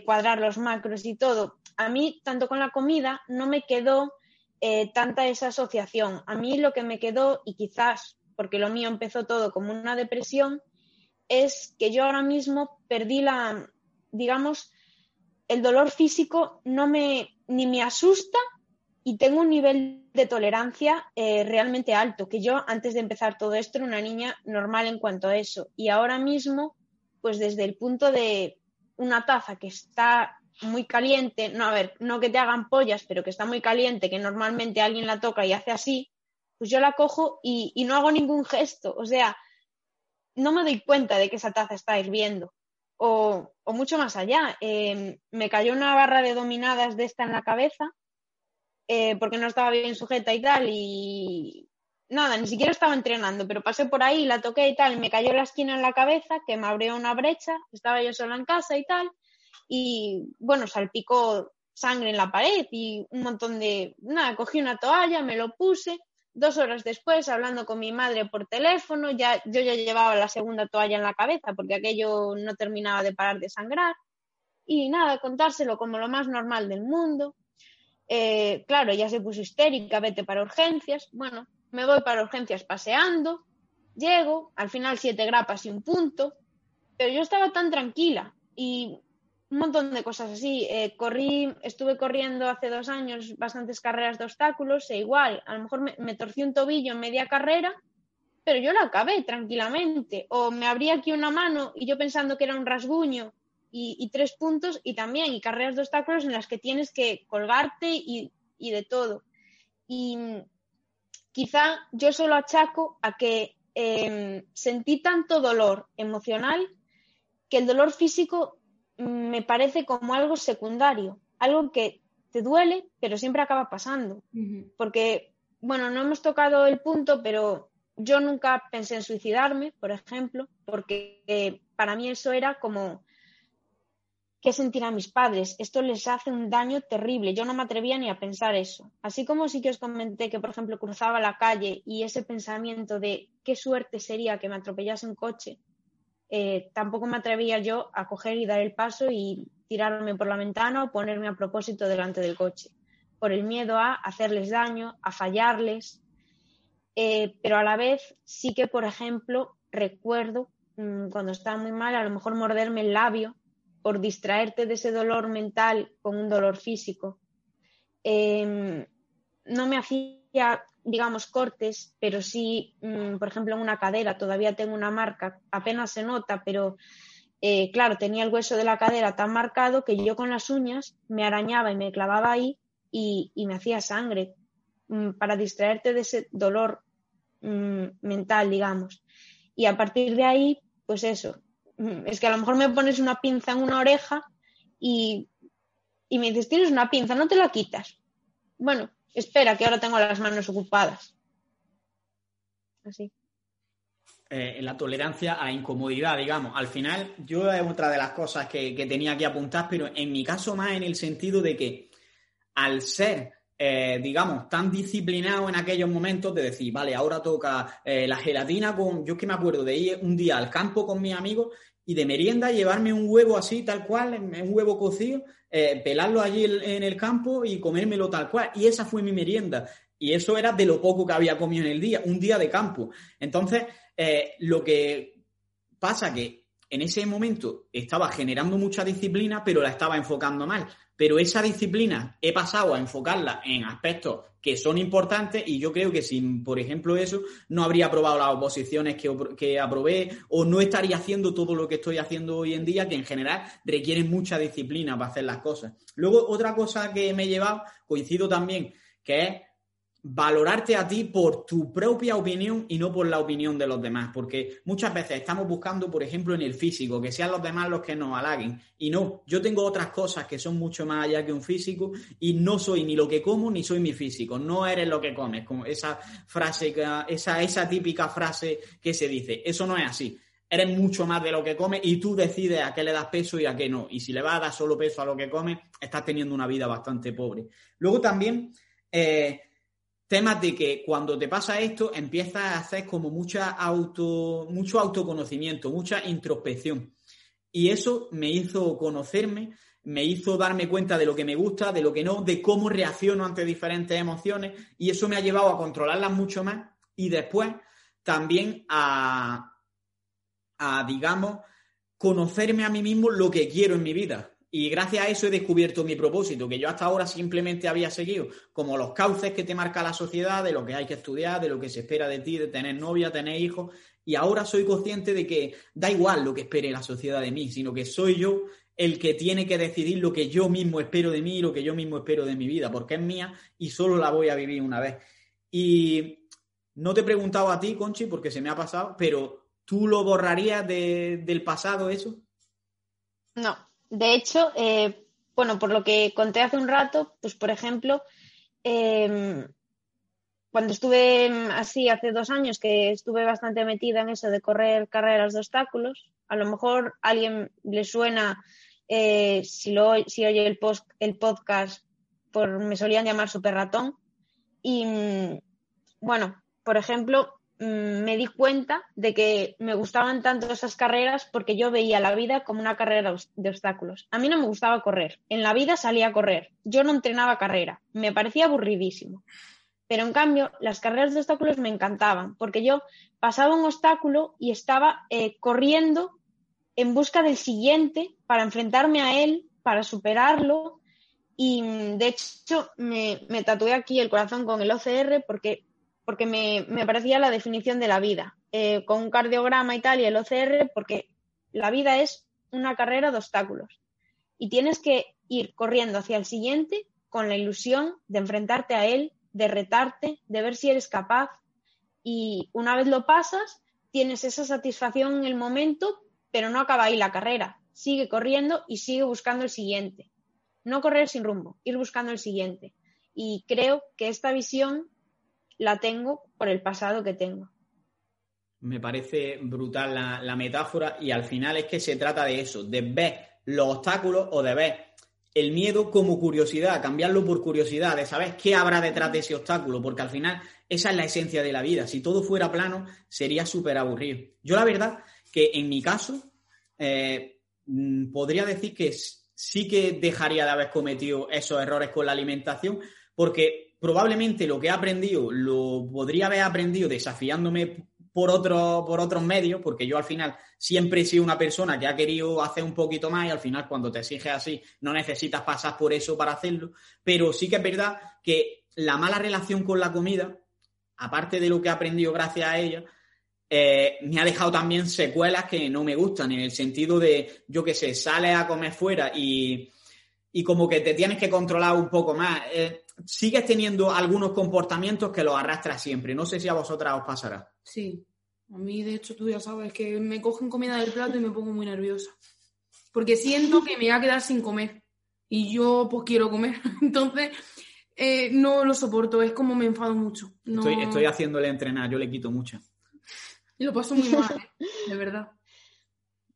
cuadrar los macros y todo, a mí, tanto con la comida, no me quedó eh, tanta esa asociación. A mí lo que me quedó, y quizás porque lo mío empezó todo como una depresión, es que yo ahora mismo perdí la, digamos, el dolor físico no me, ni me asusta y tengo un nivel de tolerancia eh, realmente alto, que yo antes de empezar todo esto era una niña normal en cuanto a eso. Y ahora mismo, pues desde el punto de una taza que está muy caliente, no, a ver, no que te hagan pollas, pero que está muy caliente, que normalmente alguien la toca y hace así, pues yo la cojo y, no hago ningún gesto. O sea, no me doy cuenta de que esa taza está hirviendo. O, mucho más allá, eh, me cayó una barra de dominadas de esta en la cabeza eh, porque no estaba bien sujeta y tal, y nada, ni siquiera estaba entrenando, pero pasé por ahí, la toqué y tal, me cayó la esquina en la cabeza, que me abrió una brecha, estaba yo sola en casa y tal, y bueno, salpicó sangre en la pared y un montón de, nada, cogí una toalla, me lo puse, dos horas después, hablando con mi madre por teléfono, ya, yo ya llevaba la segunda toalla en la cabeza porque aquello no terminaba de parar de sangrar. Y nada, contárselo como lo más normal del mundo. Eh, claro, ya se puso histérica, vete para urgencias. Bueno, me voy para urgencias paseando, llego, al final siete grapas y un punto, pero yo estaba tan tranquila y un montón de cosas así. Eh, corrí, estuve corriendo hace dos años bastantes carreras de obstáculos e igual, a lo mejor me, torcí un tobillo en media carrera, pero yo la acabé tranquilamente. O me abría aquí una mano y yo pensando que era un rasguño y, tres puntos y también y carreras de obstáculos en las que tienes que colgarte y, de todo. Y quizá yo solo achaco a que em, sentí tanto dolor emocional que el dolor físico me parece como algo secundario, algo que te duele, pero siempre acaba pasando. Porque, bueno, no hemos tocado el punto, pero yo nunca pensé en suicidarme, por ejemplo, porque eh, para mí eso era como ¿Qué sentirán mis padres? Esto les hace un daño terrible. Yo no me atrevía ni a pensar eso. Así como sí que os comenté que, por ejemplo, cruzaba la calle y ese pensamiento de qué suerte sería que me atropellase un coche, eh, tampoco me atrevía yo a coger y dar el paso y tirarme por la ventana o ponerme a propósito delante del coche, por el miedo a hacerles daño, a fallarles. Eh, pero a la vez sí que, por ejemplo, recuerdo mm, cuando estaba muy mal, a lo mejor morderme el labio por distraerte de ese dolor mental con un dolor físico. Em, no me hacía, digamos, cortes, pero sí, mm, por ejemplo, en una cadera todavía tengo una marca, apenas se nota, pero eh, claro, tenía el hueso de la cadera tan marcado que yo con las uñas me arañaba y me clavaba ahí y, me hacía sangre mm, para distraerte de ese dolor mm, mental, digamos. Y a partir de ahí, pues eso, es que a lo mejor me pones una pinza en una oreja y, me dices, tienes una pinza, no te la quitas. Bueno, espera, que ahora tengo las manos ocupadas. Así. Eh, la tolerancia a incomodidad, digamos. Al final, yo es otra de las cosas que, tenía que apuntar, pero en mi caso más en el sentido de que al ser, eh, digamos, tan disciplinado en aquellos momentos de decir, vale, ahora toca eh, la gelatina con, yo es que me acuerdo de ir un día al campo con mis amigos y de merienda llevarme un huevo así, tal cual, un huevo cocido, eh, pelarlo allí en el campo y comérmelo tal cual. Y esa fue mi merienda. Y eso era de lo poco que había comido en el día, un día de campo. Entonces, eh, lo que pasa que en ese momento estaba generando mucha disciplina, pero la estaba enfocando mal. Pero esa disciplina he pasado a enfocarla en aspectos que son importantes y yo creo que sin, por ejemplo, eso, no habría aprobado las oposiciones que, que aprobé o no estaría haciendo todo lo que estoy haciendo hoy en día, que en general requieren mucha disciplina para hacer las cosas. Luego, otra cosa que me he llevado, coincido también, que es valorarte a ti por tu propia opinión y no por la opinión de los demás, porque muchas veces estamos buscando, por ejemplo, en el físico, que sean los demás los que nos halaguen, y no, yo tengo otras cosas que son mucho más allá que un físico y no soy ni lo que como ni soy mi físico, no eres lo que comes, como esa frase, esa, esa típica frase que se dice, eso no es así. Eres mucho más de lo que comes y tú decides a qué le das peso y a qué no. Y si le vas a dar solo peso a lo que comes, estás teniendo una vida bastante pobre. Luego también, eh, temas de que cuando te pasa esto empiezas a hacer como mucha auto, mucho autoconocimiento, mucha introspección. Y eso me hizo conocerme, me hizo darme cuenta de lo que me gusta, de lo que no, de cómo reacciono ante diferentes emociones y eso me ha llevado a controlarlas mucho más y después también a, a digamos, conocerme a mí mismo lo que quiero en mi vida. Y gracias a eso he descubierto mi propósito, que yo hasta ahora simplemente había seguido como los cauces que te marca la sociedad, de lo que hay que estudiar, de lo que se espera de ti, de tener novia, tener hijos. Y ahora soy consciente de que da igual lo que espere la sociedad de mí, sino que soy yo el que tiene que decidir lo que yo mismo espero de mí lo que yo mismo espero de mi vida, porque es mía y solo la voy a vivir una vez. Y no te he preguntado a ti, Conchi, porque se me ha pasado, pero ¿tú lo borrarías del pasado eso? No, de hecho, eh, bueno, por lo que conté hace un rato, pues por ejemplo, em, cuando estuve así hace dos años, que estuve bastante metida en eso de correr carreras de obstáculos, a lo mejor a alguien le suena, eh, si, lo, si oye el, post, el podcast, por, me solían llamar super ratón. Y mm, bueno, por ejemplo, me di cuenta de que me gustaban tanto esas carreras porque yo veía la vida como una carrera de obstáculos. A mí no me gustaba correr. En la vida salía a correr. Yo no entrenaba carrera. Me parecía aburridísimo. Pero en cambio, las carreras de obstáculos me encantaban porque yo pasaba un obstáculo y estaba eh, corriendo en busca del siguiente para enfrentarme a él, para superarlo. Y mm, de hecho, me, me tatué aquí el corazón con el OCR porque porque me, parecía la definición de la vida, eh, con un cardiograma y tal y el OCR, porque la vida es una carrera de obstáculos y tienes que ir corriendo hacia el siguiente con la ilusión de enfrentarte a él, de retarte, de ver si eres capaz y una vez lo pasas, tienes esa satisfacción en el momento, pero no acaba ahí la carrera. Sigue corriendo y sigue buscando el siguiente. No correr sin rumbo, ir buscando el siguiente. Y creo que esta visión la tengo por el pasado que tengo. Me parece brutal la, metáfora y al final es que se trata de eso, de ver los obstáculos o de ver el miedo como curiosidad, cambiarlo por curiosidad, de saber qué habrá detrás de ese obstáculo, porque al final esa es la esencia de la vida. Si todo fuera plano, sería súper aburrido. Yo la verdad que en mi caso eh, mm, podría decir que sí que dejaría de haber cometido esos errores con la alimentación, porque probablemente lo que he aprendido lo podría haber aprendido desafiándome por, otro, por otros medios, porque yo al final siempre he sido una persona que ha querido hacer un poquito más y al final cuando te exiges así no necesitas pasar por eso para hacerlo, pero sí que es verdad que la mala relación con la comida, aparte de lo que he aprendido gracias a ella, eh, me ha dejado también secuelas que no me gustan, en el sentido de, yo qué sé, sales a comer fuera y, y como que te tienes que controlar un poco más. Eh, sigues teniendo algunos comportamientos que los arrastras siempre. No sé si a vosotras os pasará. Sí, a mí de hecho tú ya sabes que me cogen comida del plato y me pongo muy nerviosa. Porque siento que me voy a quedar sin comer. Y yo pues quiero comer. Entonces eh, no lo soporto, es como me enfado mucho. Estoy, estoy haciéndole entrenar, yo le quito mucha. Y lo paso muy mal, ¿eh? de verdad.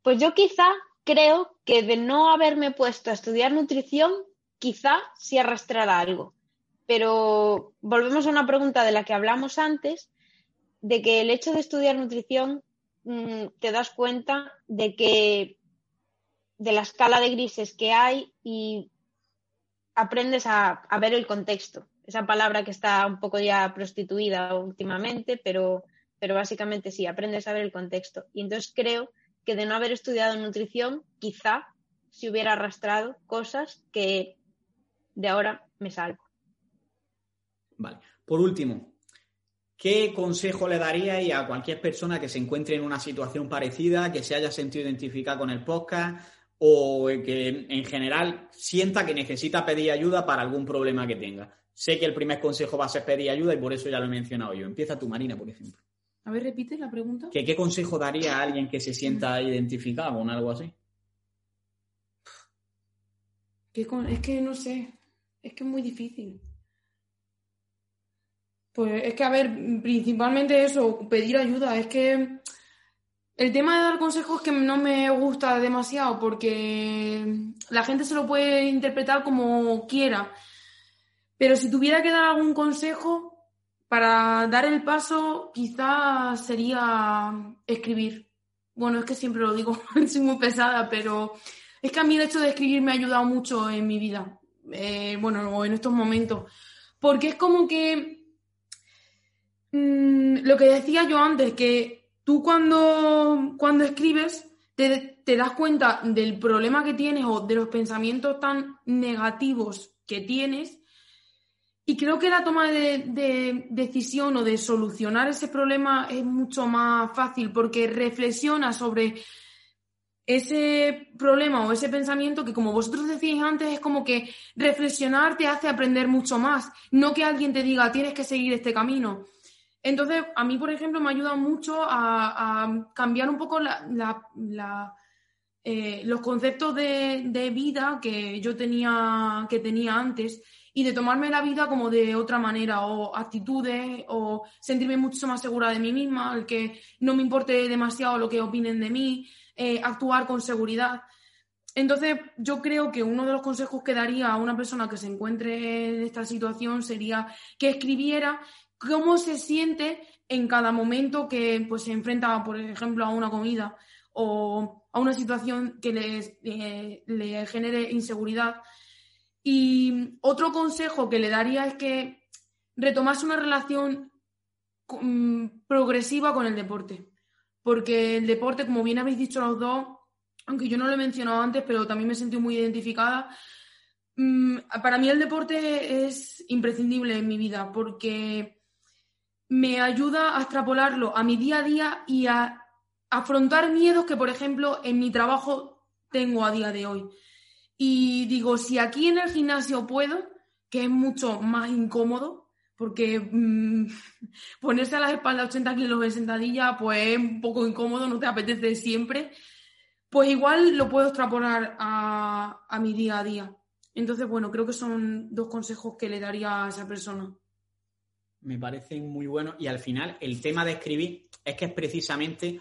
Pues yo quizá creo que de no haberme puesto a estudiar nutrición, quizá sí arrastrara algo. Pero volvemos a una pregunta de la que hablamos antes, de que el hecho de estudiar nutrición mm, te das cuenta de que de la escala de grises que hay y aprendes a, ver el contexto. Esa palabra que está un poco ya prostituida últimamente, pero, pero básicamente sí, aprendes a ver el contexto. Y entonces creo que de no haber estudiado nutrición, quizá se hubiera arrastrado cosas que de ahora me salgo. Vale. Por último, ¿qué consejo le daría a cualquier persona que se encuentre en una situación parecida, que se haya sentido identificada con el podcast o que en general sienta que necesita pedir ayuda para algún problema que tenga? Sé que el primer consejo va a ser pedir ayuda y por eso ya lo he mencionado yo. Empieza tú, Marina, por ejemplo. A ver, repite la pregunta. ¿Qué, consejo daría a alguien que se sienta identificado con algo así? es que no sé, es que es muy difícil. Pues es que, a ver, principalmente eso, pedir ayuda. Es que el tema de dar consejos que no me gusta demasiado porque la gente se lo puede interpretar como quiera. Pero si tuviera que dar algún consejo para dar el paso, quizás sería escribir. Bueno, es que siempre lo digo, soy muy pesada, pero es que a mí el hecho de escribir me ha ayudado mucho en mi vida. Eh, bueno, en estos momentos. Porque es como que mm, lo que decía yo antes, que tú cuando, cuando escribes te, das cuenta del problema que tienes o de los pensamientos tan negativos que tienes y creo que la toma de, decisión o de solucionar ese problema es mucho más fácil porque reflexiona sobre ese problema o ese pensamiento que, como vosotros decíais antes, es como que reflexionar te hace aprender mucho más, no que alguien te diga tienes que seguir este camino. Entonces, a mí, por ejemplo, me ayuda mucho a, cambiar un poco eh, los conceptos de, vida que yo tenía, que tenía antes y de tomarme la vida como de otra manera, o actitudes, o sentirme mucho más segura de mí misma, el que no me importe demasiado lo que opinen de mí, eh, actuar con seguridad. Entonces, yo creo que uno de los consejos que daría a una persona que se encuentre en esta situación sería que escribiera cómo se siente en cada momento que pues, se enfrenta, por ejemplo, a una comida o a una situación que eh, le genere inseguridad y otro consejo que le daría es que retomase una relación mm, progresiva con el deporte. Porque el deporte, como bien habéis dicho los dos, aunque yo no lo he mencionado antes, pero también me sentí muy identificada, mm, para mí el deporte es imprescindible en mi vida porque me ayuda a extrapolarlo a mi día a día y a afrontar miedos que, por ejemplo, en mi trabajo tengo a día de hoy. Y digo, si aquí en el gimnasio puedo, que es mucho más incómodo, porque mm, ponerse a la espalda 80 kilos en sentadilla, pues es un poco incómodo, no te apetece siempre, pues igual lo puedo extrapolar a, a mi día a día. Entonces, bueno, creo que son dos consejos que le daría a esa persona. Me parecen muy buenos y al final el tema de escribir es que es precisamente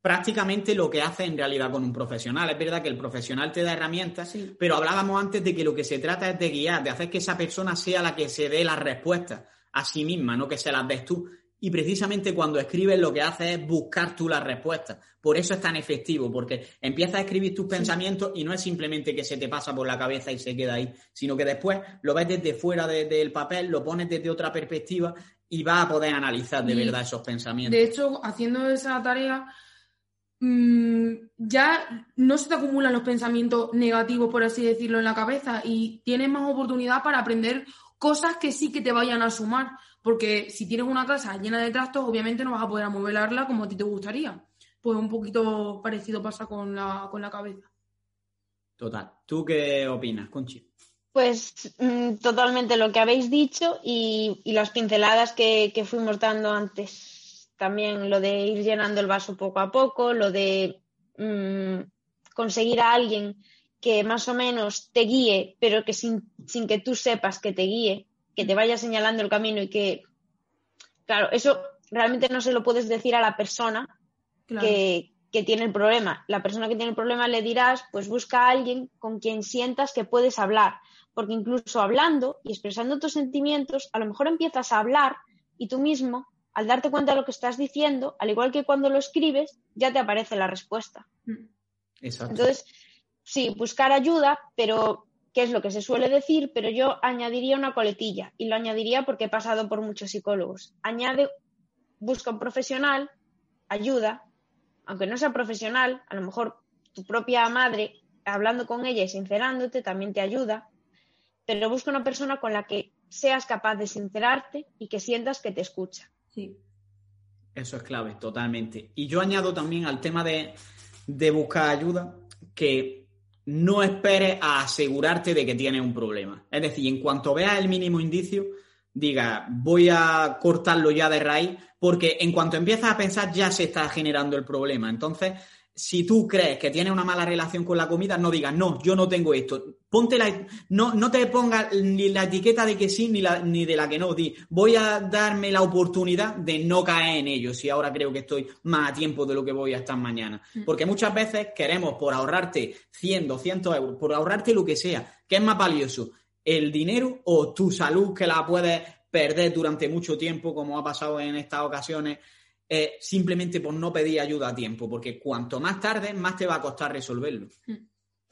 prácticamente lo que hace en realidad con un profesional. Es verdad que el profesional te da herramientas, pero hablábamos antes de que lo que se trata es de guiar, de hacer que esa persona sea la que se dé las respuestas a sí misma, no que se las des tú. Y precisamente cuando escribes lo que haces es buscar tú las respuestas. Por eso es tan efectivo, porque empiezas a escribir tus pensamientos y no es simplemente que se te pasa por la cabeza y se queda ahí, sino que después lo ves desde fuera del papel, lo pones desde otra perspectiva y vas a poder analizar de verdad esos pensamientos. De hecho, haciendo esa tarea, Mm, ya no se te acumulan los pensamientos negativos, por así decirlo, en la cabeza y tienes más oportunidad para aprender cosas que sí que te vayan a sumar. Porque si tienes una casa llena de trastos, obviamente no vas a poder amovelarla como a ti te gustaría. Pues un poquito parecido pasa con la, con la cabeza. Total. ¿Tú qué opinas, Conchi? Pues mm, totalmente lo que habéis dicho y, las pinceladas que fuimos dando antes también lo de ir llenando el vaso poco a poco, lo de mm, conseguir a alguien que más o menos te guíe, pero que sin, que tú sepas que te guíe, que te vaya señalando el camino y que, claro, eso realmente no se lo puedes decir a la persona que, que tiene el problema. La persona que tiene el problema le dirás, pues busca a alguien con quien sientas que puedes hablar, porque incluso hablando y expresando tus sentimientos, a lo mejor empiezas a hablar y tú mismo al darte cuenta de lo que estás diciendo, al igual que cuando lo escribes, ya te aparece la respuesta. Mm. Exacto. Entonces, sí, buscar ayuda, pero ¿qué es lo que se suele decir? Pero yo añadiría una coletilla y lo añadiría porque he pasado por muchos psicólogos. Añade, busca un profesional, ayuda, aunque no sea profesional, a lo mejor tu propia madre, hablando con ella y sincerándote, también te ayuda. pero busca una persona con la que seas capaz de sincerarte y que sientas que te escucha. Sí. Eso es clave, totalmente. Y yo añado también al tema de, de buscar ayuda que no esperes a asegurarte de que tienes un problema. Es decir, en cuanto veas el mínimo indicio, diga, voy a cortarlo ya de raíz, porque en cuanto empiezas a pensar ya se está generando el problema. Entonces, si tú crees que tienes una mala relación con la comida, no digas, no, yo no tengo esto. Ponte la, no, no te pongas ni la etiqueta de que sí ni, la, ni de la que no. Di, voy a darme la oportunidad de no caer en ello si ahora creo que estoy más a tiempo de lo que voy a estar mañana. Mm. Porque muchas veces queremos, por ahorrarte 100, 200 euros, por ahorrarte lo que sea, que es más valioso, el dinero o tu salud que la puedes perder durante mucho tiempo, como ha pasado en estas ocasiones simplemente por no pedir ayuda a tiempo, porque cuanto más tarde, más te va a costar resolverlo.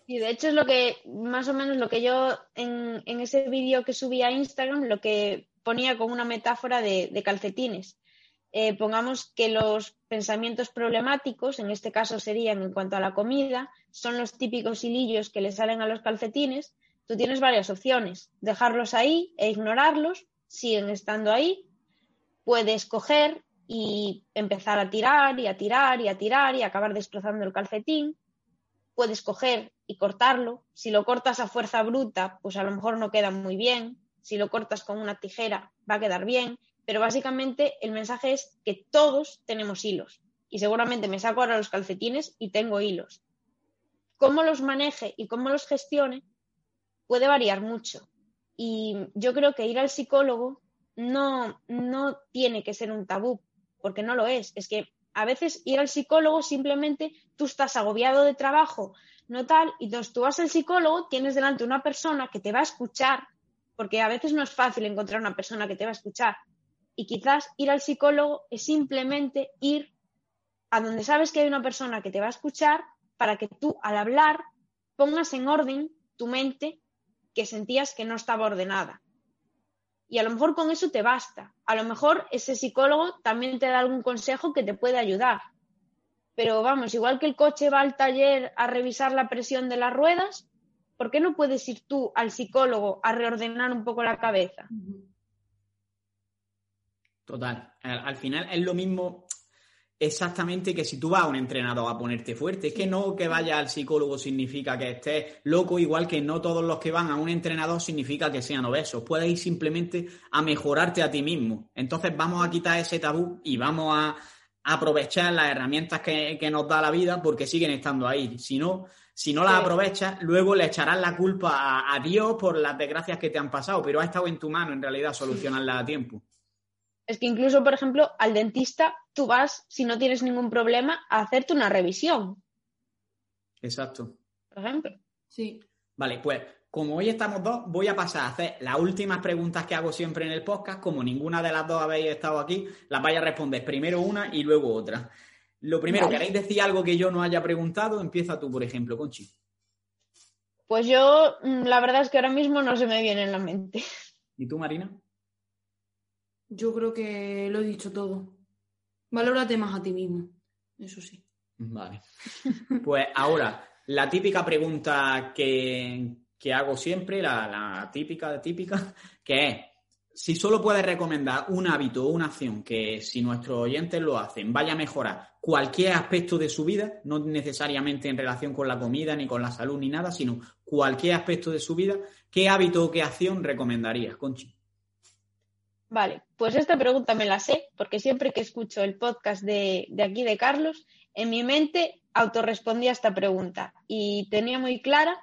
Y de hecho es lo que, más o menos lo que yo en, ese vídeo que subí a Instagram, lo que ponía como una metáfora de, calcetines. Eh, pongamos que los pensamientos problemáticos, en este caso serían en cuanto a la comida, son los típicos hilillos que le salen a los calcetines. Tú tienes varias opciones, dejarlos ahí e ignorarlos, siguen estando ahí. Puedes coger y empezar a tirar y a tirar y a tirar y acabar destrozando el calcetín. Puedes coger y cortarlo. Si lo cortas a fuerza bruta, pues a lo mejor no queda muy bien. Si lo cortas con una tijera, va a quedar bien. Pero básicamente el mensaje es que todos tenemos hilos. Y seguramente me saco ahora los calcetines y tengo hilos. Cómo los maneje y cómo los gestione puede variar mucho. Y yo creo que ir al psicólogo no, no tiene que ser un tabú, porque no lo es. Es que a veces ir al psicólogo simplemente tú estás agobiado de trabajo, no tal, y entonces tú vas al psicólogo, tienes delante una persona que te va a escuchar, porque a veces no es fácil encontrar una persona que te va a escuchar. Y quizás ir al psicólogo es simplemente ir a donde sabes que hay una persona que te va a escuchar para que tú al hablar pongas en orden tu mente que sentías que no estaba ordenada y a lo mejor con eso te basta. A lo mejor ese psicólogo también te da algún consejo que te puede ayudar. Pero vamos, igual que el coche va al taller a revisar la presión de las ruedas, ¿por qué no puedes ir tú al psicólogo a reordenar un poco la cabeza? Total. Al final es lo mismo exactamente que si tú vas a un entrenador a ponerte fuerte. Es que no que vaya al psicólogo significa que estés loco, igual que no todos los que van a un entrenador significa que sean obesos. Puedes ir simplemente a mejorarte a ti mismo. Entonces vamos a quitar ese tabú y vamos a aprovechar las herramientas que, nos da la vida porque siguen estando ahí. Si no, si no las aprovechas, luego le echarás la culpa a, Dios por las desgracias que te han pasado, pero ha estado en tu mano en realidad solucionarlas a tiempo. Es que incluso, por ejemplo, al dentista tú vas, si no tienes ningún problema, a hacerte una revisión. Exacto. Por ejemplo. Sí. Vale, pues como hoy estamos dos, voy a pasar a hacer las últimas preguntas que hago siempre en el podcast. Como ninguna de las dos habéis estado aquí, las vais a responder primero una y luego otra. Lo primero, ¿queréis decir algo que yo no haya preguntado? Empieza tú, por ejemplo, Conchi. Pues yo, mm, la verdad es que ahora mismo no se me viene en la mente. ¿Y tú, Marina? Yo creo que lo he dicho todo. Valórate más a ti mismo, eso sí. Vale. Pues ahora, la típica pregunta que, hago siempre, la, la, típica, típica, que es, si solo puedes recomendar un hábito o una acción que si nuestros oyentes lo hacen vaya a mejorar cualquier aspecto de su vida, no necesariamente en relación con la comida, ni con la salud, ni nada, sino cualquier aspecto de su vida, ¿qué hábito o qué acción recomendarías, Conchi? Vale, pues esta pregunta me la sé, porque siempre que escucho el podcast de, aquí de Carlos, en mi mente autorrespondía esta pregunta y tenía muy clara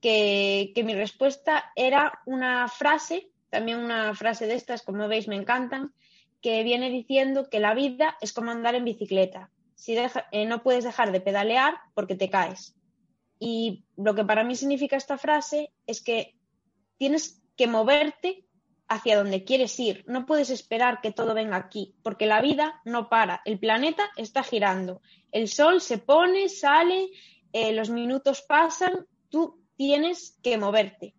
que, mi respuesta era una frase, también una frase de estas, como veis, me encantan, que viene diciendo que la vida es como andar en bicicleta. Si eh, no puedes dejar de pedalear porque te caes. Y lo que para mí significa esta frase es que tienes que moverte hacia donde quieres ir. No puedes esperar que todo venga aquí, porque la vida no para. El planeta está girando. El sol se pone, sale, eh, los minutos pasan. Tú tienes que moverte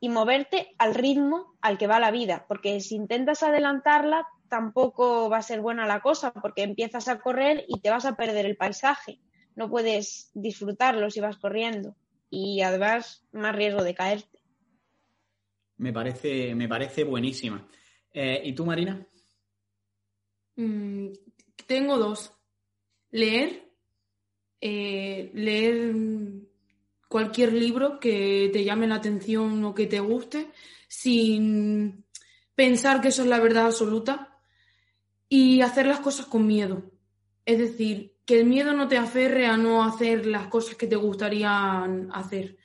y moverte al ritmo al que va la vida, porque si intentas adelantarla tampoco va a ser buena la cosa, porque empiezas a correr y te vas a perder el paisaje. No puedes disfrutarlo si vas corriendo y además más riesgo de caerte. Me parece, me parece buenísima. Eh, ¿Y tú, Marina? Mm, tengo dos. Leer, eh, leer cualquier libro que te llame la atención o que te guste, sin pensar que eso es la verdad absoluta y hacer las cosas con miedo. Es decir, que el miedo no te aferre a no hacer las cosas que te gustaría hacer,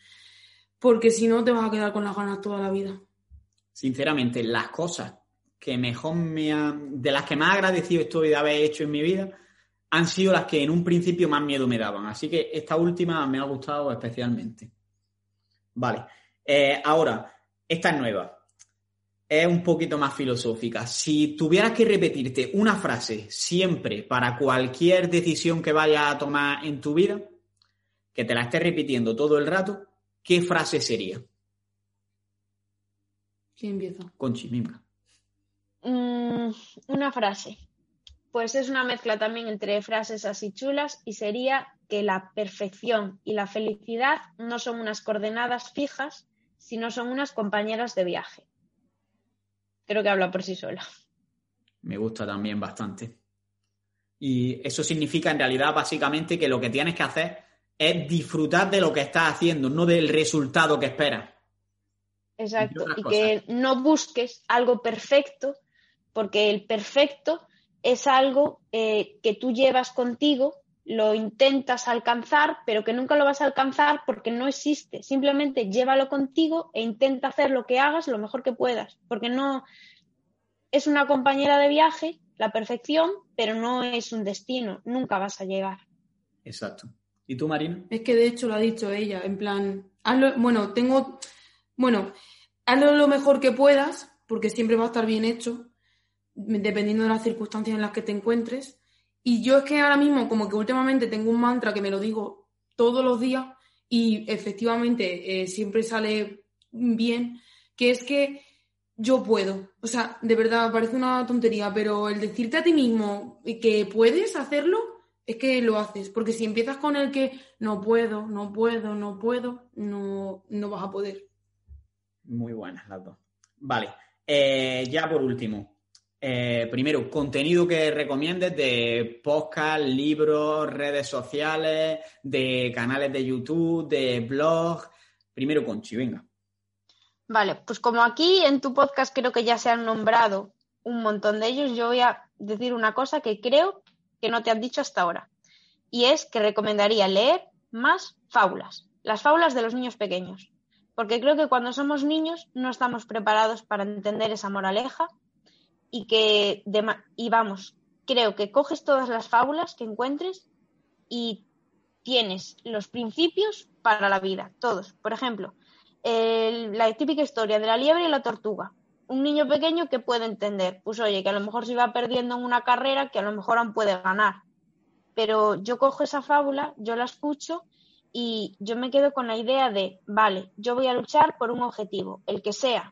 porque si no te vas a quedar con las ganas toda la vida. Sinceramente, las cosas que mejor me han, de las que más agradecido estoy de haber hecho en mi vida, han sido las que en un principio más miedo me daban. Así que esta última me ha gustado especialmente. Vale. Eh, ahora, esta es nueva. Es un poquito más filosófica. Si tuvieras que repetirte una frase siempre para cualquier decisión que vayas a tomar en tu vida, que te la estés repitiendo todo el rato, ¿qué frase sería? ¿Quién empieza? Conchi, misma. Mm, una frase. Pues es una mezcla también entre frases así chulas y sería que la perfección y la felicidad no son unas coordenadas fijas, sino son unas compañeras de viaje. Creo que habla por sí sola. Me gusta también bastante. Y eso significa en realidad básicamente que lo que tienes que hacer es disfrutar de lo que estás haciendo, no del resultado que esperas. Exacto. Y que no busques algo perfecto, porque el perfecto es algo eh, que tú llevas contigo, lo intentas alcanzar, pero que nunca lo vas a alcanzar porque no existe. Simplemente llévalo contigo e intenta hacer lo que hagas lo mejor que puedas, porque no es una compañera de viaje, la perfección, pero no es un destino, nunca vas a llegar. Exacto. ¿Y tú, Marina? Es que de hecho lo ha dicho ella, en plan, bueno, tengo, bueno, hazlo lo mejor que puedas, porque siempre va a estar bien hecho, dependiendo de las circunstancias en las que te encuentres. Y yo es que ahora mismo, como que últimamente tengo un mantra que me lo digo todos los días y efectivamente eh, siempre sale bien, que es que yo puedo. O sea, de verdad, parece una tontería, pero el decirte a ti mismo que puedes hacerlo, es que lo haces. Porque si empiezas con el que no puedo, no puedo, no puedo, no, no vas a poder. Muy buenas las dos. Vale. Eh, ya por último, eh, primero, contenido que recomiendes de podcast, libros, redes sociales, de canales de YouTube, de blog. Primero, Conchi, venga. Vale, pues como aquí en tu podcast creo que ya se han nombrado un montón de ellos, yo voy a decir una cosa que creo que no te han dicho hasta ahora. Y es que recomendaría leer más fábulas, las fábulas de los niños pequeños. Porque creo que cuando somos niños no estamos preparados para entender esa moraleja y que, y vamos, creo que coges todas las fábulas que encuentres y tienes los principios para la vida, todos. Por ejemplo, la típica historia de la liebre y la tortuga. Un niño pequeño que puede entender, pues oye, que a lo mejor se va perdiendo en una carrera, que a lo mejor aún puede ganar. Pero yo cojo esa fábula, yo la escucho y yo me quedo con la idea de, vale, yo voy a luchar por un objetivo, el que sea,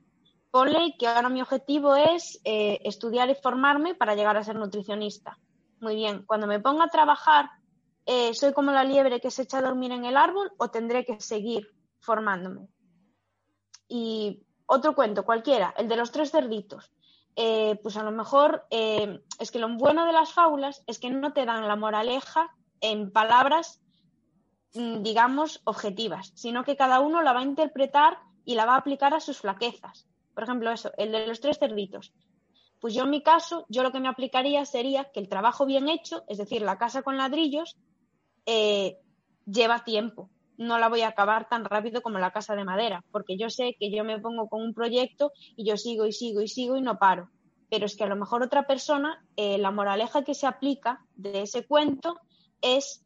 ponle que ahora mi objetivo es eh, estudiar y formarme para llegar a ser nutricionista. Muy bien, cuando me ponga a trabajar, eh, ¿soy como la liebre que se echa a dormir en el árbol o tendré que seguir formándome? Y otro cuento, cualquiera, el de los tres cerditos. Eh, pues a lo mejor es que lo bueno de las fábulas es que no te dan la moraleja en palabras, digamos, objetivas, sino que cada uno la va a interpretar y la va a aplicar a sus flaquezas. Por ejemplo, eso, el de los tres cerditos. Pues yo en mi caso, yo lo que me aplicaría sería que el trabajo bien hecho, es decir, la casa con ladrillos, eh, lleva tiempo. No la voy a acabar tan rápido como la casa de madera, porque yo sé que yo me pongo con un proyecto y yo sigo y sigo y sigo y no paro. Pero es que a lo mejor otra persona, eh, la moraleja que se aplica de ese cuento es,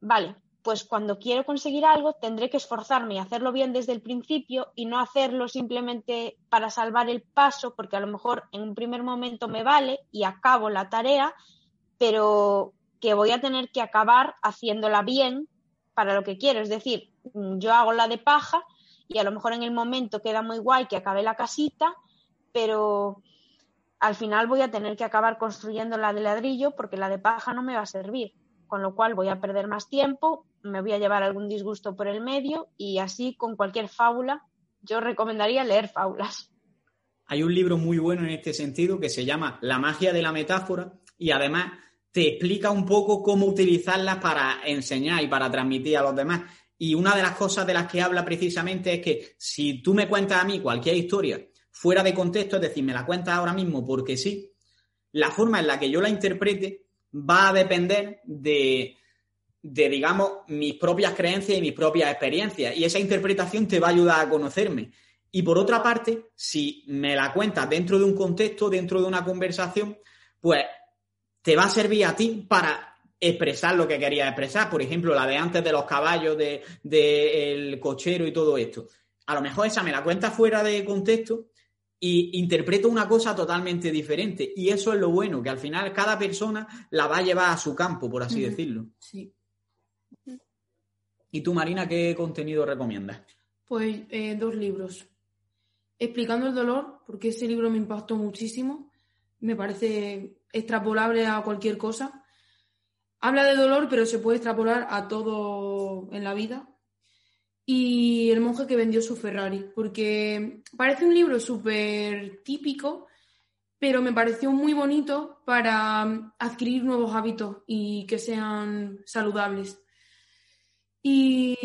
vale, pues cuando quiero conseguir algo tendré que esforzarme y hacerlo bien desde el principio y no hacerlo simplemente para salvar el paso, porque a lo mejor en un primer momento me vale y acabo la tarea, pero que voy a tener que acabar haciéndola bien para lo que quiero. Es decir, yo hago la de paja y a lo mejor en el momento queda muy guay que acabe la casita, pero al final voy a tener que acabar construyendo la de ladrillo porque la de paja no me va a servir con lo cual voy a perder más tiempo, me voy a llevar algún disgusto por el medio y así con cualquier fábula yo recomendaría leer fábulas. Hay un libro muy bueno en este sentido que se llama La magia de la metáfora y además te explica un poco cómo utilizarlas para enseñar y para transmitir a los demás. Y una de las cosas de las que habla precisamente es que si tú me cuentas a mí cualquier historia fuera de contexto, es decir, me la cuentas ahora mismo porque sí, la forma en la que yo la interprete va a depender de, de, digamos, mis propias creencias y mis propias experiencias. Y esa interpretación te va a ayudar a conocerme. Y por otra parte, si me la cuentas dentro de un contexto, dentro de una conversación, pues te va a servir a ti para expresar lo que querías expresar. Por ejemplo, la de antes de los caballos, del de, cochero y todo esto. A lo mejor esa me la cuentas fuera de contexto y interpreto una cosa totalmente diferente. Y eso es lo bueno, que al final cada persona la va a llevar a su campo, por así decirlo. Sí. ¿Y tú, Marina, qué contenido recomiendas? Pues eh, dos libros. Explicando el dolor, porque ese libro me impactó muchísimo. Me parece extrapolable a cualquier cosa. Habla de dolor, pero se puede extrapolar a todo en la vida y El monje que vendió su Ferrari, porque parece un libro súper típico, pero me pareció muy bonito para adquirir nuevos hábitos y que sean saludables. Y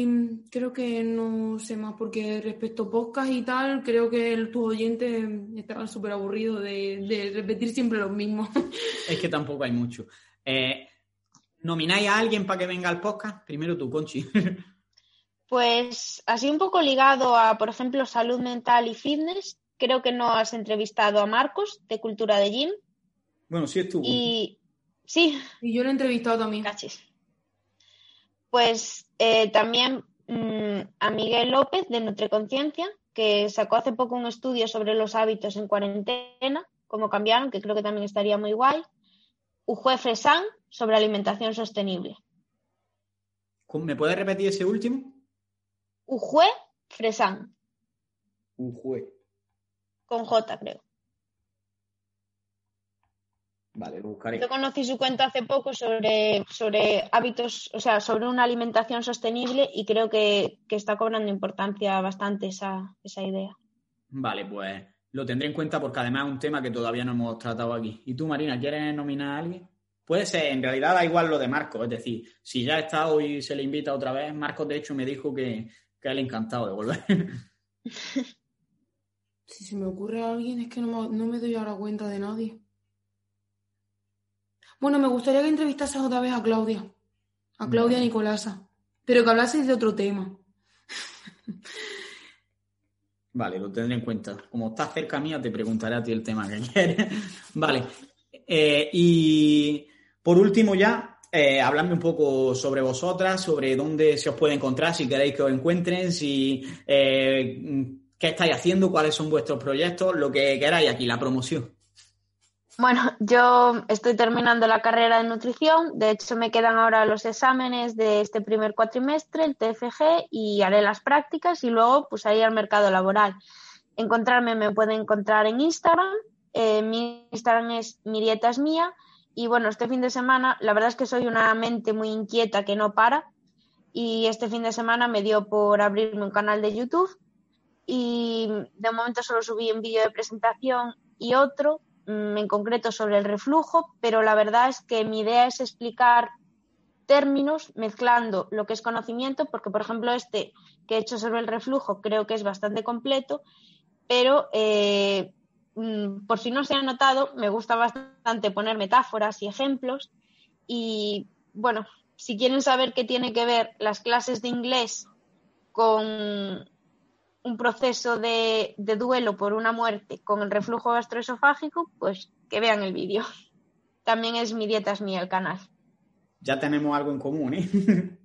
creo que no sé más, porque respecto a podcast y tal, creo que tus oyentes estaban súper aburridos de, repetir siempre lo mismo. Es que tampoco hay mucho. Eh, ¿Nomináis a alguien para que venga al podcast? Primero tú, Conchi. Pues así un poco ligado a, por ejemplo, salud mental y fitness, creo que no has entrevistado a Marcos de Cultura de Gym. Bueno, sí estuvo. Y sí. Y yo lo he entrevistado también. Cachis. Pues eh, también mm, a Miguel López de Nutreconciencia, que sacó hace poco un estudio sobre los hábitos en cuarentena, cómo cambiaron, que creo que también estaría muy guay. Ujue Fresan sobre alimentación sostenible. ¿Me puedes repetir ese último? Ujue Fresán. Ujue. Con J, creo. Vale, lo buscaré. Yo conocí su cuenta hace poco sobre, sobre hábitos, o sea, sobre una alimentación sostenible y creo que, está cobrando importancia bastante esa, esa idea. Vale, pues lo tendré en cuenta porque además es un tema que todavía no hemos tratado aquí. ¿Y tú, Marina, quieres nominar a alguien? Puede ser, en realidad da igual lo de Marcos, es decir, si ya está hoy se le invita otra vez, Marcos de hecho me dijo que, que a él encantado de volver. Si se me ocurre a alguien, es que no me, doy ahora cuenta de nadie. Bueno, me gustaría que entrevistases otra vez a Claudia. A Claudia Nicolasa. Pero que hablaseis de otro tema. Vale, lo tendré en cuenta. Como estás cerca mía, te preguntaré a ti el tema que quieres. vale. Eh, y por último ya, eh, un poco sobre vosotras, sobre dónde se os puede encontrar, si queréis que os encuentren, si eh, qué estáis haciendo, cuáles son vuestros proyectos, lo que queráis aquí, la promoción. Bueno, yo estoy terminando la carrera de nutrición, de hecho me quedan ahora los exámenes de este primer cuatrimestre, el TFG, y haré las prácticas y luego pues ahí al mercado laboral. Encontrarme me pueden encontrar en Instagram, eh, mi Instagram es mi es mía y bueno, este fin de semana, la verdad es que soy una mente muy inquieta que no para. Y este fin de semana me dio por abrirme un canal de YouTube. Y de momento solo subí un vídeo de presentación y otro, en concreto sobre el reflujo, pero la verdad es que mi idea es explicar términos mezclando lo que es conocimiento, porque por ejemplo este que he hecho sobre el reflujo creo que es bastante completo, pero eh, Mm, por si no se ha notado, me gusta bastante poner metáforas y ejemplos. Y bueno, si quieren saber qué tiene que ver las clases de inglés con un proceso de, duelo por una muerte con el reflujo gastroesofágico, pues que vean el vídeo. También es Mi Dieta es Mía el canal. Ya tenemos algo en común, ¿eh?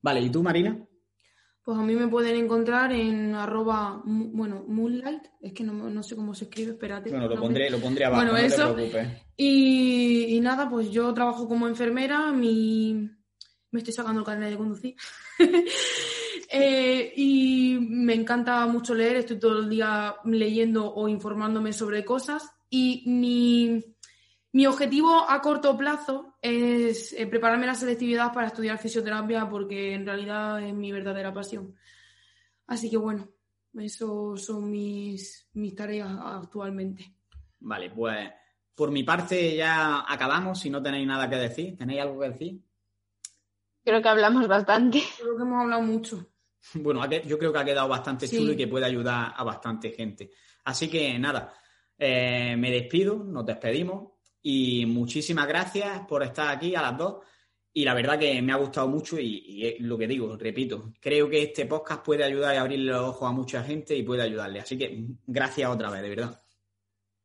vale, ¿y tú, Marina? Pues a mí me pueden encontrar en arroba, bueno, moonlight, es que no, sé cómo se escribe, espérate. Bueno, lo pondré, lo pondré abajo, bueno, eso. Y, nada, pues yo trabajo como enfermera, mi... me estoy sacando el carnet de conducir. Eh, y me encanta mucho leer, estoy todo el día leyendo o informándome sobre cosas. Y mi mi objetivo a corto plazo es eh, prepararme la selectividad para estudiar fisioterapia porque en realidad es mi verdadera pasión. Así que bueno, eso son mis, mis tareas actualmente. Vale, pues por mi parte ya acabamos. Si no tenéis nada que decir, ¿tenéis algo que decir? Creo que hablamos bastante. Creo que hemos hablado mucho. Bueno, yo creo que ha quedado bastante chulo y que puede ayudar a bastante gente. Así que nada, eh, me despido, nos despedimos y muchísimas gracias por estar aquí a las dos. Y la verdad que me ha gustado mucho y, lo que digo, repito, creo que este podcast puede ayudar a abrirle los ojos a mucha gente y puede ayudarle. Así que gracias otra vez, de verdad.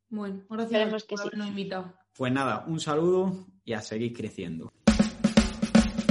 Bueno, gracias por habernos invitado. Pues nada, un saludo y a seguir creciendo.